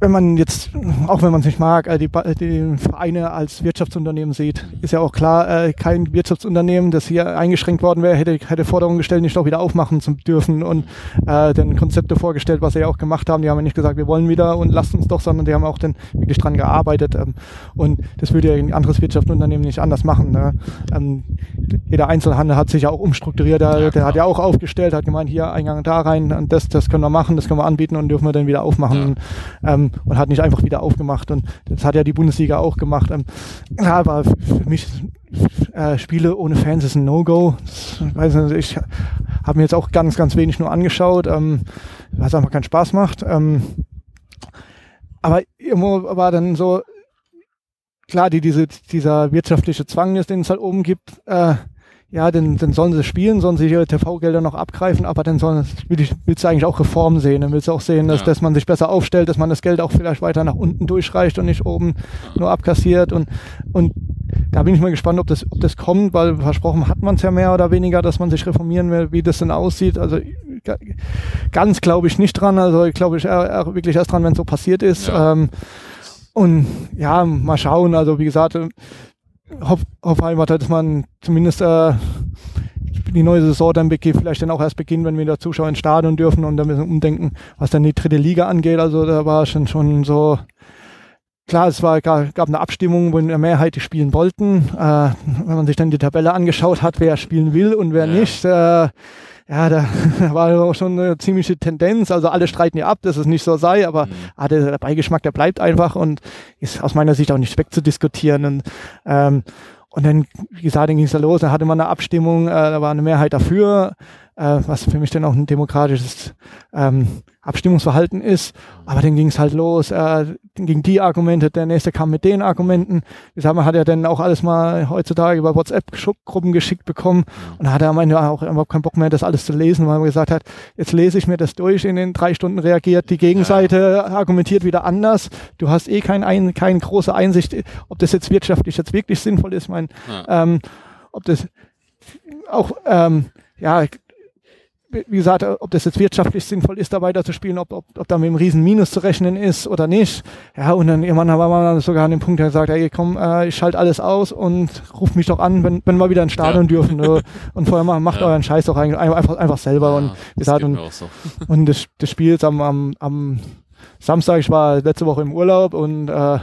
wenn man jetzt, auch wenn man es nicht mag, äh, die, die, Vereine als Wirtschaftsunternehmen sieht, ist ja auch klar, äh, kein Wirtschaftsunternehmen, das hier eingeschränkt worden wäre, hätte, hätte Forderungen gestellt, nicht auch wieder aufmachen zu dürfen und äh, dann Konzepte vorgestellt, was sie ja auch gemacht haben. Die haben ja nicht gesagt, wir wollen wieder und lasst uns doch, sondern die haben auch dann wirklich dran gearbeitet. Ähm, und das würde ja ein anderes Wirtschaftsunternehmen nicht anders machen. Ne? Ähm, jeder Einzelhandel hat sich ja auch umstrukturiert, der, ja, hat ja auch aufgestellt, hat gemeint, hier Eingang da rein und das, das können wir machen, das können wir anbieten und dürfen wir dann wieder aufmachen. Ja. Ähm, und hat nicht einfach wieder aufgemacht. Und das hat ja die Bundesliga auch gemacht. Ähm, aber für mich äh, Spiele ohne Fans ist ein No-Go. Ich habe mir jetzt auch ganz, ganz wenig nur angeschaut, ähm, weil einfach keinen Spaß macht. Ähm, aber irgendwo war dann so, klar, die, diese, dieser wirtschaftliche Zwang, den es halt oben gibt, äh, ja, dann, dann sollen sie spielen, sollen sie ihre TV-Gelder noch abgreifen, aber dann sollen, will ich, willst du eigentlich auch Reformen sehen. Dann willst du auch sehen, dass, ja. dass man sich besser aufstellt, dass man das Geld auch vielleicht weiter nach unten durchreicht und nicht oben nur abkassiert. Und, und da bin ich mal gespannt, ob das, ob das kommt, weil versprochen hat man es ja mehr oder weniger, dass man sich reformieren will, wie das denn aussieht. Also ganz glaube ich nicht dran. Also ich glaube ich wirklich erst dran, wenn es so passiert ist. Ja. Ähm, und ja, mal schauen. Also wie gesagt, hoffe hoff einfach, dass man zumindest äh, die neue Saison dann beginnt, vielleicht dann auch erst beginnt, wenn wieder Zuschauer ins Stadion dürfen und dann müssen wir umdenken, was dann die dritte Liga angeht. Also da war schon schon so klar, es war gab eine Abstimmung, wo in der Mehrheit die spielen wollten. Äh, wenn man sich dann die Tabelle angeschaut hat, wer spielen will und wer ja. nicht. Äh, ja, da <laughs> war auch schon eine ziemliche Tendenz. Also alle streiten ja ab, dass es nicht so sei, aber mhm. ah, der, der Beigeschmack, der bleibt einfach und ist aus meiner Sicht auch nicht wegzudiskutieren. Und, ähm, und dann, wie gesagt, dann ging es da los, da hatte man eine Abstimmung, äh, da war eine Mehrheit dafür äh, was für mich dann auch ein demokratisches ähm, Abstimmungsverhalten ist. Aber dann ging es halt los, äh, dann ging die Argumente, der nächste kam mit den Argumenten. Wie gesagt, man hat ja dann auch alles mal heutzutage über WhatsApp-Gruppen geschickt bekommen und da hat er am Ende auch überhaupt keinen Bock mehr, das alles zu lesen, weil man gesagt hat, jetzt lese ich mir das durch, in den drei Stunden reagiert die Gegenseite, argumentiert wieder anders. Du hast eh keine ein, kein große Einsicht, ob das jetzt wirtschaftlich jetzt wirklich sinnvoll ist. Mein, ja. ähm, ob das auch ähm, ja, wie gesagt, ob das jetzt wirtschaftlich sinnvoll ist, da weiterzuspielen, ob, ob, ob da mit einem riesen Minus zu rechnen ist oder nicht. Ja, und dann irgendwann war man sogar an dem Punkt, der gesagt, hey, komm, äh, ich schalte alles aus und ruf mich doch an, wenn, wenn wir wieder ins Stadion ja. dürfen. Ne? Und vorher macht, macht ja. euren Scheiß doch einfach, einfach selber. Ja, und wie gesagt, und, so. <laughs> und das, das Spiel ist am, am, am Samstag, ich war letzte Woche im Urlaub und äh,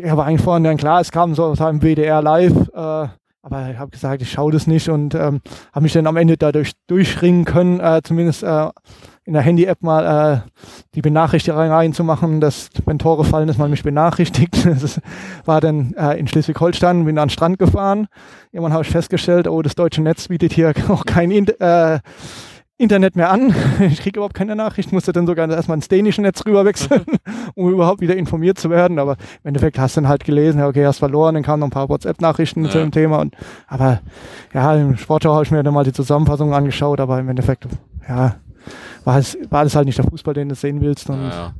ja, war eigentlich vorhin dann klar, es kam so im WDR live, äh, aber ich habe gesagt, ich schaue das nicht und ähm, habe mich dann am Ende dadurch durchringen können, äh, zumindest äh, in der Handy-App mal äh, die Benachrichtigung reinzumachen, dass wenn Tore fallen, dass man mich benachrichtigt. <laughs> Das war dann äh, in Schleswig-Holstein, bin an den Strand gefahren. Irgendwann habe ich festgestellt, oh, das deutsche Netz bietet hier <laughs> auch kein äh, Internet mehr an. <laughs> Ich kriege überhaupt keine Nachricht, musste dann sogar erstmal ins dänische Netz rüberwechseln, um überhaupt wieder informiert zu werden. Aber im Endeffekt hast du dann halt gelesen, ja, okay, hast verloren, dann kamen noch ein paar WhatsApp-Nachrichten ja. zu dem Thema. Und, aber ja, im Sportschau habe ich mir dann mal die Zusammenfassung angeschaut, aber im Endeffekt, ja, war es, war es halt nicht der Fußball, den du sehen willst. Und ja,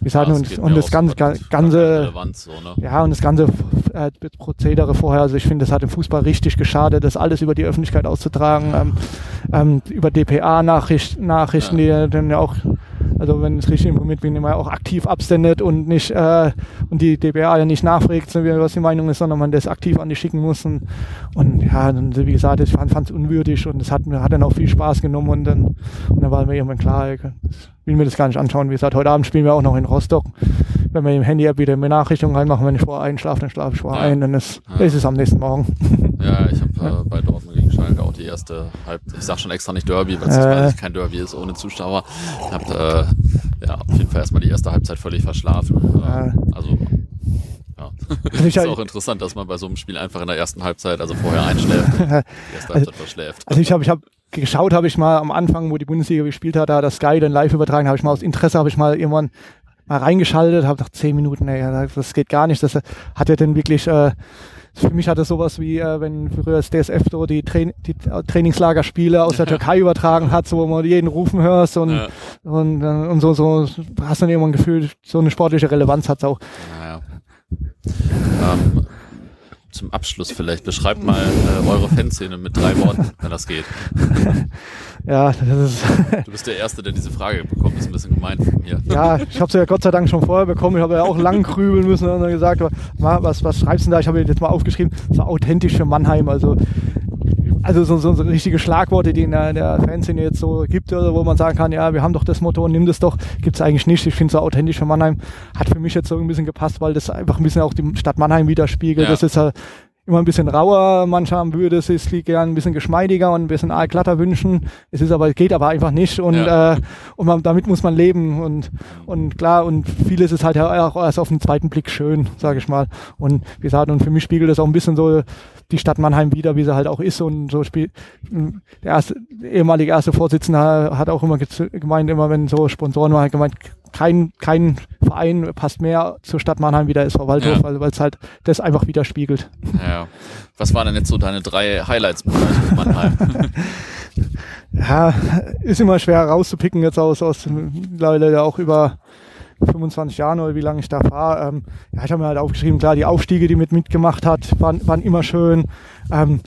wie gesagt, ja, und, und das ganze, ganze so, ne? ja, und das ganze äh, Prozedere vorher, also ich finde, das hat dem Fußball richtig geschadet, das alles über die Öffentlichkeit auszutragen, ähm, ähm, über DPA-Nachrichten, Nachrichten, die dann ja auch also wenn es richtig informiert bin, immer auch aktiv absendet und nicht äh, und die DBA ja nicht nachfragt, was die Meinung ist, sondern man das aktiv an die schicken muss. Und, und ja, dann, wie gesagt, ich fand es unwürdig und es hat, hat dann auch viel Spaß genommen und dann, und dann war mir irgendwann klar, ich will mir das gar nicht anschauen. Wie gesagt, heute Abend spielen wir auch noch in Rostock. Wenn wir im Handy-App wieder Benachrichtigungen reinmachen, wenn ich vorher einschlafe, dann schlafe ich vorher ja. ein, dann ist, ja. ist es am nächsten Morgen. Ja, ich habe äh, bei Dortmund die erste Halb, ich sag schon extra nicht Derby, weil es äh, kein Derby ist ohne Zuschauer. Ich habe äh, ja auf jeden Fall erstmal die erste Halbzeit völlig verschlafen. Äh, also ja. <laughs> <laughs> Ist auch interessant, dass man bei so einem Spiel einfach in der ersten Halbzeit, also vorher einschläft, <laughs> die erste Halbzeit verschläft. Also ich habe ich hab geschaut, habe ich mal am Anfang, wo die Bundesliga gespielt hat, da das Sky dann live übertragen, habe ich mal aus Interesse, habe ich mal irgendwann mal reingeschaltet, habe nach zehn Minuten, ey, das geht gar nicht. Das hat ja dann wirklich äh, für mich hat es sowas wie, äh, wenn früher das DSF so die, Tra die Trainingslagerspiele aus der <laughs> Türkei übertragen hat, so wo man jeden rufen hörst und, ja. und, äh, und so, so hast dann irgendwann ein Gefühl, so eine sportliche Relevanz hat es auch. Naja. Ähm, zum Abschluss vielleicht, beschreibt mal äh, eure Fanszene mit drei Worten, wenn das geht. <laughs> ja, das ist. <laughs> du bist der Erste, der diese Frage bekommt, das ist ein bisschen gemein von mir. Ja, ich habe sie ja Gott sei Dank schon vorher bekommen. Ich habe ja auch lang grübeln müssen und dann gesagt, was, was schreibst du denn da? Ich habe jetzt mal aufgeschrieben, so authentisch für Mannheim. Also also so, so, so richtige Schlagworte, die in der, der Fanszene jetzt so gibt, oder wo man sagen kann, ja, wir haben doch das Motto, nimm das doch, gibt es eigentlich nicht. Ich finde so authentisch für Mannheim hat für mich jetzt so ein bisschen gepasst, weil das einfach ein bisschen auch die Stadt Mannheim widerspiegelt. Ja. Das ist ja immer ein bisschen rauer. Manche haben würde es ist gerne ein bisschen geschmeidiger und ein bisschen glatter wünschen. Es ist aber, geht aber einfach nicht und, ja. äh, und man, damit muss man leben und, und klar und vieles ist halt auch erst auf den zweiten Blick schön, sage ich mal. Und wie gesagt, und für mich spiegelt das auch ein bisschen so die Stadt Mannheim wieder, wie sie halt auch ist. Und so spielt der erste, ehemalige erste Vorsitzende hat auch immer gemeint, immer wenn so Sponsoren waren, gemeint, kein, kein Verein passt mehr zur Stadt Mannheim wie der SV Waldhof, ja. weil es halt das einfach widerspiegelt. Ja. Was waren denn jetzt so deine drei Highlights mit Mannheim? <laughs> ja, ist immer schwer rauszupicken jetzt aus, aus mittlerweile auch über 25 Jahren oder wie lange ich da war. Ähm, ja, ich habe mir halt aufgeschrieben, klar, die Aufstiege, die mit mitgemacht hat, waren, waren immer schön. Ähm,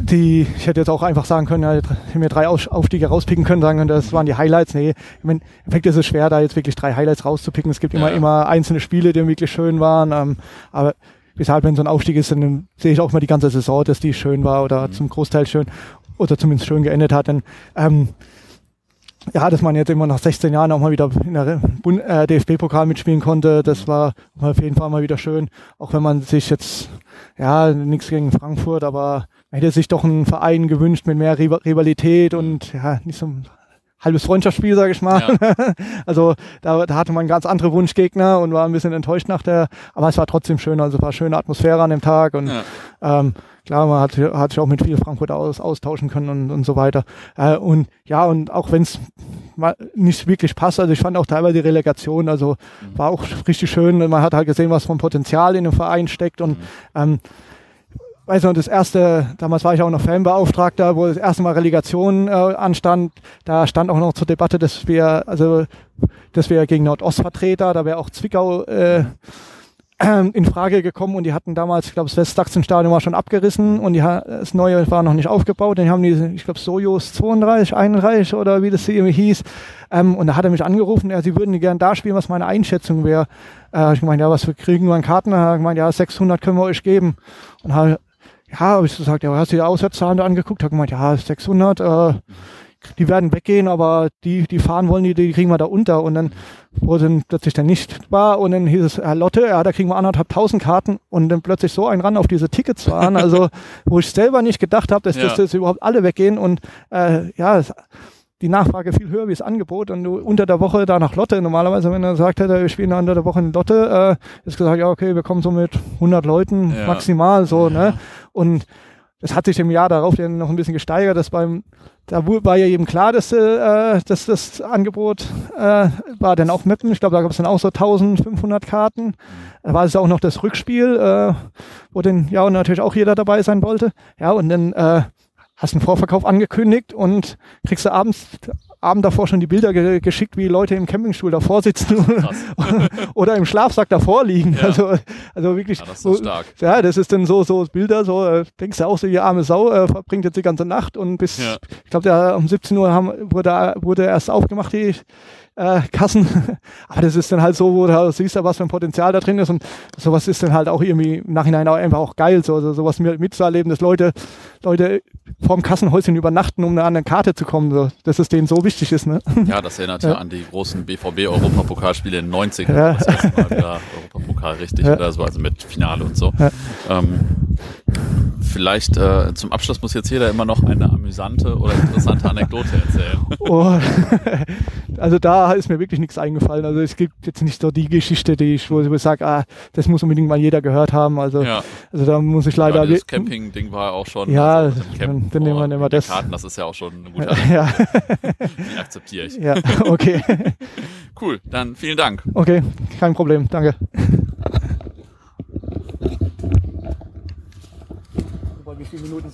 die, ich hätte jetzt auch einfach sagen können, ja, mir drei Aufstiege rauspicken können, sagen können, das waren die Highlights. Nee, im Endeffekt ist es schwer, da jetzt wirklich drei Highlights rauszupicken. Es gibt immer, ja. immer einzelne Spiele, die wirklich schön waren. Ähm, aber weshalb, wenn so ein Aufstieg ist, dann sehe ich auch mal die ganze Saison, dass die schön war oder mhm. zum Großteil schön oder zumindest schön geendet hat. Denn, ähm, ja, dass man jetzt immer nach 16 Jahren auch mal wieder in der äh, DFB-Pokal mitspielen konnte, das war auf jeden Fall mal wieder schön. Auch wenn man sich jetzt, ja, nichts gegen Frankfurt, aber man hätte sich doch einen Verein gewünscht mit mehr Rivalität und ja, nicht so halbes Freundschaftsspiel, sage ich mal. Ja. <laughs> Also da, da hatte man ganz andere Wunschgegner und war ein bisschen enttäuscht nach der, aber es war trotzdem schön, also es war schöne Atmosphäre an dem Tag und ja. ähm, klar, man hat, hat sich auch mit viel Frankfurt aus, austauschen können und, und so weiter. Äh, und ja, und auch wenn es nicht wirklich passt, also ich fand auch teilweise die Relegation, also mhm. war auch richtig schön. Man hat halt gesehen, was vom Potenzial in dem Verein steckt und mhm. ähm, weiß noch, das erste, damals war ich auch noch Fanbeauftragter, wo das erste Mal Relegation äh, anstand, da stand auch noch zur Debatte, dass wir, also, dass wir gegen Nordostvertreter, da wäre auch Zwickau äh, <clears throat> in Frage gekommen und die hatten damals, ich glaube, das Westsachsen-Stadion war schon abgerissen und die, das neue war noch nicht aufgebaut. Dann haben die, ich glaube, Sojus 32, 31 oder wie das irgendwie hieß. Ähm, und da hat er mich angerufen, ja, sie würden gerne da spielen, was meine Einschätzung wäre. Äh, ich gemeint, ja, was wir kriegen wir an Karten? Er hat ja, 600 können wir euch geben. Und habe ja, habe ich gesagt, ja, hast du die Auswärtszahlen angeguckt? Habe gemeint, ja, 600, äh, die werden weggehen, aber die, die fahren wollen, die, die kriegen wir da unter. Und dann wurde dann plötzlich dann nicht war und dann hieß es, Herr Lotte, ja, da kriegen wir anderthalb tausend Karten und dann plötzlich so ein Ran auf diese Tickets waren, also wo ich selber nicht gedacht habe, dass, ja. dass das überhaupt alle weggehen und äh, ja, die Nachfrage viel höher wie das Angebot und du unter der Woche da nach Lotte, normalerweise wenn er sagt hätte, wir spielen unter der Woche in Lotte, äh, ist gesagt, ja okay, wir kommen so mit 100 Leuten ja. maximal so, ne? ja. ne? Und das hat sich im Jahr darauf dann noch ein bisschen gesteigert, dass beim, da war ja eben klar, dass, äh, dass das Angebot äh, war dann auch Mappen. Ich glaube, da gab es dann auch so 1500 Karten. Da war es auch noch das Rückspiel, äh, wo dann ja und natürlich auch jeder dabei sein wollte. Ja, und dann äh, hast einen Vorverkauf angekündigt und kriegst du abends Abend davor schon die Bilder ge geschickt, wie Leute im Campingstuhl davor sitzen <laughs> <laughs> oder im Schlafsack davor liegen. Ja. Also, also wirklich. Ja, das ist so, stark. Ja, das ist dann so, so Bilder, so äh, denkst du auch so, die arme Sau äh, verbringt jetzt die ganze Nacht und bis, ja. ich glaube, um 17 Uhr haben, wurde, wurde erst aufgemacht, die äh, Kassen. <laughs> Aber das ist dann halt so, wo du siehst, was für ein Potenzial da drin ist. Und sowas ist dann halt auch irgendwie im Nachhinein auch einfach auch geil, so, also sowas mitzuerleben, dass Leute, Leute vorm Kassenhäuschen übernachten, um eine andere Karte zu kommen. So, dass es denen so wichtig ist. Ne? <laughs> Ja, das erinnert ja, ja an die großen BVB-Europapokalspiele in den 90ern. Ja. Das erste Mal wieder Europapokal richtig, ja. oder so, also mit Finale und so. Ja. Ähm, vielleicht äh, zum Abschluss muss jetzt jeder immer noch eine amüsante oder interessante Anekdote erzählen. <laughs> Oh, also da ist mir wirklich nichts eingefallen. Also es gibt jetzt nicht so die Geschichte, die ich, wo ich sage, ah, das muss unbedingt mal jeder gehört haben. Also, ja. also da muss ich leider. Ja, das Camping-Ding war auch schon. Ja, also dann, dann nehmen wir immer das. Karten, das ist ja auch schon eine <laughs> gute ja. Die akzeptiere ich. Ja, okay. <laughs> cool, dann vielen Dank. Okay, kein Problem, danke. wie viele Minuten